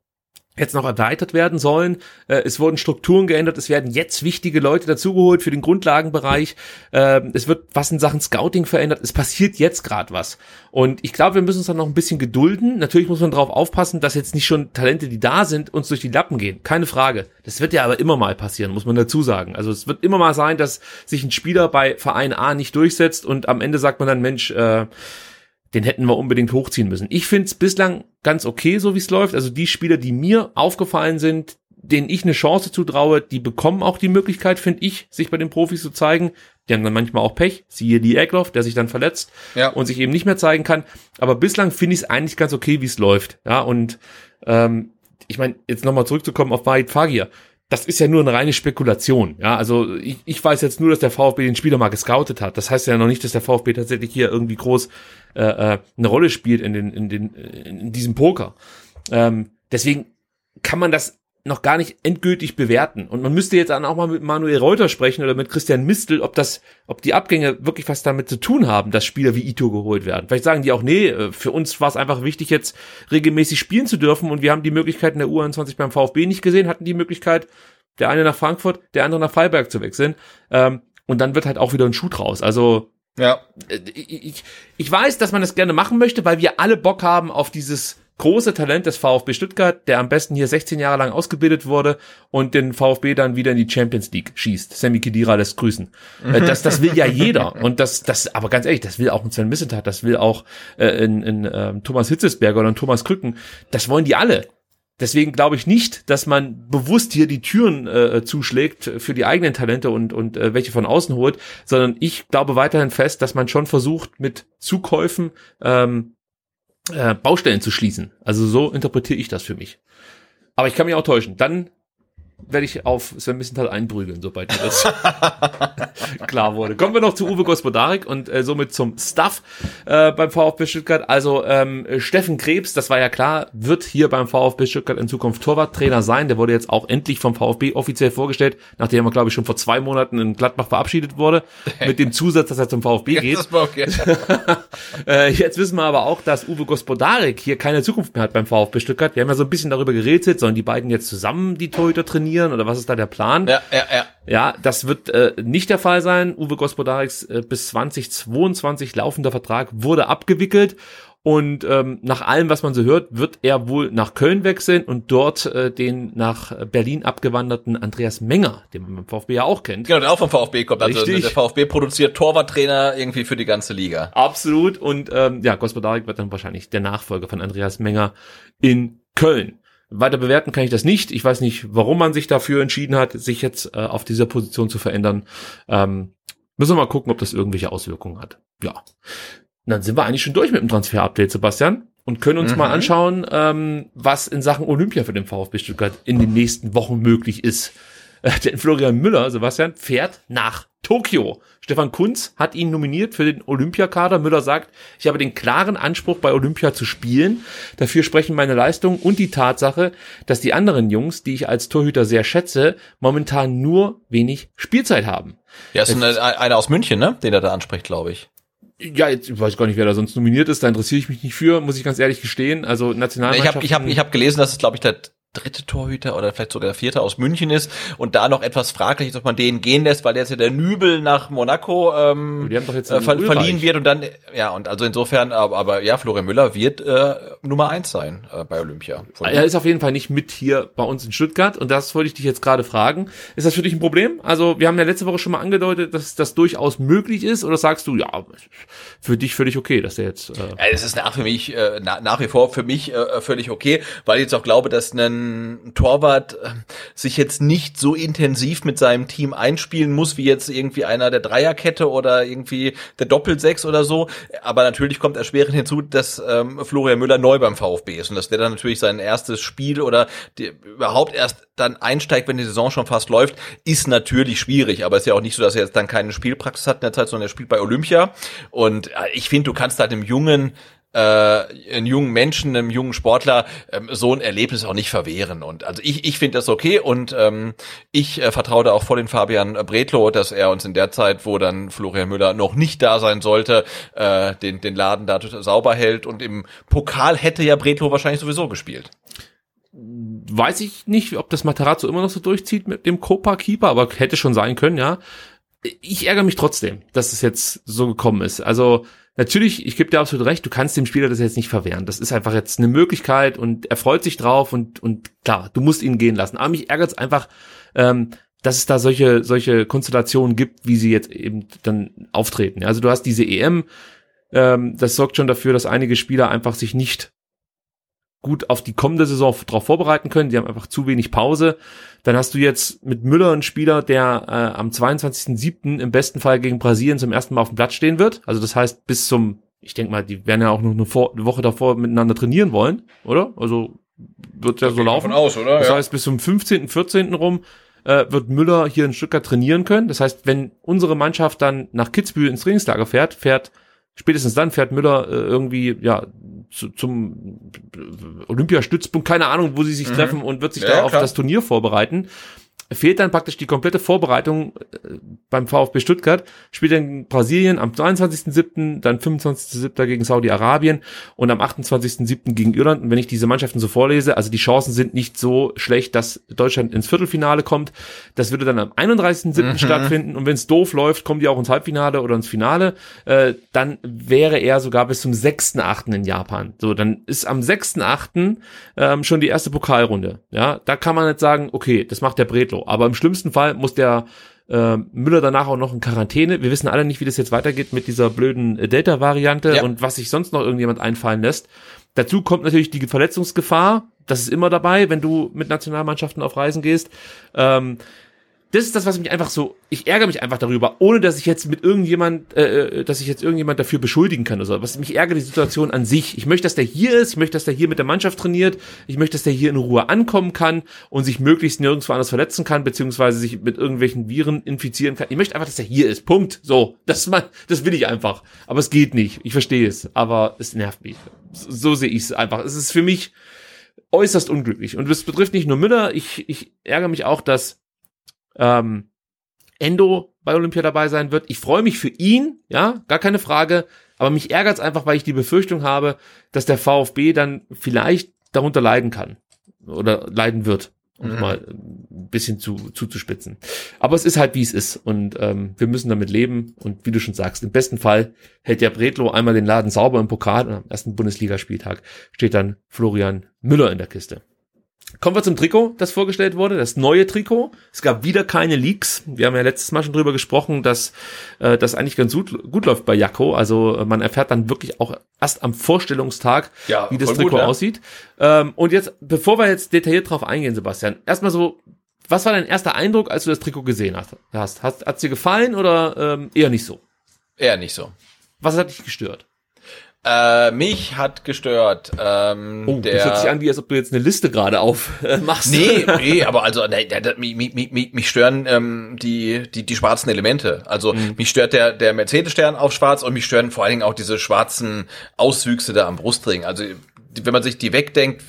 jetzt noch erweitert werden sollen. Äh, es wurden Strukturen geändert, es werden jetzt wichtige Leute dazugeholt für den Grundlagenbereich. Äh, es wird was in Sachen Scouting verändert. Es passiert jetzt gerade was. Und ich glaube, wir müssen uns dann noch ein bisschen gedulden. Natürlich muss man darauf aufpassen, dass jetzt nicht schon Talente, die da sind, uns durch die Lappen gehen. Keine Frage. Das wird ja aber immer mal passieren, muss man dazu sagen. Also es wird immer mal sein, dass sich ein Spieler bei Verein A nicht durchsetzt und am Ende sagt man dann, Mensch, äh, den hätten wir unbedingt hochziehen müssen. Ich finde es bislang ganz okay, so wie es läuft. Also die Spieler, die mir aufgefallen sind, denen ich eine Chance zutraue, die bekommen auch die Möglichkeit, finde ich, sich bei den Profis zu zeigen. Die haben dann manchmal auch Pech, siehe die Egloff, der sich dann verletzt ja. und sich eben nicht mehr zeigen kann. Aber bislang finde ich es eigentlich ganz okay, wie es läuft. Ja, und ähm, ich meine, jetzt nochmal zurückzukommen auf Wahid Fagir das ist ja nur eine reine Spekulation. Ja, also ich, ich weiß jetzt nur, dass der VfB den Spieler mal gescoutet hat. Das heißt ja noch nicht, dass der VfB tatsächlich hier irgendwie groß äh, äh, eine Rolle spielt in den in den in diesem Poker. Ähm, deswegen kann man das noch gar nicht endgültig bewerten. Und man müsste jetzt dann auch mal mit Manuel Reuter sprechen oder mit Christian Mistel, ob das, ob die Abgänge wirklich was damit zu tun haben, dass Spieler wie Ito geholt werden. Vielleicht sagen die auch, nee, äh, für uns war es einfach wichtig, jetzt regelmäßig spielen zu dürfen und wir haben die Möglichkeit in der U21 beim VfB nicht gesehen, hatten die Möglichkeit, der eine nach Frankfurt, der andere nach Freiberg zu wechseln. Ähm, und dann wird halt auch wieder ein Schuh draus. Also ja. Äh, ich, ich weiß, dass man das gerne machen möchte, weil wir alle Bock haben auf dieses große Talent des VfB Stuttgart, der am besten hier 16 Jahre lang ausgebildet wurde und den VfB dann wieder in die Champions League schießt. Sammy Kedira lässt grüßen. Äh, das, das will ja jeder. Und das, das, aber ganz ehrlich, das will auch ein Sven Missentat, das will auch äh, in, in, äh, Thomas Hitzesberger oder Thomas Krücken. Das wollen die alle. Deswegen glaube ich nicht, dass man bewusst hier die Türen äh, zuschlägt für die eigenen Talente und, und äh, welche von außen holt, sondern ich glaube weiterhin fest, dass man schon versucht, mit Zukäufen ähm, äh, Baustellen zu schließen. Also so interpretiere ich das für mich. Aber ich kann mich auch täuschen. Dann werde ich auf Sven Missenthal einprügeln, sobald mir das klar wurde. Kommen wir noch zu Uwe Gospodarik und äh, somit zum Stuff äh, beim VfB Stuttgart. Also ähm, Steffen Krebs, das war ja klar, wird hier beim VfB Stuttgart in Zukunft Torwarttrainer sein. Der wurde jetzt auch endlich vom VfB offiziell vorgestellt, nachdem er, glaube ich, schon vor zwei Monaten in Gladbach verabschiedet wurde, mit dem Zusatz, dass er zum VfB geht. äh, jetzt wissen wir aber auch, dass Uwe Gospodarik hier keine Zukunft mehr hat beim VfB Stuttgart. Wir haben ja so ein bisschen darüber geredet, sollen die beiden jetzt zusammen die Torhüter trainieren oder was ist da der Plan? Ja, ja, ja. Ja, das wird äh, nicht der Fall sein. Uwe Gospodariks äh, bis 2022 laufender Vertrag wurde abgewickelt und ähm, nach allem, was man so hört, wird er wohl nach Köln wechseln und dort äh, den nach Berlin abgewanderten Andreas Menger, den man beim VfB ja auch kennt. Genau, der auch vom VfB kommt. Also Richtig. der VfB produziert Torwarttrainer irgendwie für die ganze Liga. Absolut. Und ähm, ja, Gospodarik wird dann wahrscheinlich der Nachfolger von Andreas Menger in Köln. Weiter bewerten kann ich das nicht. Ich weiß nicht, warum man sich dafür entschieden hat, sich jetzt äh, auf dieser Position zu verändern. Ähm, Müssen wir mal gucken, ob das irgendwelche Auswirkungen hat. Ja. Und dann sind wir eigentlich schon durch mit dem Transfer-Update, Sebastian. Und können uns Mhm. mal anschauen, ähm, was in Sachen Olympia für den VfB Stuttgart in den nächsten Wochen möglich ist. Äh, denn Florian Müller, Sebastian, fährt nach Tokio. Stefan Kunz hat ihn nominiert für den Olympiakader. Müller sagt, ich habe den klaren Anspruch, bei Olympia zu spielen. Dafür sprechen meine Leistungen und die Tatsache, dass die anderen Jungs, die ich als Torhüter sehr schätze, momentan nur wenig Spielzeit haben. Ja, ist eine, einer aus München, ne? Den er da anspricht, glaube ich. Ja, jetzt ich weiß gar nicht, wer da sonst nominiert ist. Da interessiere ich mich nicht für, muss ich ganz ehrlich gestehen. Also Ich Nationalmannschaft. habe ich hab, ich hab gelesen, dass es, glaube ich, der dritte Torhüter oder vielleicht sogar der vierte aus München ist und da noch etwas fraglich ist, ob man den gehen lässt, weil jetzt ja der Nübel nach Monaco ähm, äh, ver Ulreich. verliehen wird und dann ja und also insofern aber, aber ja Florian Müller wird äh, Nummer eins sein äh, bei Olympia. Von- Er ist auf jeden Fall nicht mit hier bei uns in Stuttgart und das wollte ich dich jetzt gerade fragen. Ist das für dich ein Problem? Also wir haben ja letzte Woche schon mal angedeutet, dass das durchaus möglich ist oder sagst du, ja, für dich völlig okay, dass der jetzt... Äh, Ja, es ist nach für mich äh, na, nach wie vor für mich äh, völlig okay, weil ich jetzt auch glaube, dass ein Torwart äh, sich jetzt nicht so intensiv mit seinem Team einspielen muss wie jetzt irgendwie einer der Dreierkette oder irgendwie der Doppelsechs oder so. Aber natürlich kommt erschwerend hinzu, dass ähm, Florian Müller neu beim VfB ist und dass der dann natürlich sein erstes Spiel oder die, überhaupt erst dann einsteigt, wenn die Saison schon fast läuft, ist natürlich schwierig. Aber es ist ja auch nicht so, dass er jetzt dann keine Spielpraxis hat in der Zeit, sondern er spielt bei Olympia. Und äh, ich finde, du kannst halt einem jungen äh, einen jungen Menschen, einem jungen Sportler ähm, so ein Erlebnis auch nicht verwehren. Und also ich, ich finde das okay und ähm, ich äh, vertraue da auch voll den Fabian Bretlo, dass er uns in der Zeit, wo dann Florian Müller noch nicht da sein sollte, äh, den, den Laden da sauber hält. Und im Pokal hätte ja Bretlo wahrscheinlich sowieso gespielt. weiß ich nicht, ob das Materazzo immer noch so durchzieht mit dem Copa-Keeper, aber hätte schon sein können, ja. Ich ärgere mich trotzdem, dass es jetzt so gekommen ist. Also natürlich, ich gebe dir absolut recht, du kannst dem Spieler das jetzt nicht verwehren. Das ist einfach jetzt eine Möglichkeit und er freut sich drauf und, und klar, du musst ihn gehen lassen. Aber mich ärgert es einfach, ähm, dass es da solche, solche Konstellationen gibt, wie sie jetzt eben dann auftreten. Also du hast diese EM, ähm, das sorgt schon dafür, dass einige Spieler einfach sich nicht gut auf die kommende Saison darauf vorbereiten können. Die haben einfach zu wenig Pause. Dann hast du jetzt mit Müller einen Spieler, der äh, am 22.07. im besten Fall gegen Brasilien zum ersten Mal auf dem Platz stehen wird. Also das heißt, bis zum, ich denke mal, die werden ja auch noch eine, Vor eine Woche davor miteinander trainieren wollen, oder? Also wird ja so laufen. aus, oder? Das heißt, bis zum 15., 14. rum äh, wird Müller hier in Stuttgart trainieren können. Das heißt, wenn unsere Mannschaft dann nach Kitzbühel ins Trainingslager fährt, fährt spätestens dann fährt Müller äh, irgendwie ja zu, zum Olympiastützpunkt, keine Ahnung, wo sie sich treffen und wird sich Ja, da auf klar. das Turnier vorbereiten. Fehlt dann praktisch die komplette Vorbereitung äh, beim VfB Stuttgart, spielt dann Brasilien am 22.07., dann 25.07. gegen Saudi-Arabien und am 28.07. gegen Irland. Und wenn ich diese Mannschaften so vorlese, also die Chancen sind nicht so schlecht, dass Deutschland ins Viertelfinale kommt. Das würde dann am 31.07. stattfinden und wenn es doof läuft, kommen die auch ins Halbfinale oder ins Finale. Äh, dann wäre er sogar bis zum 6.8. in Japan. So, dann ist am 6.8. Ähm, schon die erste Pokalrunde. Ja, da kann man jetzt sagen, okay, das macht der Bredlo. Aber im schlimmsten Fall muss der äh, Müller danach auch noch in Quarantäne. Wir wissen alle nicht, wie das jetzt weitergeht mit dieser blöden äh, Delta-Variante Ja. und was sich sonst noch irgendjemand einfallen lässt. Dazu kommt natürlich die Verletzungsgefahr. Das ist immer dabei, wenn du mit Nationalmannschaften auf Reisen gehst. Ähm, das ist das, was mich einfach so, ich ärgere mich einfach darüber, ohne dass ich jetzt mit irgendjemand, äh, äh, dass ich jetzt irgendjemand dafür beschuldigen kann oder so. Was mich ärgert, die Situation an sich. Ich möchte, dass der hier ist, ich möchte, dass der hier mit der Mannschaft trainiert, ich möchte, dass der hier in Ruhe ankommen kann und sich möglichst nirgendwo anders verletzen kann, beziehungsweise sich mit irgendwelchen Viren infizieren kann. Ich möchte einfach, dass der hier ist. Punkt. So. Das mein, das will ich einfach. Aber es geht nicht. Ich verstehe es. Aber es nervt mich. So, so sehe ich es einfach. Es ist für mich äußerst unglücklich. Und es betrifft nicht nur Müller. Ich, ich ärgere mich auch, dass ähm, Endo bei Olympia dabei sein wird. Ich freue mich für ihn, ja, gar keine Frage. Aber mich ärgert es einfach, weil ich die Befürchtung habe, dass der VfB dann vielleicht darunter leiden kann oder leiden wird, um Mhm. mal ein bisschen zu, zuzuspitzen. Aber es ist halt, wie es ist und ähm, wir müssen damit leben und wie du schon sagst, im besten Fall hält der Bredlo einmal den Laden sauber im Pokal und am ersten Bundesligaspieltag steht dann Florian Müller in der Kiste. Kommen wir zum Trikot, das vorgestellt wurde, das neue Trikot. Es gab wieder keine Leaks. Wir haben ja letztes Mal schon drüber gesprochen, dass äh, das eigentlich ganz gut, gut läuft bei Jakko. Also äh, man erfährt dann wirklich auch erst am Vorstellungstag, Ja, wie das Trikot gut, ja. aussieht. Ähm, und jetzt, bevor wir jetzt detailliert drauf eingehen, Sebastian, erstmal so, was war dein erster Eindruck, als du das Trikot gesehen hast? hast hat es dir gefallen oder ähm, eher nicht so? Eher nicht so. Was hat dich gestört? Äh, mich hat gestört. Ähm, Oh, der, das hört sich an, wie als ob du jetzt eine Liste gerade aufmachst. Äh. Nee, nee, aber also nee, mich, mich, mich, mich stören ähm, die, die, die schwarzen Elemente. Also Mhm. mich stört der, der Mercedes-Stern auf schwarz und mich stören vor allen Dingen auch diese schwarzen Auswüchse da am Brustring. Also wenn man sich die wegdenkt,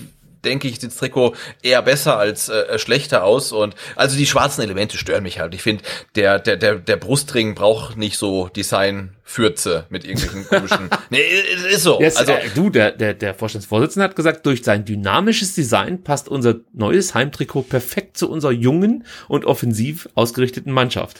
denke ich, sieht das Trikot eher besser als äh, schlechter aus. Und also die schwarzen Elemente stören mich halt. Ich finde, der, der, der, der Brustring braucht nicht so Design-Fürze mit irgendwelchen komischen. nee, es ist so. Es, also, äh, du, der, der, der Vorstandsvorsitzende hat gesagt, durch sein dynamisches Design passt unser neues Heimtrikot perfekt zu unserer jungen und offensiv ausgerichteten Mannschaft.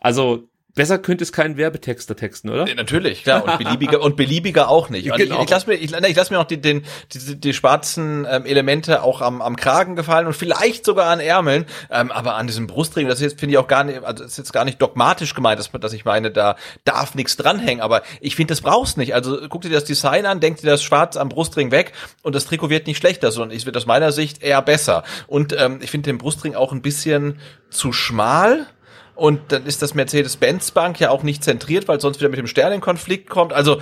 Also besser könnte es kein Werbetexter texten, oder? Ja, Natürlich, klar. Und beliebiger, und beliebiger auch nicht. Und Genau. ich, ich lasse mir, ich, ich lass mir auch die, den, die, die schwarzen ähm, Elemente auch am, am Kragen gefallen und vielleicht sogar an Ärmeln. Ähm, aber an diesem Brustring, das ist jetzt, finde ich auch gar nicht, also ist jetzt gar nicht dogmatisch gemeint, dass, dass ich meine, da darf nichts dranhängen. Aber ich finde, das brauchst nicht. Also guck dir das Design an, denk dir das Schwarz am Brustring weg und das Trikot wird nicht schlechter, sondern es wird aus meiner Sicht eher besser. Und ähm, ich finde den Brustring auch ein bisschen zu schmal. Und dann ist das Mercedes-Benz-Bank ja auch nicht zentriert, weil sonst wieder mit dem Stern in Konflikt kommt. Also,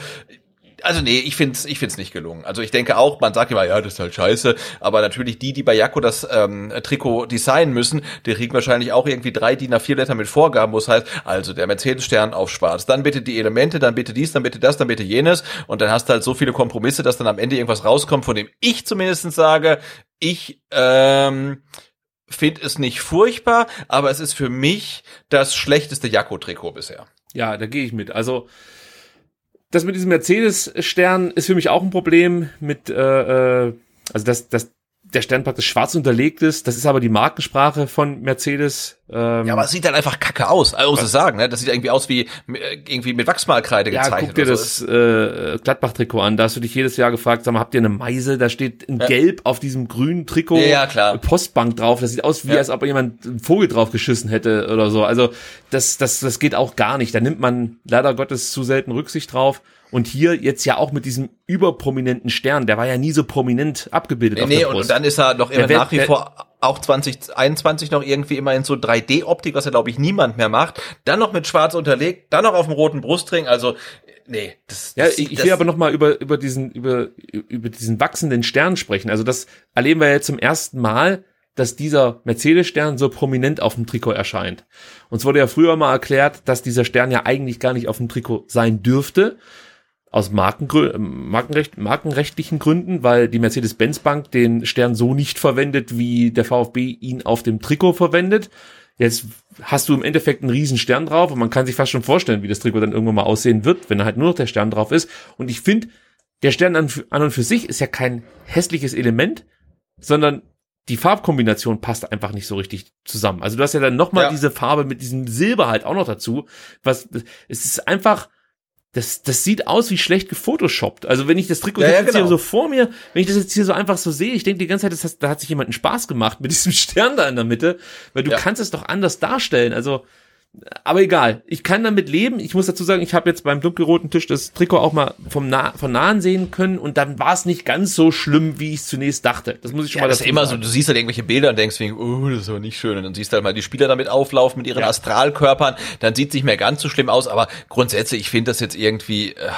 also nee, ich find's, ich find's nicht gelungen. Also ich denke auch, man sagt immer, ja, das ist halt scheiße, aber natürlich die, die bei Jakko das ähm, Trikot designen müssen, die kriegen wahrscheinlich auch irgendwie drei DIN A4 Blätter mit Vorgaben, wo es heißt, also der Mercedes-Stern auf schwarz, dann bitte die Elemente, dann bitte dies, dann bitte das, dann bitte jenes und dann hast du halt so viele Kompromisse, dass dann am Ende irgendwas rauskommt, von dem ich zumindest sage, ich ähm, finde es nicht furchtbar, aber es ist für mich das schlechteste Jakko-Trikot bisher. Ja, da gehe ich mit. Also das mit diesem Mercedes-Stern ist für mich auch ein Problem mit, äh, äh, also dass, dass der Stern praktisch schwarz unterlegt ist. Das ist aber die Markensprache von Mercedes. Ähm, Ja, aber es sieht halt einfach kacke aus, also muss ich sagen, ne? Das sieht irgendwie aus wie äh, irgendwie mit Wachsmalkreide ja, gezeichnet. guck dir das so. äh, Gladbach-Trikot an. Da hast du dich jedes Jahr gefragt, sag mal, habt ihr eine Meise? Da steht in Ja. Gelb auf diesem grünen Trikot Ja, ja, klar. Postbank drauf. Das sieht aus, wie Ja. als ob jemand einen Vogel drauf geschissen hätte oder so. Also das, das, das geht auch gar nicht. Da nimmt man leider Gottes zu selten Rücksicht drauf. Und hier jetzt ja auch mit diesem überprominenten Stern, der war ja nie so prominent abgebildet Nee, auf nee, und, und dann ist er noch immer Der nach wie vor auch 2021 noch irgendwie immer in so 3D-Optik, was ja glaube ich niemand mehr macht. Dann noch mit schwarz unterlegt, dann noch auf dem roten Brustring. Also nee, das, Ja, das, ich, ich das, will aber noch mal über über diesen über über diesen wachsenden Stern sprechen. Also das erleben wir jetzt zum ersten Mal, dass dieser Mercedes-Stern so prominent auf dem Trikot erscheint. Uns wurde ja früher mal erklärt, dass dieser Stern ja eigentlich gar nicht auf dem Trikot sein dürfte. Aus Markengrü Markenrecht, markenrechtlichen Gründen, weil die Mercedes-Benz-Bank den Stern so nicht verwendet, wie der VfB ihn auf dem Trikot verwendet. Jetzt hast du im Endeffekt einen riesen Stern drauf und man kann sich fast schon vorstellen, wie das Trikot dann irgendwann mal aussehen wird, wenn da halt nur noch der Stern drauf ist. Und ich finde, der Stern an, an und für sich ist ja kein hässliches Element, sondern die Farbkombination passt einfach nicht so richtig zusammen. Also du hast ja dann nochmal Ja. diese Farbe mit diesem Silber halt auch noch dazu. Was, es ist einfach, das, das sieht aus wie schlecht gefotoshoppt. Also wenn ich das Trikot Ja, ja, jetzt hier genau. so vor mir, wenn ich das jetzt hier so einfach so sehe, ich denke die ganze Zeit, das hat, da hat sich jemand einen Spaß gemacht mit diesem Stern da in der Mitte, weil du Ja. kannst es doch anders darstellen. Also, aber egal, ich kann damit leben. Ich muss dazu sagen, ich habe jetzt beim dunkelroten Tisch das Trikot auch mal vom nah, von nahen sehen können und dann war es nicht ganz so schlimm, wie ich es zunächst dachte. Das muss ich schon Ja, mal das ist immer so, sagen. du siehst halt irgendwelche Bilder und denkst wegen, oh, das ist aber nicht schön. Und dann siehst du halt mal die Spieler damit auflaufen mit ihren Astralkörpern, dann sieht es nicht mehr ganz so schlimm aus, aber grundsätzlich, ich finde das jetzt irgendwie äh,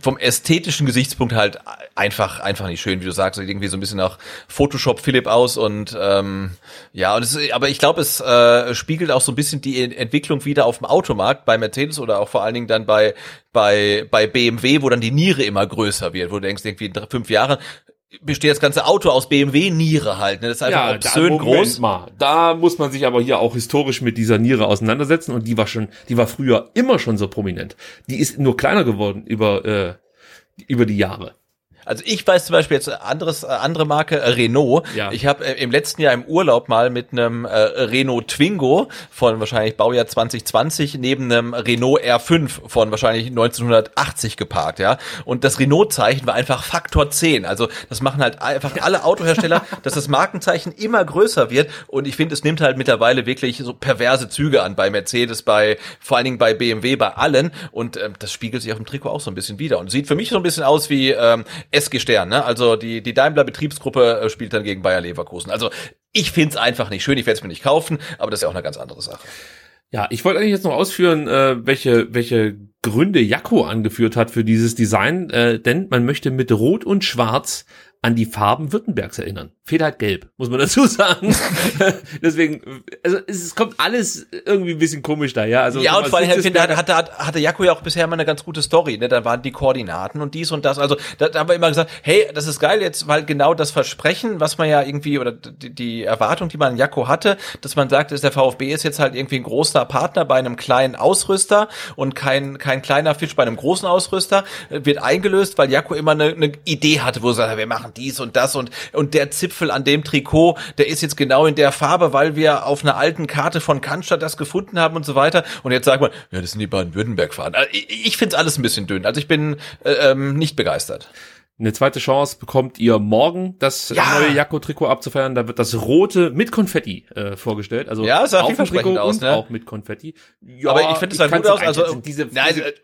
vom ästhetischen Gesichtspunkt halt einfach, einfach nicht schön, wie du sagst, irgendwie so ein bisschen nach Photoshop Philipp aus und ähm, ja, und es, aber ich glaube, es äh, spiegelt auch so ein bisschen die Entwicklung wieder auf dem Automarkt bei Mercedes oder auch vor allen Dingen dann bei bei bei BMW, wo dann die Niere immer größer wird, wo du denkst, irgendwie in drei, fünf Jahren besteht das ganze Auto aus BMW-Niere halt. Ne? Das ist einfach obszön Moment groß. Mal. Da muss man sich aber hier auch historisch mit dieser Niere auseinandersetzen und die war schon, die war früher immer schon so prominent. Die ist nur kleiner geworden über äh, über die Jahre. Also ich weiß zum Beispiel jetzt anderes, äh, andere Marke, äh, Renault. Ja. Ich habe äh, im letzten Jahr im Urlaub mal mit einem äh, Renault Twingo von wahrscheinlich Baujahr 2020 neben einem Renault R5 von wahrscheinlich 1980 geparkt, ja. Und das Renault-Zeichen war einfach Faktor 10. Also das machen halt einfach alle Autohersteller, dass das Markenzeichen immer größer wird. Und ich finde, es nimmt halt mittlerweile wirklich so perverse Züge an bei Mercedes, bei vor allen Dingen bei BMW, bei allen. Und ähm, das spiegelt sich auf dem Trikot auch so ein bisschen wieder. Und sieht für mich so ein bisschen aus wie ähm, SG Stern, ne? Also die, die Daimler Betriebsgruppe äh, spielt dann gegen Bayer Leverkusen. Also Ich find's einfach nicht schön, ich werde es mir nicht kaufen, aber das ist ja auch eine ganz andere Sache. Ja, ich wollte eigentlich jetzt noch ausführen, äh, welche, welche Gründe Jakko angeführt hat für dieses Design, äh, denn man möchte mit Rot und Schwarz an die Farben Württembergs erinnern. Fehlt halt gelb, muss man dazu sagen. Deswegen, also es kommt alles irgendwie ein bisschen komisch da, ja. Also, ja, und vor allem, ich finde, hatte, hatte, hatte Jakko ja auch bisher immer eine ganz gute Story, ne? Da waren die Koordinaten und dies und das. Also da, da haben wir immer gesagt, hey, das ist geil jetzt, weil genau das Versprechen, was man ja irgendwie, oder die, die Erwartung, die man an Jakko hatte, dass man sagt, dass der VfB ist jetzt halt irgendwie ein großer Partner bei einem kleinen Ausrüster und kein, kein kleiner Fisch bei einem großen Ausrüster, wird eingelöst, weil Jakko immer eine, eine Idee hatte, wo er sagt, wir machen dies und das und, und der Zipfel an dem Trikot, der ist jetzt genau in der Farbe, weil wir auf einer alten Karte von Cannstatt das gefunden haben und so weiter. Und jetzt sagt man, ja, das sind die Baden-Württemberg-Fahnen. Also ich, ich finde es alles ein bisschen dünn. Also ich bin äh, ähm, nicht begeistert. Eine zweite Chance bekommt ihr morgen, das ja. neue Jakko-Trikot abzufeiern. Da wird das rote mit Konfetti äh, vorgestellt. Also ja, sah vielversprechend aus, ne? auch mit Konfetti. Ja, aber ich finde es halt gut aus. Also diese, nein, diese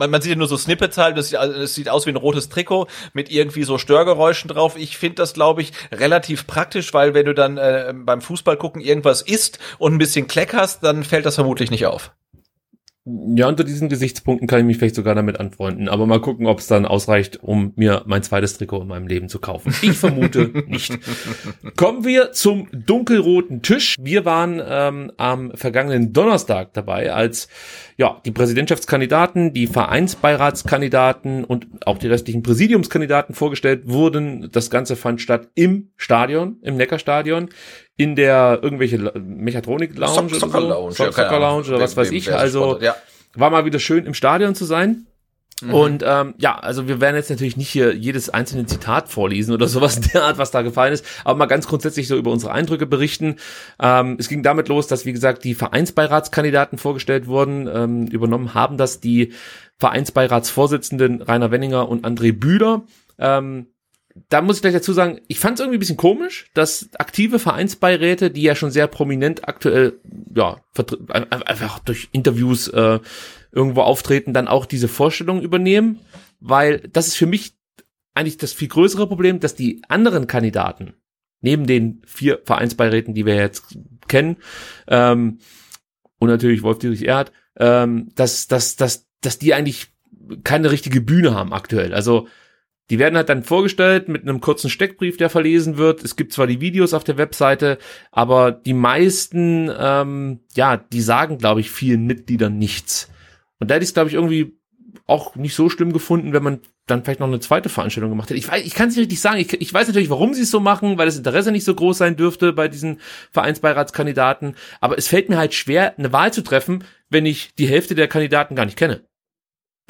man, man sieht ja nur so Snippets halt, das sieht, sieht aus wie ein rotes Trikot mit irgendwie so Störgeräuschen drauf. Ich finde das, glaube ich, relativ praktisch, weil wenn du dann äh, beim Fußball gucken irgendwas isst und ein bisschen Kleck hast, dann fällt das vermutlich nicht auf. Ja, unter diesen Gesichtspunkten kann ich mich vielleicht sogar damit anfreunden. Aber mal gucken, ob es dann ausreicht, um mir mein zweites Trikot in meinem Leben zu kaufen. Ich vermute nicht. Kommen wir zum dunkelroten Tisch. Wir waren ähm, am vergangenen Donnerstag dabei, als ja, die Präsidentschaftskandidaten, die Vereinsbeiratskandidaten und auch die restlichen Präsidiumskandidaten vorgestellt wurden. Das Ganze fand statt im Stadion, im Neckarstadion, in der irgendwelche Mechatronik Lounge Sock oder so. Lounge, Sock Soccer Lounge oder was weiß ich. Also war mal wieder schön im Stadion zu sein. Mhm. Und ähm, ja, also wir werden jetzt natürlich nicht hier jedes einzelne Zitat vorlesen oder sowas derart, was da gefallen ist, aber mal ganz grundsätzlich so über unsere Eindrücke berichten. Ähm, es ging damit los, dass wie gesagt die Vereinsbeiratskandidaten vorgestellt wurden, ähm, übernommen haben das die Vereinsbeiratsvorsitzenden Rainer Wenninger und André Bühler. Ähm, da muss ich gleich dazu sagen, ich fand es irgendwie ein bisschen komisch, dass aktive Vereinsbeiräte, die ja schon sehr prominent aktuell, ja, einfach durch Interviews äh, irgendwo auftreten, dann auch diese Vorstellung übernehmen, weil das ist für mich eigentlich das viel größere Problem, dass die anderen Kandidaten, neben den vier Vereinsbeiräten, die wir jetzt kennen, ähm, und natürlich Wolf-Dietrich Erhard, ähm, dass, dass, dass, dass die eigentlich keine richtige Bühne haben aktuell. Also die werden halt dann vorgestellt mit einem kurzen Steckbrief, der verlesen wird. Es gibt zwar die Videos auf der Webseite, aber die meisten, ähm, ja, die sagen, glaube ich, vielen Mitgliedern nichts. Und da hätte ich es, glaube ich, irgendwie auch nicht so schlimm gefunden, wenn man dann vielleicht noch eine zweite Veranstaltung gemacht hätte. Ich, weiß, ich kann es nicht richtig sagen. Ich, ich weiß natürlich, warum sie es so machen, weil das Interesse nicht so groß sein dürfte bei diesen Vereinsbeiratskandidaten. Aber es fällt mir halt schwer, eine Wahl zu treffen, wenn ich die Hälfte der Kandidaten gar nicht kenne.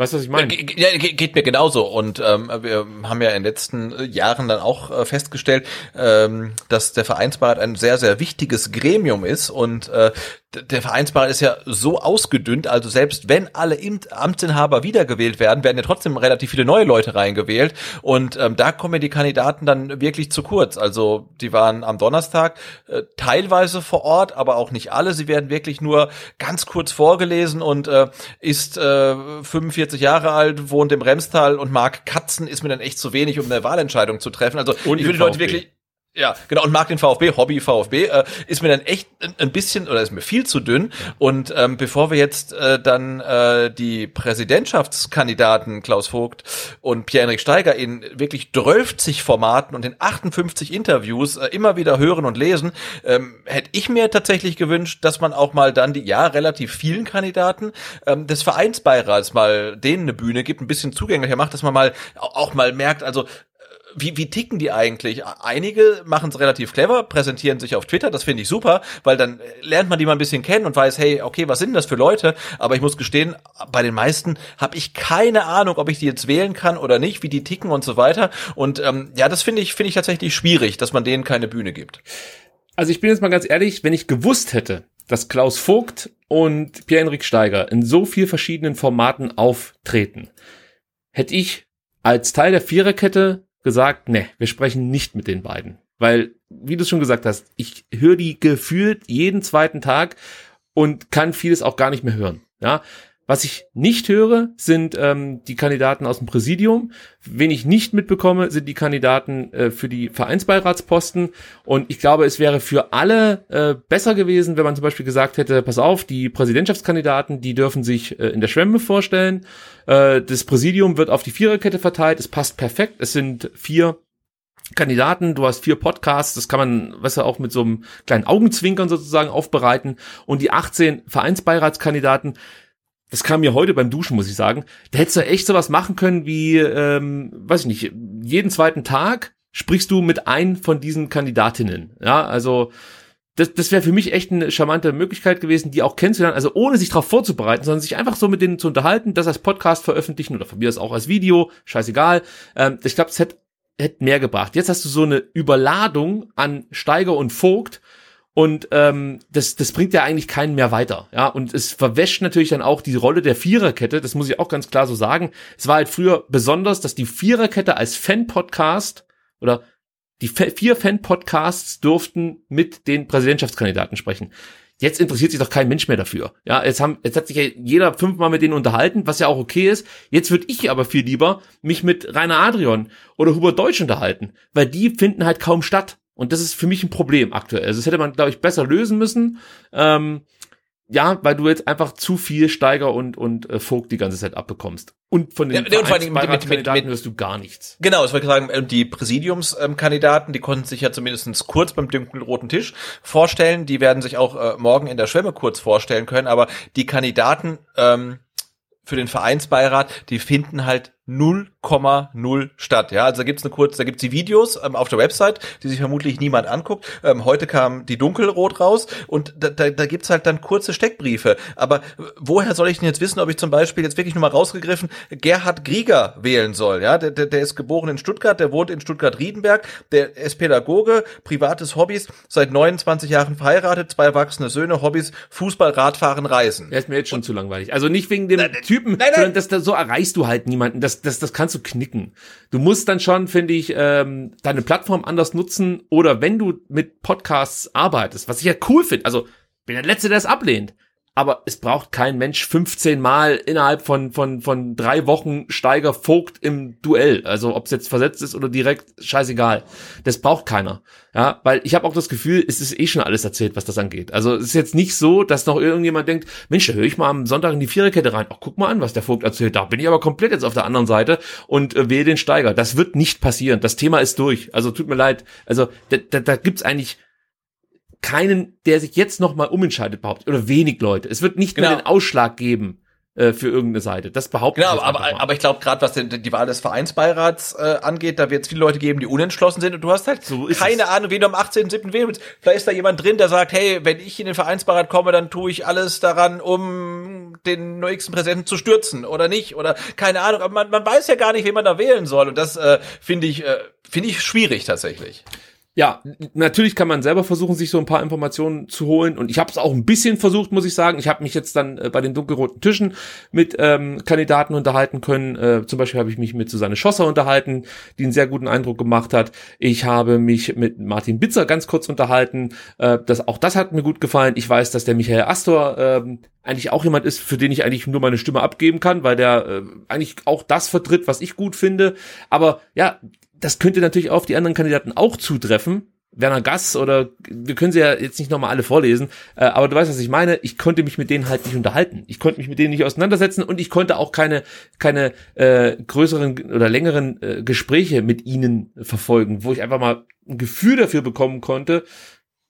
Weißt du, was ich meine? Ja, geht mir genauso. Und ähm, wir haben ja in den letzten Jahren dann auch äh, festgestellt, ähm, dass der Vereinsbeirat ein sehr, sehr wichtiges Gremium ist und äh, der Vereinsbeirat ist ja so ausgedünnt, also selbst wenn alle Amtsinhaber wiedergewählt werden, werden ja trotzdem relativ viele neue Leute reingewählt und ähm, da kommen ja die Kandidaten dann wirklich zu kurz. Also die waren am Donnerstag äh, teilweise vor Ort, aber auch nicht alle. Sie werden wirklich nur ganz kurz vorgelesen und äh, ist äh, 45 Jahre alt, wohnt im Remstal und mag Katzen, ist mir dann echt zu wenig, um eine Wahlentscheidung zu treffen. Also und ich will die Leute wirklich ja, genau, und mag den VfB, Hobby VfB, äh, ist mir dann echt ein bisschen, oder ist mir viel zu dünn. Und ähm, bevor wir jetzt äh, dann äh, die Präsidentschaftskandidaten Klaus Vogt und Pierre-Henrik Steiger in wirklich 12 Formaten und in 58 Interviews äh, immer wieder hören und lesen, ähm, hätte ich mir tatsächlich gewünscht, dass man auch mal dann die, ja, relativ vielen Kandidaten ähm, des Vereinsbeirats mal denen eine Bühne gibt, ein bisschen zugänglicher macht, dass man mal auch mal merkt, also wie, wie ticken die eigentlich? Einige machen es relativ clever, präsentieren sich auf Twitter, das finde ich super, weil dann lernt man die mal ein bisschen kennen und weiß, hey, okay, was sind das für Leute? Aber ich muss gestehen, bei den meisten habe ich keine Ahnung, ob ich die jetzt wählen kann oder nicht, wie die ticken und so weiter. Und ähm, ja, das finde ich, finde ich tatsächlich schwierig, dass man denen keine Bühne gibt. Also ich bin jetzt mal ganz ehrlich, wenn ich gewusst hätte, dass Klaus Vogt und Pierre-Henrik Steiger in so vier verschiedenen Formaten auftreten, hätte ich als Teil der Viererkette gesagt, ne, wir sprechen nicht mit den beiden. Weil, wie du schon gesagt hast, ich höre die gefühlt jeden zweiten Tag und kann vieles auch gar nicht mehr hören. Ja, Was ich nicht höre, sind ähm, die Kandidaten aus dem Präsidium. Wen ich nicht mitbekomme, sind die Kandidaten äh, für die Vereinsbeiratsposten. Und ich glaube, es wäre für alle äh, besser gewesen, wenn man zum Beispiel gesagt hätte, pass auf, die Präsidentschaftskandidaten, die dürfen sich äh, in der Schwemme vorstellen. Äh, das Präsidium wird auf die Viererkette verteilt. Es passt perfekt. Es sind vier Kandidaten, du hast vier Podcasts, das kann man, weißt du, auch mit so einem kleinen Augenzwinkern sozusagen aufbereiten. Und die 18 Vereinsbeiratskandidaten, das kam mir heute beim Duschen, muss ich sagen. Da hättest du echt sowas machen können wie, ähm, weiß ich nicht, jeden zweiten Tag sprichst du mit ein von diesen Kandidatinnen. Ja, also das, das wäre für mich echt eine charmante Möglichkeit gewesen, die auch kennenzulernen, also ohne sich darauf vorzubereiten, sondern sich einfach so mit denen zu unterhalten, das als Podcast veröffentlichen oder von mir das auch als Video, scheißegal. Ähm, ich glaube, es hätte hätte mehr gebracht. Jetzt hast du so eine Überladung an Steiger und Vogt, und ähm, das, das bringt ja eigentlich keinen mehr weiter. Ja, und es verwäscht natürlich dann auch die Rolle der Viererkette. Das muss ich auch ganz klar so sagen. Es war halt früher besonders, dass die Viererkette als Fan-Podcast oder die vier Fan-Podcasts durften mit den Präsidentschaftskandidaten sprechen. Jetzt interessiert sich doch kein Mensch mehr dafür. Ja, jetzt haben, jetzt hat sich ja jeder fünfmal mit denen unterhalten, was ja auch okay ist. Jetzt würde ich aber viel lieber mich mit Rainer Adrian oder Hubert Deutsch unterhalten, weil die finden halt kaum statt. Und das ist für mich ein Problem aktuell. Also das hätte man, glaube ich, besser lösen müssen. Ähm, ja, weil du jetzt einfach zu viel Steiger und und äh, Vogt die ganze Zeit abbekommst. Und von den ja, und vor allem mit, mit, mit, mit, hörst du gar nichts. Genau, das wollte ich sagen, die Präsidiumskandidaten, die konnten sich ja zumindest kurz beim dunkelroten Tisch vorstellen. Die werden sich auch äh, morgen in der Schwemme kurz vorstellen können. Aber die Kandidaten ähm, für den Vereinsbeirat, die finden halt 0,0 statt. Ja, also da gibt's eine kurze, da gibt's die Videos ähm, auf der Website, die sich vermutlich niemand anguckt. Ähm, heute kam die Dunkelrot raus und da, da, da gibt's halt dann kurze Steckbriefe. Aber woher soll ich denn jetzt wissen, ob ich zum Beispiel jetzt wirklich nur mal rausgegriffen Gerhard Grieger wählen soll? Ja, der, der, der ist geboren in Stuttgart, der wohnt in Stuttgart-Riedenberg, der ist Pädagoge, privates Hobbys, seit 29 Jahren verheiratet, zwei erwachsene Söhne, Hobbys, Fußball, Radfahren, Reisen. Der ist mir jetzt schon und, zu langweilig. Also nicht wegen dem nein, Typen, nein, nein. sondern das, das, so erreichst du halt niemanden. Das, das, das kannst du knicken. Du musst dann schon, finde ich, ähm, deine Plattform anders nutzen oder wenn du mit Podcasts arbeitest, was ich ja cool finde, also bin der Letzte, der es ablehnt aber es braucht kein Mensch 15 Mal innerhalb von, von, von drei Wochen Steiger Vogt im Duell. Also ob es jetzt versetzt ist oder direkt, scheißegal. Das braucht keiner. Ja, weil ich habe auch das Gefühl, es ist eh schon alles erzählt, was das angeht. Also es ist jetzt nicht so, dass noch irgendjemand denkt, Mensch, da höre ich mal am Sonntag in die Viererkette rein. Ach, guck mal an, was der Vogt erzählt. Da bin ich aber komplett jetzt auf der anderen Seite und äh, wähle den Steiger. Das wird nicht passieren. Das Thema ist durch. Also tut mir leid. Also da, da, da gibt's eigentlich keinen, der sich jetzt noch mal umentscheidet, behauptet. Oder wenig Leute. Es wird nicht genau. mehr den Ausschlag geben äh, für irgendeine Seite. Das behauptet Genau, aber, aber ich glaube, gerade was den, die Wahl des Vereinsbeirats äh, angeht, da wird es viele Leute geben, die unentschlossen sind und du hast halt so keine es. Ahnung, wen du am 18.7. wählen willst. Vielleicht ist da jemand drin, der sagt, hey, wenn ich in den Vereinsbeirat komme, dann tue ich alles daran, um den nächsten Präsidenten zu stürzen oder nicht oder keine Ahnung. Aber man, man weiß ja gar nicht, wen man da wählen soll und das äh, finde ich, äh, finde ich schwierig tatsächlich ja, natürlich kann man selber versuchen, sich so ein paar Informationen zu holen. Und ich habe es auch ein bisschen versucht, muss ich sagen. Ich habe mich jetzt dann äh, bei den dunkelroten Tischen mit ähm, Kandidaten unterhalten können. Äh, zum Beispiel habe ich mich mit Susanne Schosser unterhalten, die einen sehr guten Eindruck gemacht hat. Ich habe mich mit Martin Bitzer ganz kurz unterhalten. Äh, das, auch das hat mir gut gefallen. Ich weiß, dass der Michael Astor äh, eigentlich auch jemand ist, für den ich eigentlich nur meine Stimme abgeben kann, weil der äh, eigentlich auch das vertritt, was ich gut finde. Aber ja, das könnte natürlich auf die anderen Kandidaten auch zutreffen. Werner Gass oder wir können sie ja jetzt nicht nochmal alle vorlesen, äh, aber du weißt, was ich meine. Ich konnte mich mit denen halt nicht unterhalten. Ich konnte mich mit denen nicht auseinandersetzen und ich konnte auch keine keine äh, größeren oder längeren äh, Gespräche mit ihnen verfolgen, wo ich einfach mal ein Gefühl dafür bekommen konnte,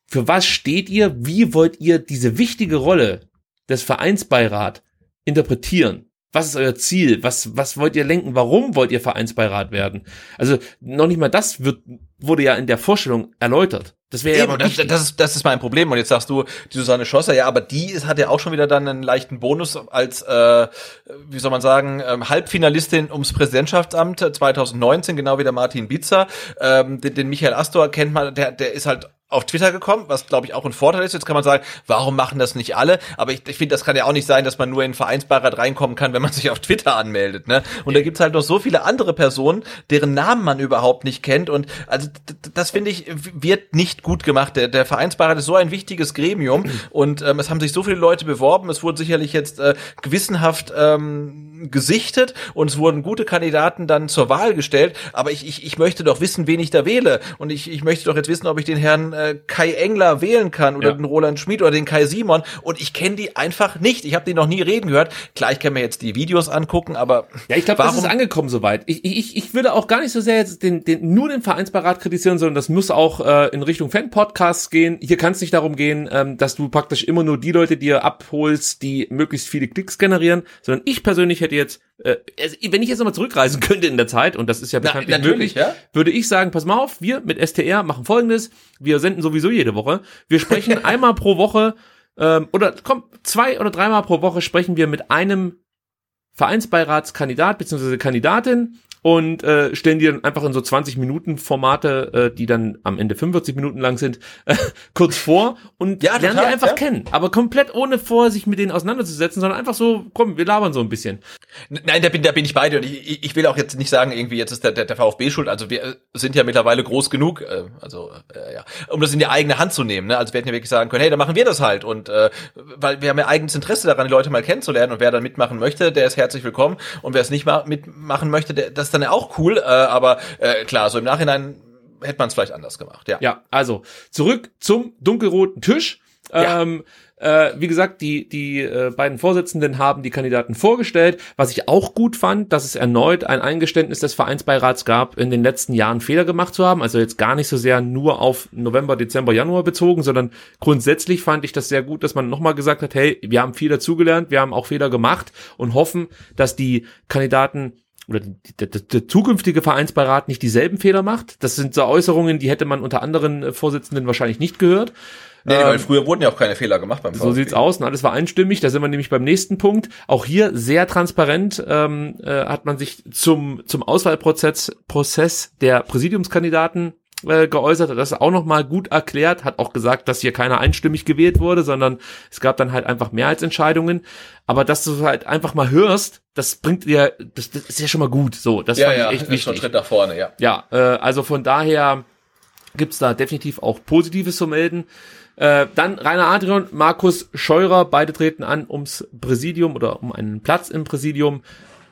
für was steht ihr, wie wollt ihr diese wichtige Rolle des Vereinsbeirat interpretieren? Was ist euer Ziel? Was, was wollt ihr lenken? Warum wollt ihr Vereinsbeirat werden? Also noch nicht mal das wird, wurde ja in der Vorstellung erläutert. Das wäre ja aber das, das, ist, das ist mein Problem. Und jetzt sagst du, die Susanne Schlosser, ja, aber die ist, hat ja auch schon wieder dann einen leichten Bonus als, äh, wie soll man sagen, ähm, Halbfinalistin ums Präsidentschaftsamt 2019, genau wie der Martin Bitzer. Ähm, den, den Michael Astor kennt man, der, der ist halt auf Twitter gekommen, was glaube ich auch ein Vorteil ist. Jetzt kann man sagen, warum machen das nicht alle? Aber ich, ich finde, das kann ja auch nicht sein, dass man nur in Vereinsbeirat reinkommen kann, wenn man sich auf Twitter anmeldet. Ne? Und da gibt's halt noch so viele andere Personen, deren Namen man überhaupt nicht kennt. Und also das finde ich wird nicht gut gemacht. Der, der Vereinsbeirat ist so ein wichtiges Gremium und ähm, es haben sich so viele Leute beworben. Es wurde sicherlich jetzt äh, gewissenhaft ähm, gesichtet und es wurden gute Kandidaten dann zur Wahl gestellt. Aber ich, ich, ich möchte doch wissen, wen ich da wähle. Und ich, ich möchte doch jetzt wissen, ob ich den Herrn äh, Kai Engler wählen kann oder ja. den Roland Schmid oder den Kai Simon und ich kenne die einfach nicht. Ich habe die noch nie reden gehört. Klar, ich kann mir jetzt die Videos angucken, aber ja, ich glaube, das ist angekommen soweit. Ich, ich, ich würde auch gar nicht so sehr jetzt den, den nur den Vereinsberat kritisieren, sondern das muss auch äh, in Richtung Fan-Podcasts gehen. Hier kann es nicht darum gehen, ähm, dass du praktisch immer nur die Leute dir abholst, die möglichst viele Klicks generieren, sondern ich persönlich hätte jetzt äh, wenn ich jetzt nochmal zurückreisen könnte in der Zeit, und das ist ja bekanntlich Na, möglich, ja? würde ich sagen, pass mal auf, wir mit STR machen folgendes, wir senden sowieso jede Woche, wir sprechen einmal pro Woche, ähm, oder komm, zwei oder dreimal pro Woche sprechen wir mit einem Vereinsbeiratskandidat bzw. Kandidatin und äh, stellen die dann einfach in so 20 Minuten Formate, äh, die dann am Ende 45 Minuten lang sind, äh, kurz vor und ja, lernen die einfach ja. kennen. Aber komplett ohne vor, sich mit denen auseinanderzusetzen, sondern einfach so, komm, wir labern so ein bisschen. Nein, da bin, da bin ich bei dir und ich, ich will auch jetzt nicht sagen, irgendwie jetzt ist der, der, der VfB schuld. Also wir sind ja mittlerweile groß genug, äh, also äh, ja, um das in die eigene Hand zu nehmen. Ne? Also wir hätten ja wirklich sagen können, hey, dann machen wir das halt und äh, weil wir haben ja eigenes Interesse daran, die Leute mal kennenzulernen und wer da mitmachen möchte, der ist herzlich willkommen und wer es nicht mal mitmachen möchte, der, das ist dann auch cool, äh, aber äh, klar, so im Nachhinein hätte man es vielleicht anders gemacht, ja. Ja, also zurück zum dunkelroten Tisch. Ja. Ähm, äh, wie gesagt, die, die äh, beiden Vorsitzenden haben die Kandidaten vorgestellt. Was ich auch gut fand, dass es erneut ein Eingeständnis des Vereinsbeirats gab, in den letzten Jahren Fehler gemacht zu haben. Also jetzt gar nicht so sehr nur auf November, Dezember, Januar bezogen, sondern grundsätzlich fand ich das sehr gut, dass man nochmal gesagt hat, hey, wir haben viel dazugelernt, wir haben auch Fehler gemacht und hoffen, dass die Kandidaten oder der, der, der zukünftige Vereinsbeirat nicht dieselben Fehler macht. Das sind so Äußerungen, die hätte man unter anderen äh, Vorsitzenden wahrscheinlich nicht gehört. Nee, ähm, weil früher wurden ja auch keine Fehler gemacht beim VfB. So sieht's aus und alles war einstimmig. Da sind wir nämlich beim nächsten Punkt. Auch hier sehr transparent ähm, äh, hat man sich zum zum Auswahlprozess Prozess der Präsidiumskandidaten äh, geäußert, hat das auch nochmal gut erklärt, hat auch gesagt, dass hier keiner einstimmig gewählt wurde, sondern es gab dann halt einfach Mehrheitsentscheidungen. Aber dass du halt einfach mal hörst, das bringt dir, das, das ist ja schon mal gut. So, das ja, ja, echt wichtig. Schon Schritt nach vorne, ja. Ja, äh, also von daher gibt's da definitiv auch Positives zu melden. Äh, dann Rainer Adrian, Markus Scheurer, beide treten an ums Präsidium oder um einen Platz im Präsidium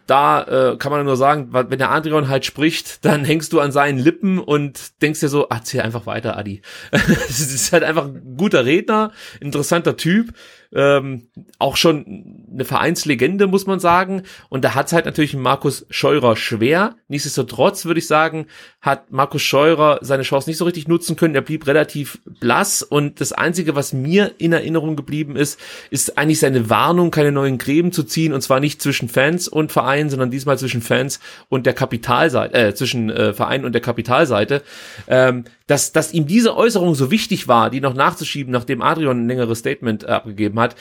da äh, kann man nur sagen, wenn der Adrian halt spricht, dann hängst du an seinen Lippen und denkst dir so, erzähl einfach weiter, Adi. das ist halt einfach ein guter Redner, interessanter Typ ähm, auch schon eine Vereinslegende, muss man sagen. Und da hat es halt natürlich Markus Scheurer schwer. Nichtsdestotrotz würde ich sagen, hat Markus Scheurer seine Chance nicht so richtig nutzen können. Er blieb relativ blass. Und das Einzige, was mir in Erinnerung geblieben ist, ist eigentlich seine Warnung, keine neuen Gräben zu ziehen. Und zwar nicht zwischen Fans und Verein, sondern diesmal zwischen Fans und der Kapitalseite, äh, zwischen äh, Verein und der Kapitalseite. Ähm, dass, dass ihm diese Äußerung so wichtig war, die noch nachzuschieben, nachdem Adrian ein längeres Statement äh, abgegeben hat,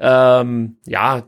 ähm, ja,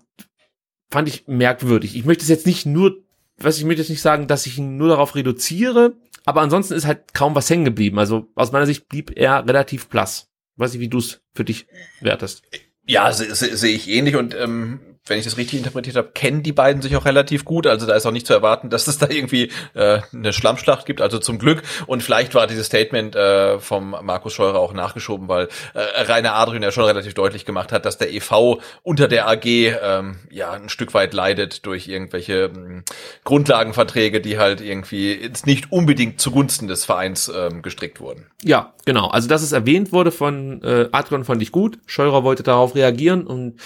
fand ich merkwürdig. Ich möchte es jetzt nicht nur, was ich möchte jetzt nicht sagen, dass ich ihn nur darauf reduziere, aber ansonsten ist halt kaum was hängen geblieben. Also aus meiner Sicht blieb er relativ blass. Weiß ich, wie du es für dich wertest. Ja, sehe seh, seh ich ähnlich und ähm, wenn ich das richtig interpretiert habe, kennen die beiden sich auch relativ gut. Also da ist auch nicht zu erwarten, dass es da irgendwie äh, eine Schlammschlacht gibt. Also zum Glück. Und vielleicht war dieses Statement äh, vom Markus Scheurer auch nachgeschoben, weil äh, Rainer Adrian ja schon relativ deutlich gemacht hat, dass der EV unter der AG ähm, ja ein Stück weit leidet durch irgendwelche ähm, Grundlagenverträge, die halt irgendwie jetzt nicht unbedingt zugunsten des Vereins ähm, gestrickt wurden. Ja, genau. Also dass es erwähnt wurde von äh, Adrian fand ich gut. Scheurer wollte darauf reagieren und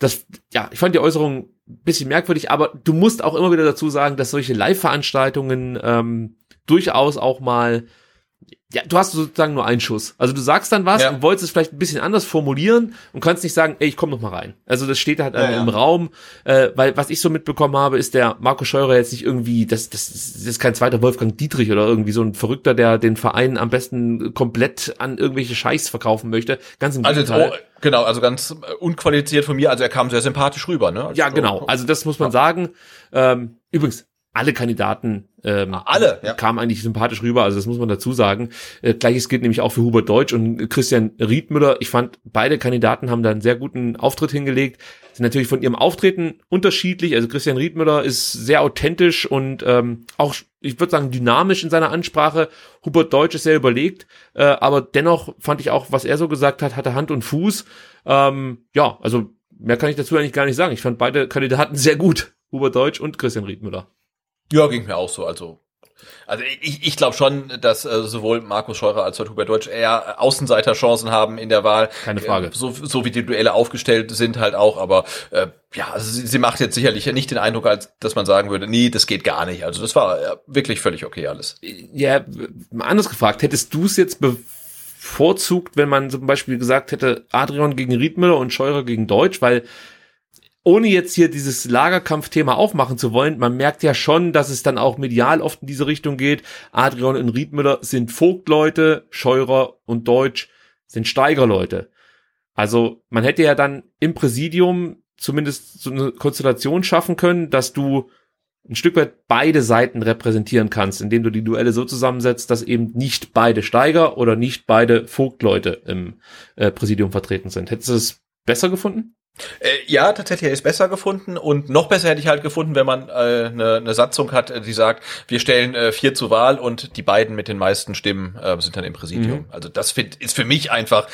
das, ja, ich fand die Äußerung ein bisschen merkwürdig, aber du musst auch immer wieder dazu sagen, dass solche Live-Veranstaltungen ähm, durchaus auch mal ja, du hast sozusagen nur einen Schuss. Also du sagst dann was ja. und wolltest es vielleicht ein bisschen anders formulieren und kannst nicht sagen, ey, ich komm noch mal rein. Also das steht halt ja, im ja. Raum, äh, weil was ich so mitbekommen habe, ist der Marco Scheurer jetzt nicht irgendwie, das, das, das ist kein zweiter Wolfgang Dietrich oder irgendwie so ein Verrückter, der den Verein am besten komplett an irgendwelche Scheiß verkaufen möchte. Ganz im also Gegenteil. Jetzt, oh, genau, also ganz unqualifiziert von mir. Also er kam sehr sympathisch rüber, ne? ja, genau. Also das muss man sagen. Ähm, übrigens, alle Kandidaten ähm, alle ja. kamen eigentlich sympathisch rüber, also das muss man dazu sagen. Äh, Gleiches gilt nämlich auch für Hubert Deutsch und Christian Riedmüller. Ich fand, beide Kandidaten haben da einen sehr guten Auftritt hingelegt, sind natürlich von ihrem Auftreten unterschiedlich. Also Christian Riedmüller ist sehr authentisch und ähm, auch, ich würde sagen, dynamisch in seiner Ansprache. Hubert Deutsch ist sehr überlegt, äh, aber dennoch fand ich auch, was er so gesagt hat, hatte Hand und Fuß. Ähm, ja, also mehr kann ich dazu eigentlich gar nicht sagen. Ich fand beide Kandidaten sehr gut. Hubert Deutsch und Christian Riedmüller. Ja, ging mir auch so. Also, also ich, ich glaube schon, dass äh, sowohl Markus Scheurer als auch Hubert Deutsch eher Außenseiterchancen haben in der Wahl. Keine Frage. Äh, so, so wie die Duelle aufgestellt sind halt auch, aber äh, ja, also sie, sie macht jetzt sicherlich nicht den Eindruck, als dass man sagen würde, nee, das geht gar nicht. Also das war ja, wirklich völlig okay alles. Ja, anders gefragt, hättest du es jetzt bevorzugt, wenn man zum Beispiel gesagt hätte, Adrian gegen Riedmüller und Scheurer gegen Deutsch, weil ohne jetzt hier dieses Lagerkampfthema aufmachen zu wollen, man merkt ja schon, dass es dann auch medial oft in diese Richtung geht. Adrian und Riedmüller sind Vogtleute, Scheurer und Deutsch sind Steigerleute. Also man hätte ja dann im Präsidium zumindest so eine Konstellation schaffen können, dass du ein Stück weit beide Seiten repräsentieren kannst, indem du die Duelle so zusammensetzt, dass eben nicht beide Steiger oder nicht beide Vogtleute im äh, Präsidium vertreten sind. Hättest du es besser gefunden? Äh, ja, tatsächlich hätte ich es besser gefunden und noch besser hätte ich halt gefunden, wenn man eine äh, ne, ne Satzung hat, die sagt, wir stellen äh, vier zur Wahl und die beiden mit den meisten Stimmen äh, sind dann im Präsidium. Mhm. Also das find, ist für mich einfach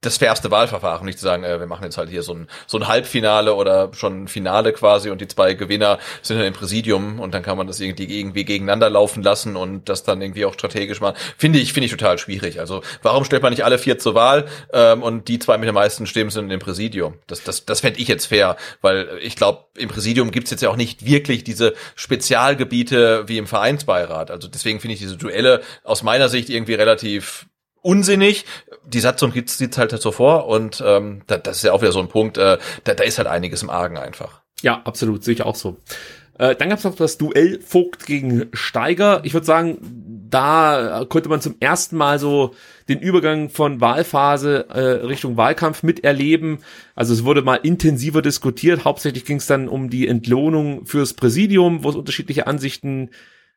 das fairste Wahlverfahren, nicht zu sagen, äh, wir machen jetzt halt hier so ein, so ein Halbfinale oder schon ein Finale quasi und die zwei Gewinner sind dann im Präsidium und dann kann man das irgendwie, irgendwie gegeneinander laufen lassen und das dann irgendwie auch strategisch machen. Finde ich, finde ich total schwierig. Also warum stellt man nicht alle vier zur Wahl ähm, und die zwei mit den meisten Stimmen sind im Präsidium? Das, das, das fände ich jetzt fair, weil ich glaube, im Präsidium gibt's jetzt ja auch nicht wirklich diese Spezialgebiete wie im Vereinsbeirat. Also deswegen finde ich diese Duelle aus meiner Sicht irgendwie relativ unsinnig. Die Satzung sieht halt so vor und ähm, da, das ist ja auch wieder so ein Punkt, äh, da, da ist halt einiges im Argen einfach. Ja, absolut, sehe ich auch so. Äh, dann gab es noch das Duell Vogt gegen Steiger. Ich würde sagen, da konnte man zum ersten Mal so den Übergang von Wahlphase äh, Richtung Wahlkampf miterleben. Also es wurde mal intensiver diskutiert. Hauptsächlich ging es dann um die Entlohnung fürs Präsidium, wo es unterschiedliche Ansichten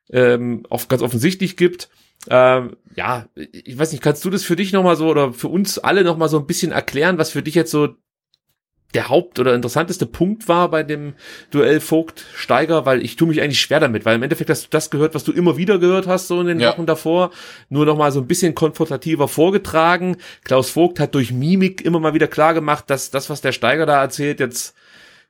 ähm, oft ganz offensichtlich gibt. Ähm, ja, ich weiß nicht, kannst du das für dich nochmal so oder für uns alle nochmal so ein bisschen erklären, was für dich jetzt so der Haupt- oder interessanteste Punkt war bei dem Duell Vogt-Steiger, weil ich tue mich eigentlich schwer damit, weil im Endeffekt hast du das gehört, was du immer wieder gehört hast, so in den ja. Wochen davor, nur nochmal so ein bisschen konfrontativer vorgetragen. Klaus Vogt hat durch Mimik immer mal wieder klar gemacht, dass das, was der Steiger da erzählt, jetzt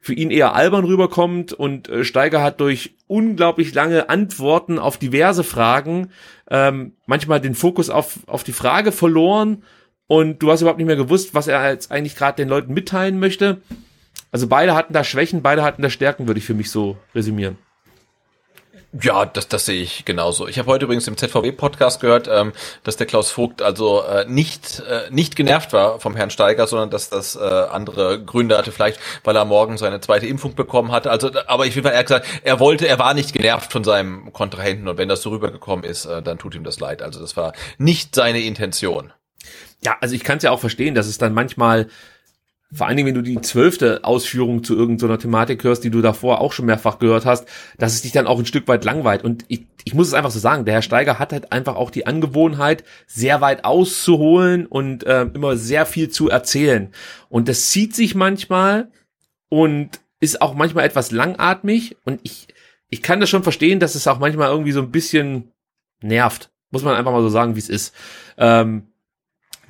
für ihn eher albern rüberkommt und äh, Steiger hat durch unglaublich lange Antworten auf diverse Fragen ähm, manchmal den Fokus auf, auf die Frage verloren und du hast überhaupt nicht mehr gewusst, was er jetzt eigentlich gerade den Leuten mitteilen möchte. Also beide hatten da Schwächen, beide hatten da Stärken, würde ich für mich so resümieren. Ja, das, das sehe ich genauso. Ich habe heute übrigens im ZVW-Podcast gehört, ähm, dass der Klaus Vogt also äh, nicht, äh, nicht genervt war vom Herrn Steiger, sondern dass das äh, andere Gründe hatte, vielleicht weil er morgen seine zweite Impfung bekommen hatte. Also, aber ich will mal eher gesagt, er wollte, er war nicht genervt von seinem Kontrahenten und wenn das so rübergekommen ist, äh, dann tut ihm das leid. Also das war nicht seine Intention. Ja, also ich kann es ja auch verstehen, dass es dann manchmal vor allen Dingen, wenn du die zwölfte Ausführung zu irgendeiner Thematik hörst, die du davor auch schon mehrfach gehört hast, dass es dich dann auch ein Stück weit langweilt. Und ich, ich muss es einfach so sagen, der Herr Steiger hat halt einfach auch die Angewohnheit, sehr weit auszuholen und äh, immer sehr viel zu erzählen. Und das zieht sich manchmal und ist auch manchmal etwas langatmig. Und ich, ich kann das schon verstehen, dass es auch manchmal irgendwie so ein bisschen nervt. Muss man einfach mal so sagen, wie es ist. Ähm,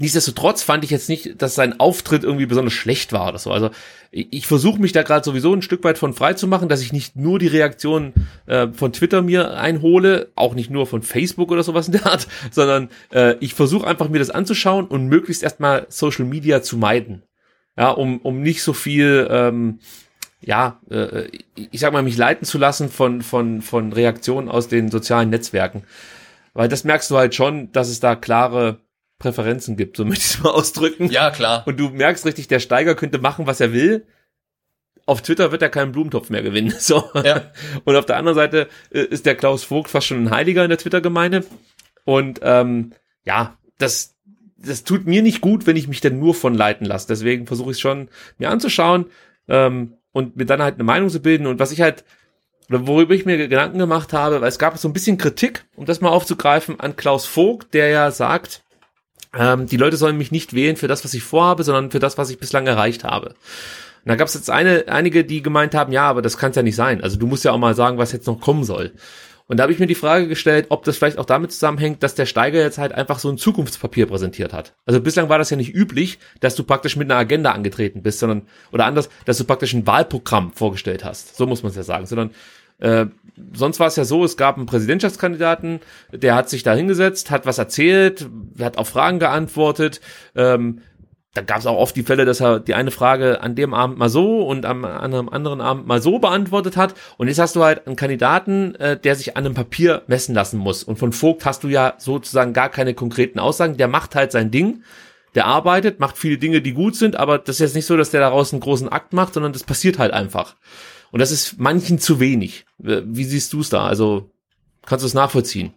Nichtsdestotrotz fand ich jetzt nicht, dass sein Auftritt irgendwie besonders schlecht war oder so. Also ich, versuche mich da gerade sowieso ein Stück weit von frei zu machen, dass ich nicht nur die Reaktion äh, von Twitter mir einhole, auch nicht nur von Facebook oder sowas in der Art, sondern äh, ich versuche einfach mir das anzuschauen und möglichst erstmal Social Media zu meiden. Ja, um, um nicht so viel ähm, ja, äh, ich sag mal, mich leiten zu lassen von, von, von Reaktionen aus den sozialen Netzwerken. Weil das merkst du halt schon, dass es da klare Präferenzen gibt, so möchte ich es mal ausdrücken. Ja, klar. Und du merkst richtig, der Steiger könnte machen, was er will. Auf Twitter wird er keinen Blumentopf mehr gewinnen. So. Ja. Und auf der anderen Seite äh, ist der Klaus Vogt fast schon ein Heiliger in der Twitter-Gemeinde. Und ähm, ja, das, das tut mir nicht gut, wenn ich mich dann nur von leiten lasse. Deswegen versuche ich es schon mir anzuschauen ähm, und mir dann halt eine Meinung zu bilden. Und was ich halt oder worüber ich mir Gedanken gemacht habe, weil es gab so ein bisschen Kritik, um das mal aufzugreifen, an Klaus Vogt, der ja sagt, ähm, die Leute sollen mich nicht wählen für das, was ich vorhabe, sondern für das, was ich bislang erreicht habe. Und da gab es jetzt eine, einige, die gemeint haben, ja, aber das kann es ja nicht sein. Also du musst ja auch mal sagen, was jetzt noch kommen soll. Und da habe ich mir die Frage gestellt, ob das vielleicht auch damit zusammenhängt, dass der Steiger jetzt halt einfach so ein Zukunftspapier präsentiert hat. Also bislang war das ja nicht üblich, dass du praktisch mit einer Agenda angetreten bist, sondern, oder anders, dass du praktisch ein Wahlprogramm vorgestellt hast. So muss man es ja sagen. Sondern äh, sonst war es ja so, es gab einen Präsidentschaftskandidaten, der hat sich da hingesetzt, hat was erzählt, hat auf Fragen geantwortet, ähm, da gab es auch oft die Fälle, dass er die eine Frage an dem Abend mal so und am, an einem anderen Abend mal so beantwortet hat. Und jetzt hast du halt einen Kandidaten, äh, der sich an einem Papier messen lassen muss. Und von Vogt hast du ja sozusagen gar keine konkreten Aussagen. Der macht halt sein Ding. Der arbeitet, macht viele Dinge, die gut sind, aber das ist jetzt nicht so, dass der daraus einen großen Akt macht, sondern das passiert halt einfach. Und das ist manchen zu wenig. Wie siehst du es da? Also kannst du es nachvollziehen?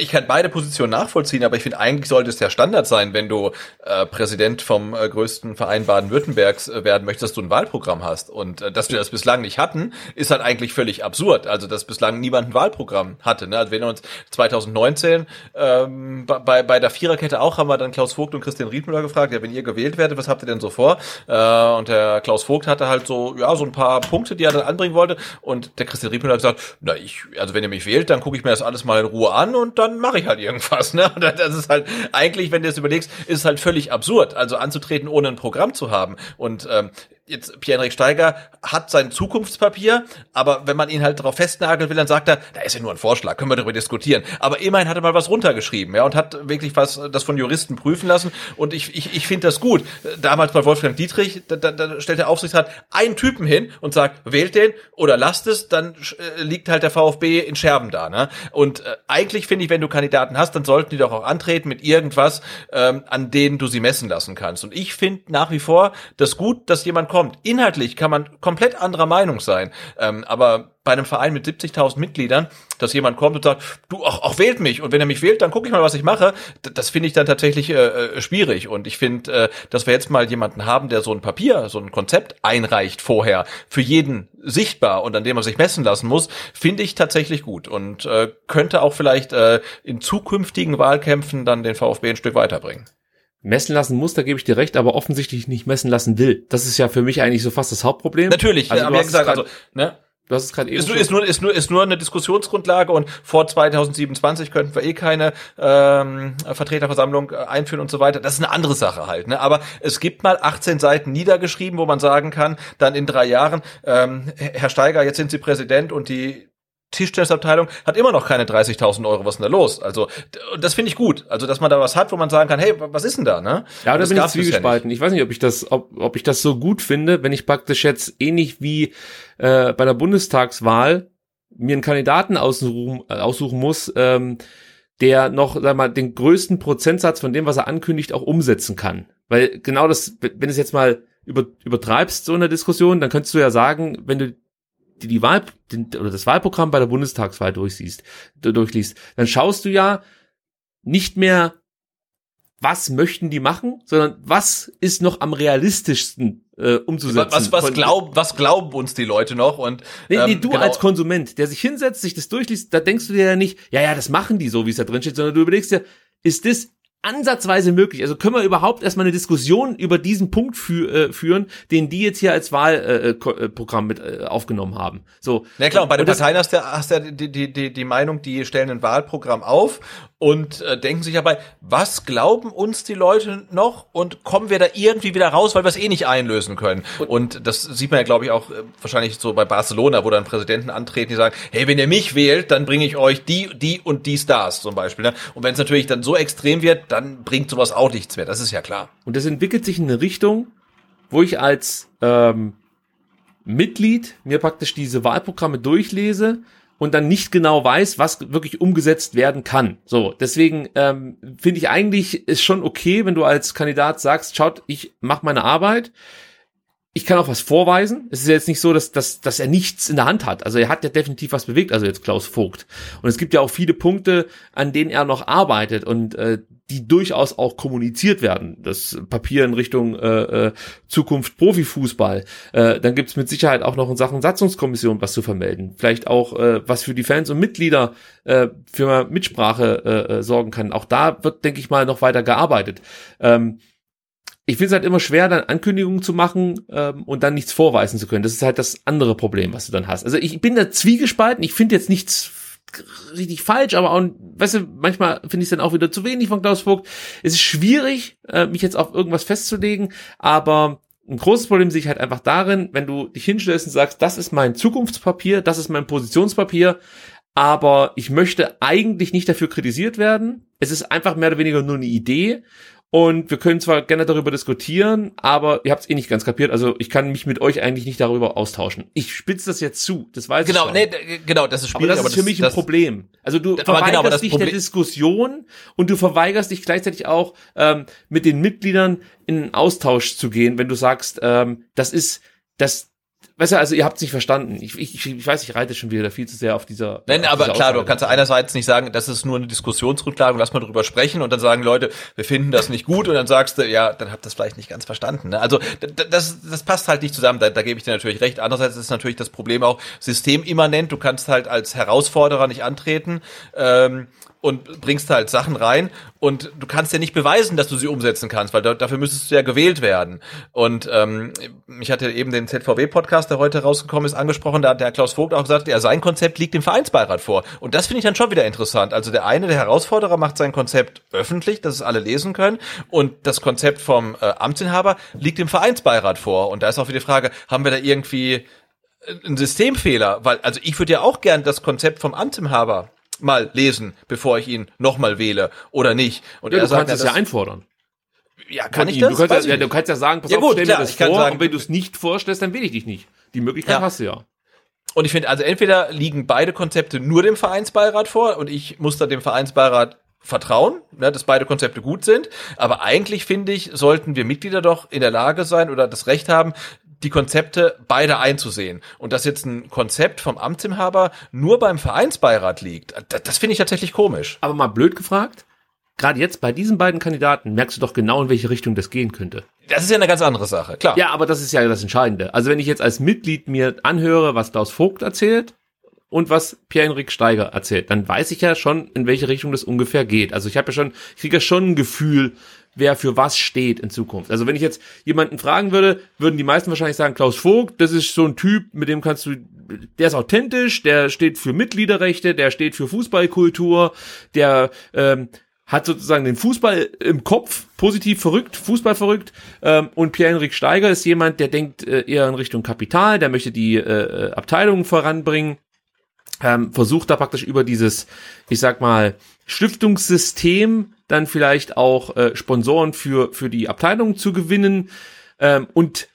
Ich kann beide Positionen nachvollziehen, aber ich finde, eigentlich sollte es der Standard sein, wenn du äh, Präsident vom äh, größten Verein Baden-Württembergs äh, werden möchtest, dass du ein Wahlprogramm hast. Und äh, dass wir das bislang nicht hatten, ist halt eigentlich völlig absurd. Also, dass bislang niemand ein Wahlprogramm hatte. Ne? Also, wenn wir uns 2019 ähm, bei, bei der Viererkette auch haben wir dann Klaus Vogt und Christian Riedmüller gefragt, ja, wenn ihr gewählt werdet, was habt ihr denn so vor? Äh, und der Klaus Vogt hatte halt so, ja, so ein paar Punkte, die er dann anbringen wollte. Und der Christian Riedmüller hat gesagt, na, ich, also wenn ihr mich wählt, dann gucke ich mir das alles mal in Ruhe an und dann mache ich halt irgendwas. Ne? Und das ist halt eigentlich, wenn du es überlegst, ist es halt völlig absurd, also anzutreten, ohne ein Programm zu haben. Und ähm, jetzt Pierre-Henrik Steiger hat sein Zukunftspapier, aber wenn man ihn halt darauf festnageln will, dann sagt er, da ist ja nur ein Vorschlag, können wir darüber diskutieren. Aber immerhin hat er mal was runtergeschrieben, ja, und hat wirklich was, das von Juristen prüfen lassen. Und ich, ich, ich finde das gut. Damals bei Wolfgang Dietrich, da, da, da stellt der Aufsichtsrat einen Typen hin und sagt, wählt den oder lasst es, dann äh, liegt halt der VfB in Scherben da. Ne? Und äh, eigentlich finde ich, wenn du Kandidaten hast, dann sollten die doch auch antreten mit irgendwas, ähm, an denen du sie messen lassen kannst. Und ich finde nach wie vor das gut, dass jemand kommt. Inhaltlich kann man komplett anderer Meinung sein, ähm, aber bei einem Verein mit 70.000 Mitgliedern, dass jemand kommt und sagt, du, auch, auch wählt mich. Und wenn er mich wählt, dann gucke ich mal, was ich mache. Das finde ich dann tatsächlich äh, äh, schwierig. Und ich finde, äh, dass wir jetzt mal jemanden haben, der so ein Papier, so ein Konzept einreicht vorher, für jeden sichtbar und an dem man sich messen lassen muss, finde ich tatsächlich gut. Und äh, könnte auch vielleicht äh, in zukünftigen Wahlkämpfen dann den VfB ein Stück weiterbringen messen lassen muss, da gebe ich dir recht, aber offensichtlich nicht messen lassen will. Das ist ja für mich eigentlich so fast das Hauptproblem. Natürlich, also haben wir gesagt, also, ne? Du hast es gerade eben. Ist, ist, nur, ist, nur, ist nur eine Diskussionsgrundlage und vor 2027 könnten wir eh keine ähm, Vertreterversammlung äh, einführen und so weiter. Das ist eine andere Sache halt. Ne? Aber es gibt mal 18 Seiten niedergeschrieben, wo man sagen kann, dann in drei Jahren, ähm, Herr Steiger, jetzt sind Sie Präsident und die Tischtennisabteilung hat immer noch keine 30.000 Euro. Was ist denn da los? Also, das finde ich gut. Also, dass man da was hat, wo man sagen kann, hey, was ist denn da, ne? Ja, da bin ich zwiegespalten. Ich weiß nicht, ob ich das, ob, ob ich das so gut finde, wenn ich praktisch jetzt ähnlich wie äh, bei der Bundestagswahl mir einen Kandidaten aussuchen, äh, aussuchen muss, ähm, der noch, sag mal, den größten Prozentsatz von dem, was er ankündigt, auch umsetzen kann. Weil genau das, wenn du es jetzt mal über, übertreibst, so in der Diskussion, dann könntest du ja sagen, wenn du die, die Wahl, den, oder das Wahlprogramm bei der Bundestagswahl durchsiehst, durchliest, dann schaust du ja nicht mehr, was möchten die machen, sondern was ist noch am realistischsten äh, umzusetzen. Was, was, glauben, was glauben uns die Leute noch? Und nee, nee, ähm, du genau. als Konsument, der sich hinsetzt, sich das durchliest, da denkst du dir ja nicht, ja, ja, das machen die so, wie es da drin steht, sondern du überlegst dir, ist das ansatzweise möglich. Also können wir überhaupt erstmal eine Diskussion über diesen Punkt fü äh, führen, den die jetzt hier als Wahlprogramm äh, äh mit äh, aufgenommen haben. So. Na klar, und bei den und Parteien hast du, hast du die, die, die, die Meinung, die stellen ein Wahlprogramm auf und äh, denken sich dabei, was glauben uns die Leute noch und kommen wir da irgendwie wieder raus, weil wir es eh nicht einlösen können. Und, und das sieht man ja, glaube ich, auch äh, wahrscheinlich so bei Barcelona, wo dann Präsidenten antreten, die sagen, hey, wenn ihr mich wählt, dann bringe ich euch die, die und die Stars zum Beispiel. Ne? Und wenn es natürlich dann so extrem wird, dann bringt sowas auch nichts mehr. Das ist ja klar. Und das entwickelt sich in eine Richtung, wo ich als ähm, Mitglied mir praktisch diese Wahlprogramme durchlese und dann nicht genau weiß, was wirklich umgesetzt werden kann. So, deswegen ähm, finde ich eigentlich ist schon okay, wenn du als Kandidat sagst, schaut, ich mache meine Arbeit. Ich kann auch was vorweisen. Es ist jetzt nicht so, dass, dass, dass er nichts in der Hand hat. Also er hat ja definitiv was bewegt, also jetzt Klaus Vogt. Und es gibt ja auch viele Punkte, an denen er noch arbeitet. Und äh, die durchaus auch kommuniziert werden. Das Papier in Richtung äh, äh, Zukunft Profifußball. Äh, dann gibt's mit Sicherheit auch noch in Sachen Satzungskommission was zu vermelden. Vielleicht auch äh, was für die Fans und Mitglieder äh, für Mitsprache äh, äh, sorgen kann. Auch da wird, denke ich mal, noch weiter gearbeitet. Ähm, ich finde es halt immer schwer, dann Ankündigungen zu machen ähm, und dann nichts vorweisen zu können. Das ist halt das andere Problem, was du dann hast. Also ich bin da zwiegespalten. Ich finde jetzt nichts richtig falsch, aber auch, weißt du, manchmal finde ich es dann auch wieder zu wenig von Klaus Vogt. Es ist schwierig, äh, mich jetzt auf irgendwas festzulegen, aber ein großes Problem sehe ich halt einfach darin, wenn du dich hinstellst und sagst, das ist mein Zukunftspapier, das ist mein Positionspapier, aber ich möchte eigentlich nicht dafür kritisiert werden. Es ist einfach mehr oder weniger nur eine Idee und wir können zwar gerne darüber diskutieren, aber ihr habt es eh nicht ganz kapiert. Also ich kann mich mit euch eigentlich nicht darüber austauschen. Ich spitze das jetzt zu. Das weiß genau, ich schon. Nee, genau, das ist schwierig. Aber das ist für mich ein das, Problem. Also du aber verweigerst genau, aber das dich Problem- der Diskussion und du verweigerst dich gleichzeitig auch ähm, mit den Mitgliedern in einen Austausch zu gehen, wenn du sagst, ähm, das ist das. Weißt du, also ihr habt es nicht verstanden. Ich, ich, ich weiß, ich reite schon wieder viel zu sehr auf dieser. Nein, auf aber dieser klar, Aussage. du kannst einerseits nicht sagen, das ist nur eine Diskussionsrücklage, lass mal drüber sprechen und dann sagen Leute, wir finden das nicht gut und dann sagst du, ja, dann habt ihr das vielleicht nicht ganz verstanden. Ne? Also das, das passt halt nicht zusammen, da, da gebe ich dir natürlich recht. Andererseits ist natürlich das Problem auch systemimmanent, du kannst halt als Herausforderer nicht antreten. Ähm, und bringst halt Sachen rein und du kannst ja nicht beweisen, dass du sie umsetzen kannst, weil da, dafür müsstest du ja gewählt werden. Und ähm, ich hatte eben den ZVW-Podcast, der heute rausgekommen ist, angesprochen, da hat der Klaus Vogt auch gesagt, ja, sein Konzept liegt dem Vereinsbeirat vor. Und das finde ich dann schon wieder interessant. Also der eine, der Herausforderer, macht sein Konzept öffentlich, dass es alle lesen können. Und das Konzept vom äh, Amtsinhaber liegt dem Vereinsbeirat vor. Und da ist auch wieder die Frage, haben wir da irgendwie ein Systemfehler? Weil, also ich würde ja auch gern das Konzept vom Amtsinhaber mal lesen, bevor ich ihn nochmal wähle oder nicht. Und Ja, er du sagt, kannst es ja, einfordern. ja, kann ich ihn. das? Du kannst, ja, du kannst ja sagen, pass Ja auf, gut, stell klar, mir das kann vor, sagen- und wenn du es nicht vorstellst, dann will ich dich nicht. Die Möglichkeit Ja. hast du ja. Und ich finde, also entweder liegen beide Konzepte nur dem Vereinsbeirat vor und ich muss da dem Vereinsbeirat vertrauen, ne, dass beide Konzepte gut sind. Aber eigentlich finde ich, sollten wir Mitglieder doch in der Lage sein oder das Recht haben, die Konzepte beide einzusehen. Und dass jetzt ein Konzept vom Amtsinhaber nur beim Vereinsbeirat liegt, das, das finde ich tatsächlich komisch. Aber mal blöd gefragt, gerade jetzt bei diesen beiden Kandidaten merkst du doch genau, in welche Richtung das gehen könnte. Das ist ja eine ganz andere Sache, klar. Ja, aber das ist ja das Entscheidende. Also wenn ich jetzt als Mitglied mir anhöre, was Klaus Vogt erzählt und was Pierre-Henrik Steiger erzählt, dann weiß ich ja schon, in welche Richtung das ungefähr geht. Also ich habe ja schon, ich kriege ja schon ein Gefühl, wer für was steht in Zukunft. Also wenn ich jetzt jemanden fragen würde, würden die meisten wahrscheinlich sagen, Klaus Vogt, das ist so ein Typ, mit dem kannst du, der ist authentisch, der steht für Mitgliederrechte, der steht für Fußballkultur, der ähm, hat sozusagen den Fußball im Kopf, positiv verrückt, Fußball verrückt. Ähm, und Pierre-Henrik Steiger ist jemand, der denkt äh, eher in Richtung Kapital, der möchte die äh, äh, Abteilungen voranbringen, ähm, versucht da praktisch über dieses, ich sag mal, Stiftungssystem dann vielleicht auch äh, Sponsoren für, für die Abteilungen zu gewinnen. Ähm, und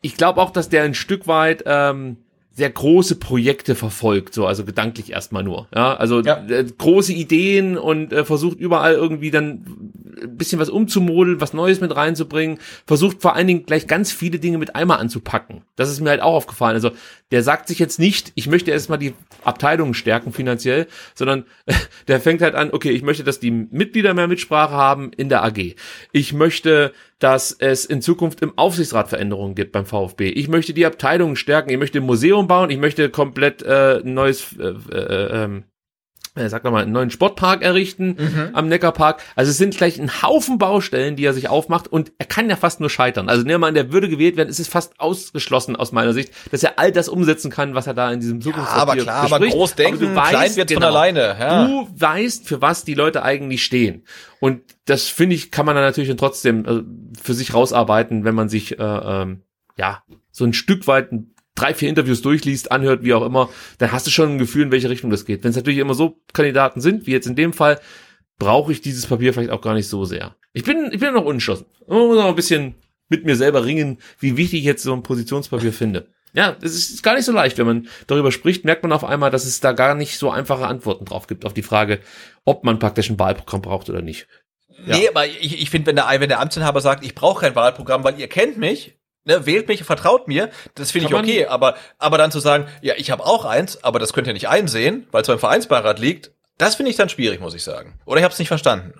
ich glaube auch, dass der ein Stück weit ähm, sehr große Projekte verfolgt, so also gedanklich erstmal nur. Ja, also Ja. Äh, große Ideen und äh, versucht überall irgendwie dann ein bisschen was umzumodeln, was Neues mit reinzubringen, versucht vor allen Dingen gleich ganz viele Dinge mit einmal anzupacken. Das ist mir halt auch aufgefallen. Also der sagt sich jetzt nicht, ich möchte erstmal die Abteilungen stärken finanziell, sondern der fängt halt an, okay, ich möchte, dass die Mitglieder mehr Mitsprache haben in der AG. Ich möchte, dass es in Zukunft im Aufsichtsrat Veränderungen gibt beim VfB. Ich möchte die Abteilungen stärken. Ich möchte ein Museum bauen. Ich möchte komplett äh, neues äh, äh, äh, sag noch mal, einen neuen Sportpark errichten am Neckarpark. Also es sind gleich ein Haufen Baustellen, die er sich aufmacht und er kann ja fast nur scheitern. Also nehmen wir an, der würde gewählt werden, ist es fast ausgeschlossen aus meiner Sicht, dass er all das umsetzen kann, was er da in diesem Zukunftspapier aber klar, aber bespricht. groß denken, du weißt, klein wird's von genau, alleine, ja. Du weißt, für was die Leute eigentlich stehen. Und das finde ich, kann man dann natürlich trotzdem äh, für sich rausarbeiten, wenn man sich äh, ähm, ja so ein Stück weit ein drei, vier Interviews durchliest, anhört, wie auch immer, dann hast du schon ein Gefühl, in welche Richtung das geht. Wenn es natürlich immer so Kandidaten sind, wie jetzt in dem Fall, brauche ich dieses Papier vielleicht auch gar nicht so sehr. Ich bin, ich bin noch unentschlossen. Ich muss noch ein bisschen mit mir selber ringen, wie wichtig ich jetzt so ein Positionspapier finde. Ja, es ist gar nicht so leicht. Wenn man darüber spricht, merkt man auf einmal, dass es da gar nicht so einfache Antworten drauf gibt auf die Frage, ob man praktisch ein Wahlprogramm braucht oder nicht. Ja. Nee, aber ich, ich finde, wenn der, wenn der Amtsinhaber sagt, ich brauche kein Wahlprogramm, weil ihr kennt mich, ne, wählt mich, vertraut mir, das finde ich okay. Aber, aber dann zu sagen, ja, ich habe auch eins, aber das könnt ihr nicht einsehen, weil es beim Vereinsbeirat liegt, das finde ich dann schwierig, muss ich sagen. Oder ich habe es nicht verstanden.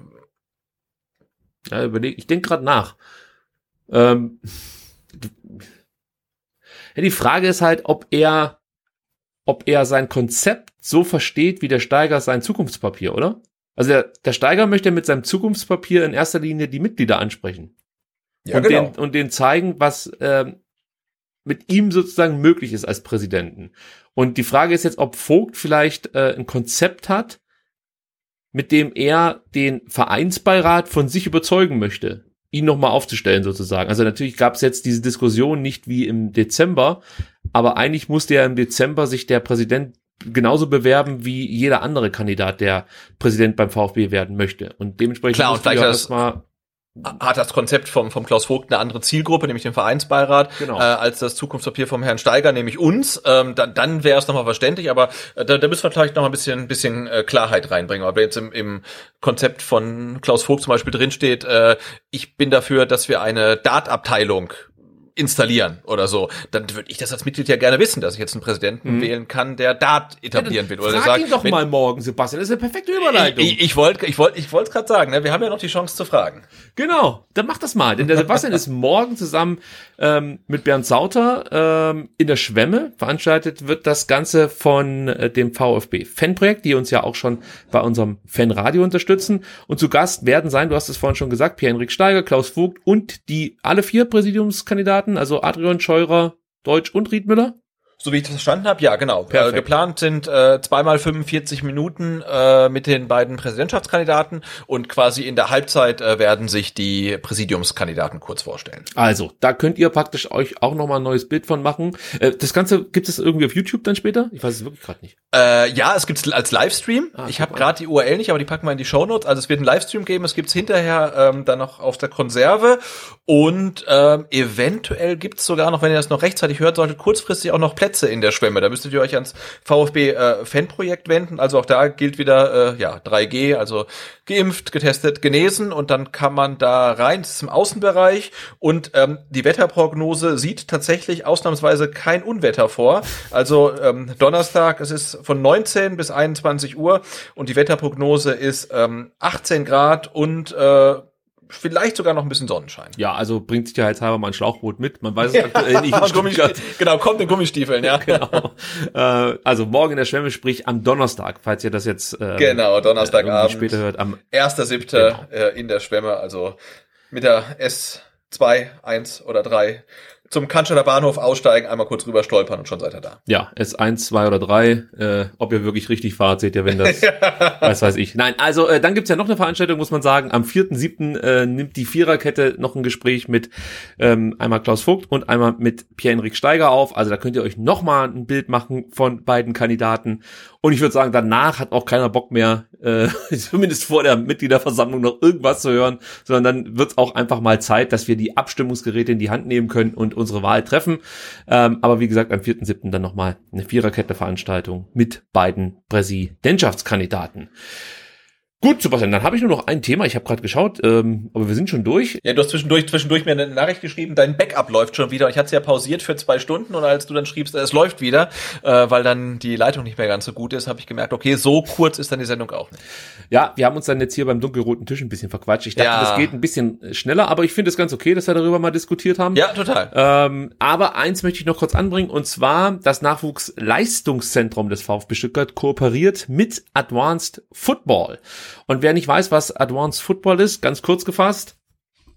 Ja, überleg, ich denke gerade nach. Ähm, ja, die Frage ist halt, ob er, ob er sein Konzept so versteht, wie der Steiger sein Zukunftspapier, oder? Also der, der Steiger möchte mit seinem Zukunftspapier in erster Linie die Mitglieder ansprechen. Ja, und, genau. den, und denen zeigen, was ähm, mit ihm sozusagen möglich ist als Präsidenten. Und die Frage ist jetzt, ob Vogt vielleicht äh, ein Konzept hat, mit dem er den Vereinsbeirat von sich überzeugen möchte, ihn nochmal aufzustellen sozusagen. Also natürlich gab es jetzt diese Diskussion nicht wie im Dezember, aber eigentlich musste ja im Dezember sich der Präsident genauso bewerben wie jeder andere Kandidat, der Präsident beim VfB werden möchte. Und dementsprechend Klar, und ja das- erstmal hat das Konzept vom, vom Klaus Vogt eine andere Zielgruppe, nämlich den Vereinsbeirat, Genau. äh, als das Zukunftspapier vom Herrn Steiger, nämlich uns. Ähm, dann dann wäre es nochmal verständlich, aber äh, da, da müssen wir vielleicht noch mal ein bisschen, bisschen äh, Klarheit reinbringen. Aber jetzt im, im Konzept von Klaus Vogt zum Beispiel drinsteht, äh, ich bin dafür, dass wir eine Dart-Abteilung installieren oder so, dann würde ich das als Mitglied ja gerne wissen, dass ich jetzt einen Präsidenten wählen kann, der Dart etablieren will. Oder der Mhm. Frag sagt, ihn doch wenn- mal morgen, Sebastian. Das ist eine perfekte Überleitung. ich, ich wollte ich wollte ich wollte es gerade sagen, ne? wir haben ja noch die Chance zu fragen. Genau, dann mach das mal. Denn der Sebastian ist morgen zusammen ähm, mit Bernd Sauter ähm, in der Schwemme. Veranstaltet wird das Ganze von äh, dem VfB Fanprojekt, die uns ja auch schon bei unserem Fanradio unterstützen. Und zu Gast werden sein, du hast es vorhin schon gesagt, Pierre-Henrik Steiger, Klaus Vogt und die alle vier Präsidiumskandidaten, also Adrian Scheurer, Deutsch und Riedmüller. So wie ich das verstanden habe, ja, genau. Äh, Perfekt. geplant sind äh, zweimal 45 Minuten äh, mit den beiden Präsidentschaftskandidaten und quasi in der Halbzeit äh, werden sich die Präsidiumskandidaten kurz vorstellen. Also, da könnt ihr praktisch euch auch nochmal ein neues Bild von machen. Äh, das Ganze, gibt es irgendwie auf YouTube dann später? Ich weiß es wirklich gerade nicht. Äh, ja, es gibt's als Livestream. Ah, ich habe gerade die URL nicht, aber die packen wir in die Shownotes. Also es wird einen Livestream geben, es gibt's hinterher ähm, dann noch auf der Konserve und ähm, eventuell gibt's sogar noch, wenn ihr das noch rechtzeitig hört solltet, kurzfristig auch noch Plätze in der Schwemme. Da müsstet ihr euch ans VfB äh, wenden. Also auch da gilt wieder äh, ja 3G, also geimpft, getestet, genesen und dann kann man da rein. Im Außenbereich und ähm, die Wetterprognose sieht tatsächlich ausnahmsweise kein Unwetter vor. Also ähm, Donnerstag, es ist von 19 bis 21 Uhr und die Wetterprognose ist ähm, 18 Grad und äh, vielleicht sogar noch ein bisschen Sonnenschein. Ja, also bringt sicherheitshalber mal ein Schlauchboot mit. Man weiß es aktuell nicht. in Und Gummistiefel- Stuttgart. genau, kommt in Gummistiefeln, ja. Genau. Äh, also morgen in der Schwemme, sprich am Donnerstag, falls ihr das jetzt äh, Genau, Donnerstagabend. irgendwie später hört. Am 1.7. Genau. äh, in der Schwemme, also mit der S2, 1 oder 3 zum Cannstatter Bahnhof aussteigen, einmal kurz rüber stolpern und schon seid ihr da. ja, S1, 2 oder 3. Äh, ob ihr wirklich richtig fahrt, seht ihr, wenn das, was weiß ich. Nein, also äh, dann gibt's ja noch eine Veranstaltung, muss man sagen. Am 4.7. Äh, nimmt die Viererkette noch ein Gespräch mit ähm, einmal Klaus Vogt und einmal mit Pierre-Henrik Steiger auf. Also da könnt ihr euch noch mal ein Bild machen von beiden Kandidaten. Und ich würde sagen, danach hat auch keiner Bock mehr, äh, zumindest vor der Mitgliederversammlung noch irgendwas zu hören, sondern dann wird's auch einfach mal Zeit, dass wir die Abstimmungsgeräte in die Hand nehmen können und unsere Wahl treffen. Ähm, aber wie gesagt, am 4.7. dann nochmal eine Viererkette-Veranstaltung mit beiden Präsidentschaftskandidaten. Gut, Sebastian, dann habe ich nur noch ein Thema. Ich habe gerade geschaut, ähm, aber wir sind schon durch. Ja, du hast zwischendurch, zwischendurch mir eine Nachricht geschrieben, dein Backup läuft schon wieder. Ich hatte es ja pausiert für zwei Stunden und als du dann schriebst, äh, es läuft wieder, äh, weil dann die Leitung nicht mehr ganz so gut ist, habe ich gemerkt, okay, so kurz ist dann die Sendung auch nicht. Ja, wir haben uns dann jetzt hier beim dunkelroten Tisch ein bisschen verquatscht. Ich dachte, Ja. das geht ein bisschen schneller, aber ich finde es ganz okay, dass wir darüber mal diskutiert haben. Ja, total. Ähm, aber eins möchte ich noch kurz anbringen, und zwar das Nachwuchsleistungszentrum des VfB Stuttgart kooperiert mit Advanced Football. Und wer nicht weiß, was Advanced Football ist, ganz kurz gefasst,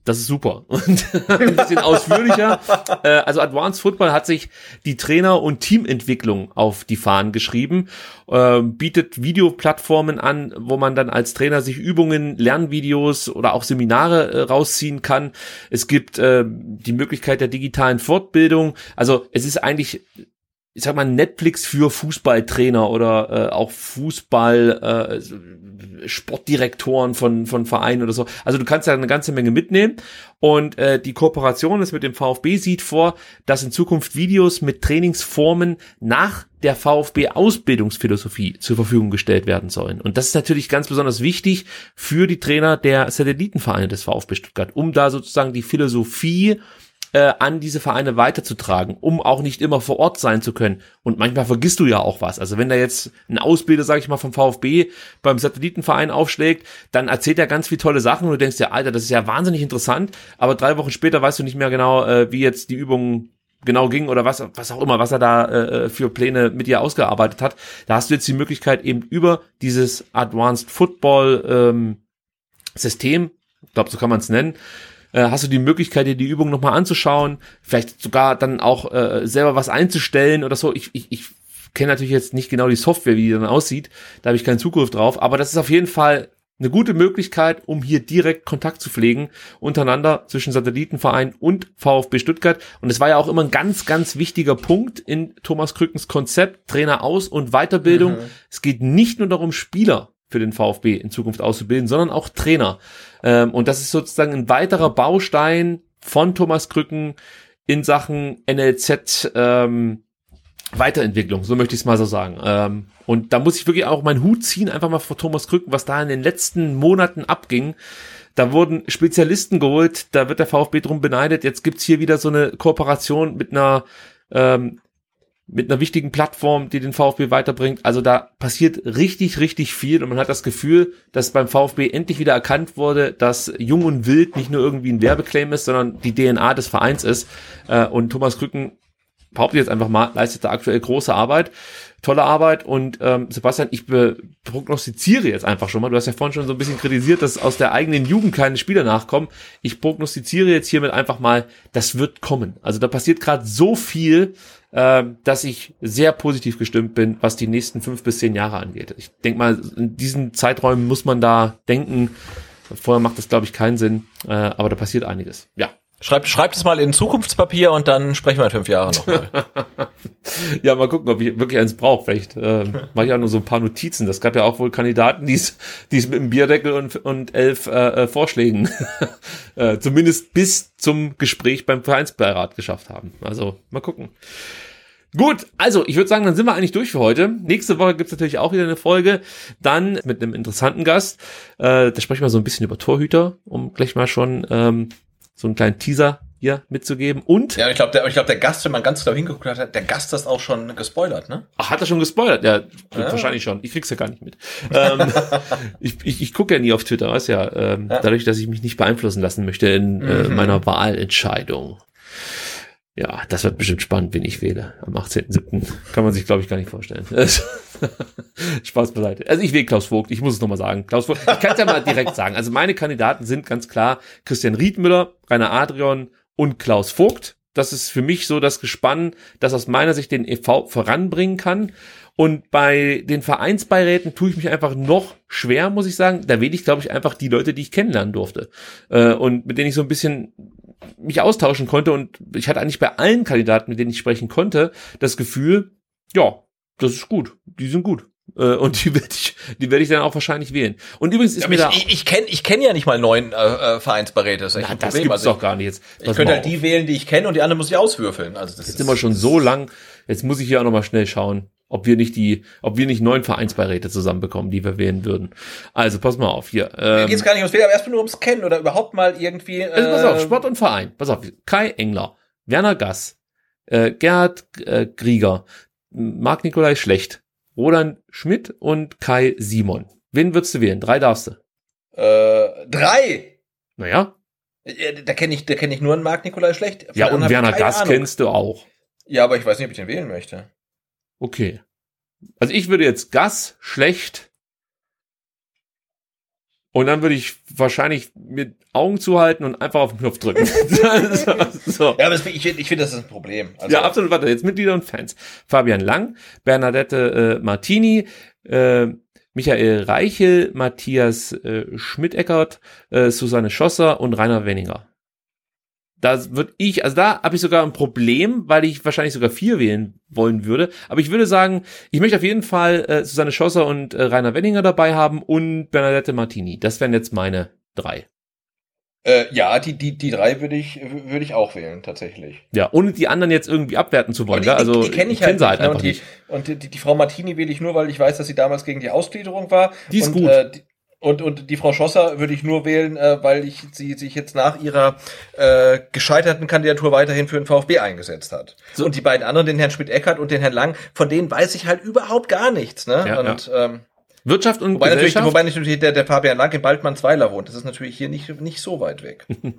das ist super. Und ein bisschen ausführlicher. Äh, also Advanced Football hat sich die Trainer- und Teamentwicklung auf die Fahnen geschrieben, äh, bietet Videoplattformen an, wo man dann als Trainer sich Übungen, Lernvideos oder auch Seminare äh, rausziehen kann. Es gibt äh, die Möglichkeit der digitalen Fortbildung. Also es ist eigentlich ich sag mal, Netflix für Fußballtrainer oder äh, auch Fußball äh, Sportdirektoren von, von Vereinen oder so. Also du kannst da eine ganze Menge mitnehmen. Und äh, die Kooperation ist mit dem VfB sieht vor, dass in Zukunft Videos mit Trainingsformen nach der VfB-Ausbildungsphilosophie zur Verfügung gestellt werden sollen. Und das ist natürlich ganz besonders wichtig für die Trainer der Satellitenvereine des VfB Stuttgart, um da sozusagen die Philosophie äh, an diese Vereine weiterzutragen, um auch nicht immer vor Ort sein zu können. Und manchmal vergisst du ja auch was. Also wenn da jetzt ein Ausbilder, sag ich mal, vom VfB beim Satellitenverein aufschlägt, dann erzählt er ganz viele tolle Sachen und du denkst ja, Alter, das ist ja wahnsinnig interessant, aber drei Wochen später weißt du nicht mehr genau, äh, wie jetzt die Übung genau ging oder was, was auch immer, was er da äh, für Pläne mit dir ausgearbeitet hat. Da hast du jetzt die Möglichkeit eben über dieses Advanced Football ähm, System, ich glaube, so kann man es nennen, äh, hast du die Möglichkeit, dir die Übung nochmal anzuschauen, vielleicht sogar dann auch äh, selber was einzustellen oder so. Ich, ich, ich kenne natürlich jetzt nicht genau die Software, wie die dann aussieht, da habe ich keinen Zugriff drauf, aber das ist auf jeden Fall eine gute Möglichkeit, um hier direkt Kontakt zu pflegen untereinander zwischen Satellitenverein und VfB Stuttgart. Und es war ja auch immer ein ganz, ganz wichtiger Punkt in Thomas Krückens Konzept, Trainer aus und Weiterbildung. Mhm. Es geht nicht nur darum, Spieler für den VfB in Zukunft auszubilden, sondern auch Trainer. Ähm, und das ist sozusagen ein weiterer Baustein von Thomas Krücken in Sachen NLZ ähm, Weiterentwicklung, so möchte ich es mal so sagen. Ähm, und da muss ich wirklich auch meinen Hut ziehen, einfach mal vor Thomas Krücken, was da in den letzten Monaten abging. Da wurden Spezialisten geholt, da wird der VfB drum beneidet. Jetzt gibt's hier wieder so eine Kooperation mit einer ähm, mit einer wichtigen Plattform, die den VfB weiterbringt. Also da passiert richtig, richtig viel und man hat das Gefühl, dass beim VfB endlich wieder erkannt wurde, dass Jung und Wild nicht nur irgendwie ein Werbeclaim ist, sondern die DNA des Vereins ist. Äh, und Thomas Krücken behaupte jetzt einfach mal, leistet da aktuell große Arbeit, tolle Arbeit und ähm, Sebastian, ich prognostiziere jetzt einfach schon mal, du hast ja vorhin schon so ein bisschen kritisiert, dass aus der eigenen Jugend keine Spieler nachkommen. Ich prognostiziere jetzt hiermit einfach mal, das wird kommen. Also da passiert gerade so viel, äh, dass ich sehr positiv gestimmt bin, was die nächsten fünf bis zehn Jahre angeht. Ich denke mal, in diesen Zeiträumen muss man da denken. Vorher macht das, glaube ich, keinen Sinn, äh, aber da passiert einiges. Ja, Schreibt, schreibt es mal in Zukunftspapier und dann sprechen wir in fünf Jahren nochmal. ja, mal gucken, ob ich wirklich eins brauche. Vielleicht äh, mache ich auch nur so ein paar Notizen. Das gab ja auch wohl Kandidaten, die es mit einem Bierdeckel und, und elf äh, äh Vorschlägen äh, zumindest bis zum Gespräch beim Vereinsbeirat geschafft haben. Also mal gucken. Gut, also ich würde sagen, dann sind wir eigentlich durch für heute. Nächste Woche gibt's natürlich auch wieder eine Folge. Dann mit einem interessanten Gast. Äh, da sprechen wir so ein bisschen über Torhüter, um gleich mal schon ähm, so einen kleinen Teaser hier mitzugeben. Und. Ja, ich glaube, der, ich glaube, der Gast, wenn man ganz genau hingeguckt hat, der Gast ist auch schon gespoilert, ne? Ach, hat er schon gespoilert? Ja, ja. wahrscheinlich schon. Ich krieg's ja gar nicht mit. ähm, ich ich, ich gucke ja nie auf Twitter, weißt ja, ähm, ja, dadurch, dass ich mich nicht beeinflussen lassen möchte in äh, mhm. meiner Wahlentscheidung. Ja, das wird bestimmt spannend, wen ich wähle. Am 18.07. kann man sich, glaube ich, gar nicht vorstellen. Spaß beiseite. Also ich wähle Klaus Vogt, ich muss es nochmal sagen. Klaus Vogt, ich kann es ja mal direkt sagen. Also meine Kandidaten sind ganz klar Christian Riedmüller, Rainer Adrian und Klaus Vogt. Das ist für mich so das Gespann, das aus meiner Sicht den EV voranbringen kann. Und bei den Vereinsbeiräten tue ich mich einfach noch schwer, muss ich sagen. Da wähle ich, glaube ich, einfach die Leute, die ich kennenlernen durfte. Äh, und mit denen ich so ein bisschen mich austauschen konnte. Und ich hatte eigentlich bei allen Kandidaten, mit denen ich sprechen konnte, das Gefühl, ja, das ist gut. Die sind gut. Äh, und die werde ich, die werde ich dann auch wahrscheinlich wählen. Und übrigens ist ja, mir ich, da ich, ich kenne, ich kenne ja nicht mal neun äh, äh Vereinsbeiräte. Das, Na, das Problem. gibt's also doch gar nicht jetzt. Ich könnte halt die wählen, die ich kenne, und die anderen muss ich auswürfeln. Also das jetzt ist immer schon so lang. Jetzt muss ich hier auch noch mal schnell schauen, ob wir nicht die, ob wir nicht neun Vereinsbeiräte zusammenbekommen, die wir wählen würden. Also pass mal auf hier. Ähm, Mir geht's gar nicht ums Wählen, aber erstmal nur ums Kennen oder überhaupt mal irgendwie. Äh, also pass auf, Sport und Verein. Pass auf, Kai Engler, Werner Gass, äh, Gerhard äh, Grieger, Marc Nikolai Schlecht, Roland Schmidt und Kai Simon. Wen würdest du wählen? Drei darfst du. Äh, drei. Naja. Da kenne ich, da kenne ich nur einen Marc Nikolai Schlecht. Ja, und Werner Gass Ahnung. kennst du auch. Ja, aber ich weiß nicht, ob ich den wählen möchte. Okay. Also ich würde jetzt Gas schlecht und dann würde ich wahrscheinlich mit Augen zuhalten und einfach auf den Knopf drücken. so. Ja, aber ich, ich finde, das ist ein Problem. Also ja, absolut. Warte, jetzt Mitglieder und Fans. Fabian Lang, Bernadette äh, Martini, äh, Michael Reichel, Matthias äh, Schmidt-Eckert, äh, Susanne Schosser und Rainer Wenninger. Da würde ich, also da habe ich sogar ein Problem, weil ich wahrscheinlich sogar vier wählen wollen würde. Aber ich würde sagen, ich möchte auf jeden Fall äh, Susanne Schosser und äh, Rainer Wenninger dabei haben und Bernadette Martini. Das wären jetzt meine drei. Äh, ja, die, die, die drei würde ich, würde ich auch wählen, tatsächlich. Ja, ohne die anderen jetzt irgendwie abwerten zu wollen. Die, ja? Also, die, die kenne ich, halt, halt, einfach und die, nicht. Und die, die, die, Frau Martini wähle ich nur, weil ich weiß, dass sie damals gegen die Ausgliederung war. Die ist und, gut. Äh, die, Und, und die Frau Schosser würde ich nur wählen, äh, weil ich sie sich jetzt nach ihrer äh, gescheiterten Kandidatur weiterhin für den VfB eingesetzt hat. So. Und die beiden anderen, den Herrn Schmidt-Eckert und den Herrn Lang, von denen weiß ich halt überhaupt gar nichts. Ne? Ja, und Ähm, Wirtschaft und wobei, natürlich, Gesellschaft. wobei natürlich der, der Fabian Lang in Baldmannsweiler wohnt. Das ist natürlich hier nicht, nicht so weit weg.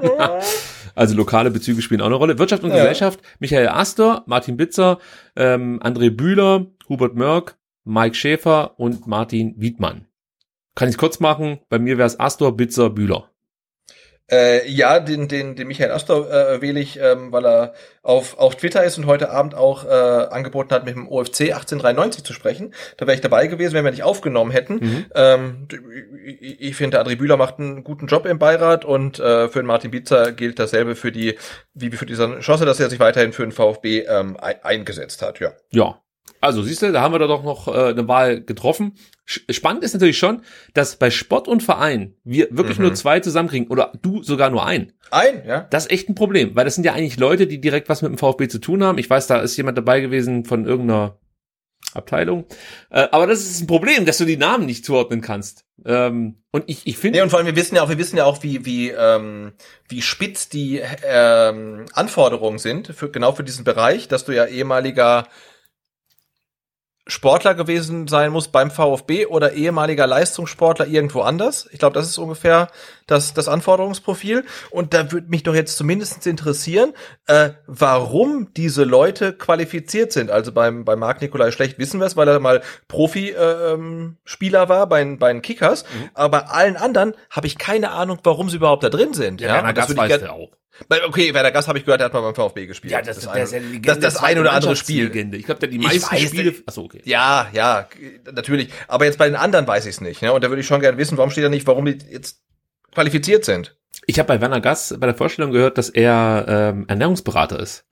Also lokale Bezüge spielen auch eine Rolle. Wirtschaft und Ja. Gesellschaft, Michael Astor, Martin Bitzer, ähm, André Bühler, Hubert Mörk, Mike Schäfer und Martin Wiedmann. Kann ich kurz machen? Bei mir wäre es Astor, Bitzer, Bühler. Äh, ja, den, den, den Michael Astor äh, wähle ich, ähm, weil er auf, auf Twitter ist und heute Abend auch äh, angeboten hat, mit dem OFC 1893 zu sprechen. Da wäre ich dabei gewesen, wenn wir nicht aufgenommen hätten. Ähm, ich, ich finde, André Bühler macht einen guten Job im Beirat und äh, für den Martin Bitzer gilt dasselbe für die, wie für diese Chance, dass er sich weiterhin für den VfB ähm, ein, eingesetzt hat, ja. Ja. Also siehst du, da haben wir da doch noch äh, eine Wahl getroffen. Spannend ist natürlich schon, dass bei Sport und Verein wir wirklich Mhm. nur zwei zusammenkriegen oder du sogar nur einen. Ein, ja. Das ist echt ein Problem, weil das sind ja eigentlich Leute, die direkt was mit dem VfB zu tun haben. Ich weiß, da ist jemand dabei gewesen von irgendeiner Abteilung. Äh, aber das ist ein Problem, dass du die Namen nicht zuordnen kannst. Ähm, und ich, ich finde, Nee, und vor allem, wir wissen ja auch, wir wissen ja auch, wie, wie, ähm, wie spitz die ähm, Anforderungen sind, für, genau für diesen Bereich, dass du ja ehemaliger Sportler gewesen sein musst beim VfB oder ehemaliger Leistungssportler irgendwo anders. Ich glaube, das ist ungefähr das, das Anforderungsprofil. Und da würde mich doch jetzt zumindest interessieren, äh, warum diese Leute qualifiziert sind. Also beim, beim Marc Nikolai Schlecht wissen wir es, weil er mal Profi-Spieler äh, ähm, Spieler war bei, bei den Kickers. Aber bei allen anderen habe ich keine Ahnung, warum sie überhaupt da drin sind. ja, und das würde ich Okay, Werner Gass habe ich gehört, der hat mal beim VfB gespielt. Ja, das, ein- ist ja eine Legende, das, das ein oder andere Spiel. Ich glaube, der die meisten weiß, Spiele. Achso, okay. Ja, ja, natürlich. Aber jetzt bei den anderen weiß ich es nicht. Ne? Und da würde ich schon gerne wissen, warum steht da nicht, warum die jetzt qualifiziert sind. Ich habe bei Werner Gass bei der Vorstellung gehört, dass er ähm, Ernährungsberater ist.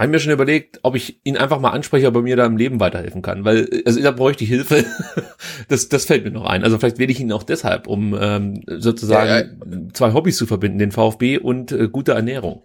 Habe mir schon überlegt, ob ich ihn einfach mal anspreche, ob er mir da im Leben weiterhelfen kann, weil also da bräuchte ich Hilfe. das, das fällt mir noch ein. Also vielleicht wähle ich ihn auch deshalb, um ähm, sozusagen zwei Hobbys zu verbinden, den VfB und äh, gute Ernährung.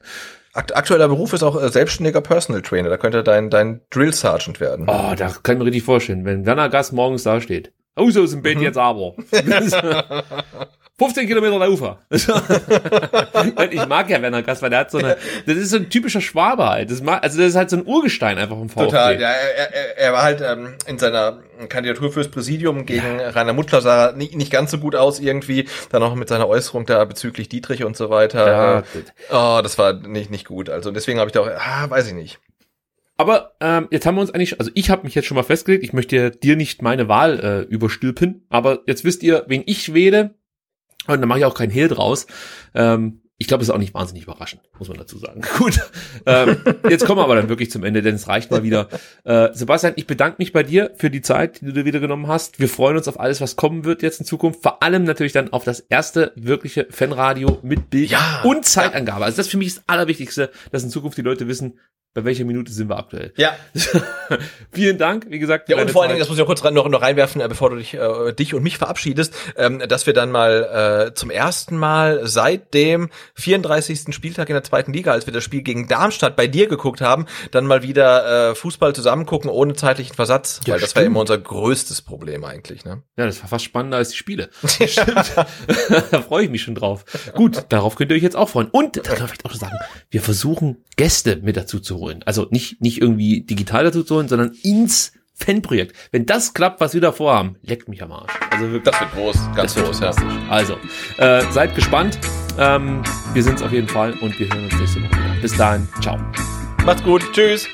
Akt aktueller Beruf ist auch äh, selbstständiger Personal Trainer. Da könnte dein, dein Drill Sergeant werden. Oh, da kann ich mir richtig vorstellen, wenn Werner Gass morgens da steht. Oh, so ist im Bett jetzt aber. 15 Kilometer Laufer. Und ich mag ja Werner weil der hat so eine, das ist so ein typischer Schwabe halt. Das mag, also das ist halt so ein Urgestein einfach im VfB. Total. Ja, er, er, er war halt ähm, in seiner Kandidatur fürs Präsidium gegen Rainer Muttler sah nicht, nicht ganz so gut aus irgendwie. Dann auch mit seiner Äußerung da bezüglich Dietrich und so weiter. Ja, Äh, oh, das war nicht nicht gut. Also deswegen habe ich da auch, ah, weiß ich nicht. Aber ähm, jetzt haben wir uns eigentlich, also ich habe mich jetzt schon mal festgelegt, ich möchte dir nicht meine Wahl äh, überstülpen, aber jetzt wisst ihr, wen ich wähle. Und dann mache ich auch kein Hehl draus. Ähm, ich glaube, es ist auch nicht wahnsinnig überraschend, muss man dazu sagen. Gut, ähm, jetzt kommen wir aber dann wirklich zum Ende, denn es reicht mal wieder. Äh, Sebastian, ich bedanke mich bei dir für die Zeit, die du dir wieder genommen hast. Wir freuen uns auf alles, was kommen wird jetzt in Zukunft. Vor allem natürlich dann auf das erste wirkliche Fanradio mit Bild Ja, und Zeitangabe. Also das für mich ist das Allerwichtigste, dass in Zukunft die Leute wissen, bei welcher Minute sind wir aktuell. Ja. Vielen Dank, wie gesagt. Ja, und vor allen Dingen, das muss ich auch kurz rein, noch, noch reinwerfen, äh, bevor du dich, äh, dich und mich verabschiedest, ähm, dass wir dann mal äh, zum ersten Mal seit dem 34. Spieltag in der zweiten Liga, als wir das Spiel gegen Darmstadt bei dir geguckt haben, dann mal wieder äh, Fußball zusammen gucken ohne zeitlichen Versatz, Ja, weil das war immer unser größtes Problem eigentlich. Ne? Ja, das war fast spannender als die Spiele. Stimmt. da freue ich mich schon drauf. Gut, darauf könnt ihr euch jetzt auch freuen. Und, da kann ich vielleicht auch schon sagen, wir versuchen Gäste mit dazu zu holen. Also nicht, nicht irgendwie digital dazu zu holen, sondern ins Fanprojekt. Wenn das klappt, was wir da vorhaben, leckt mich am Arsch. Also wirklich. Das wird groß, ganz groß, fantastisch. Also, äh, seid gespannt. Ähm, wir sind's auf jeden Fall und wir hören uns nächste Woche wieder. Bis dahin, ciao. Macht's gut, tschüss.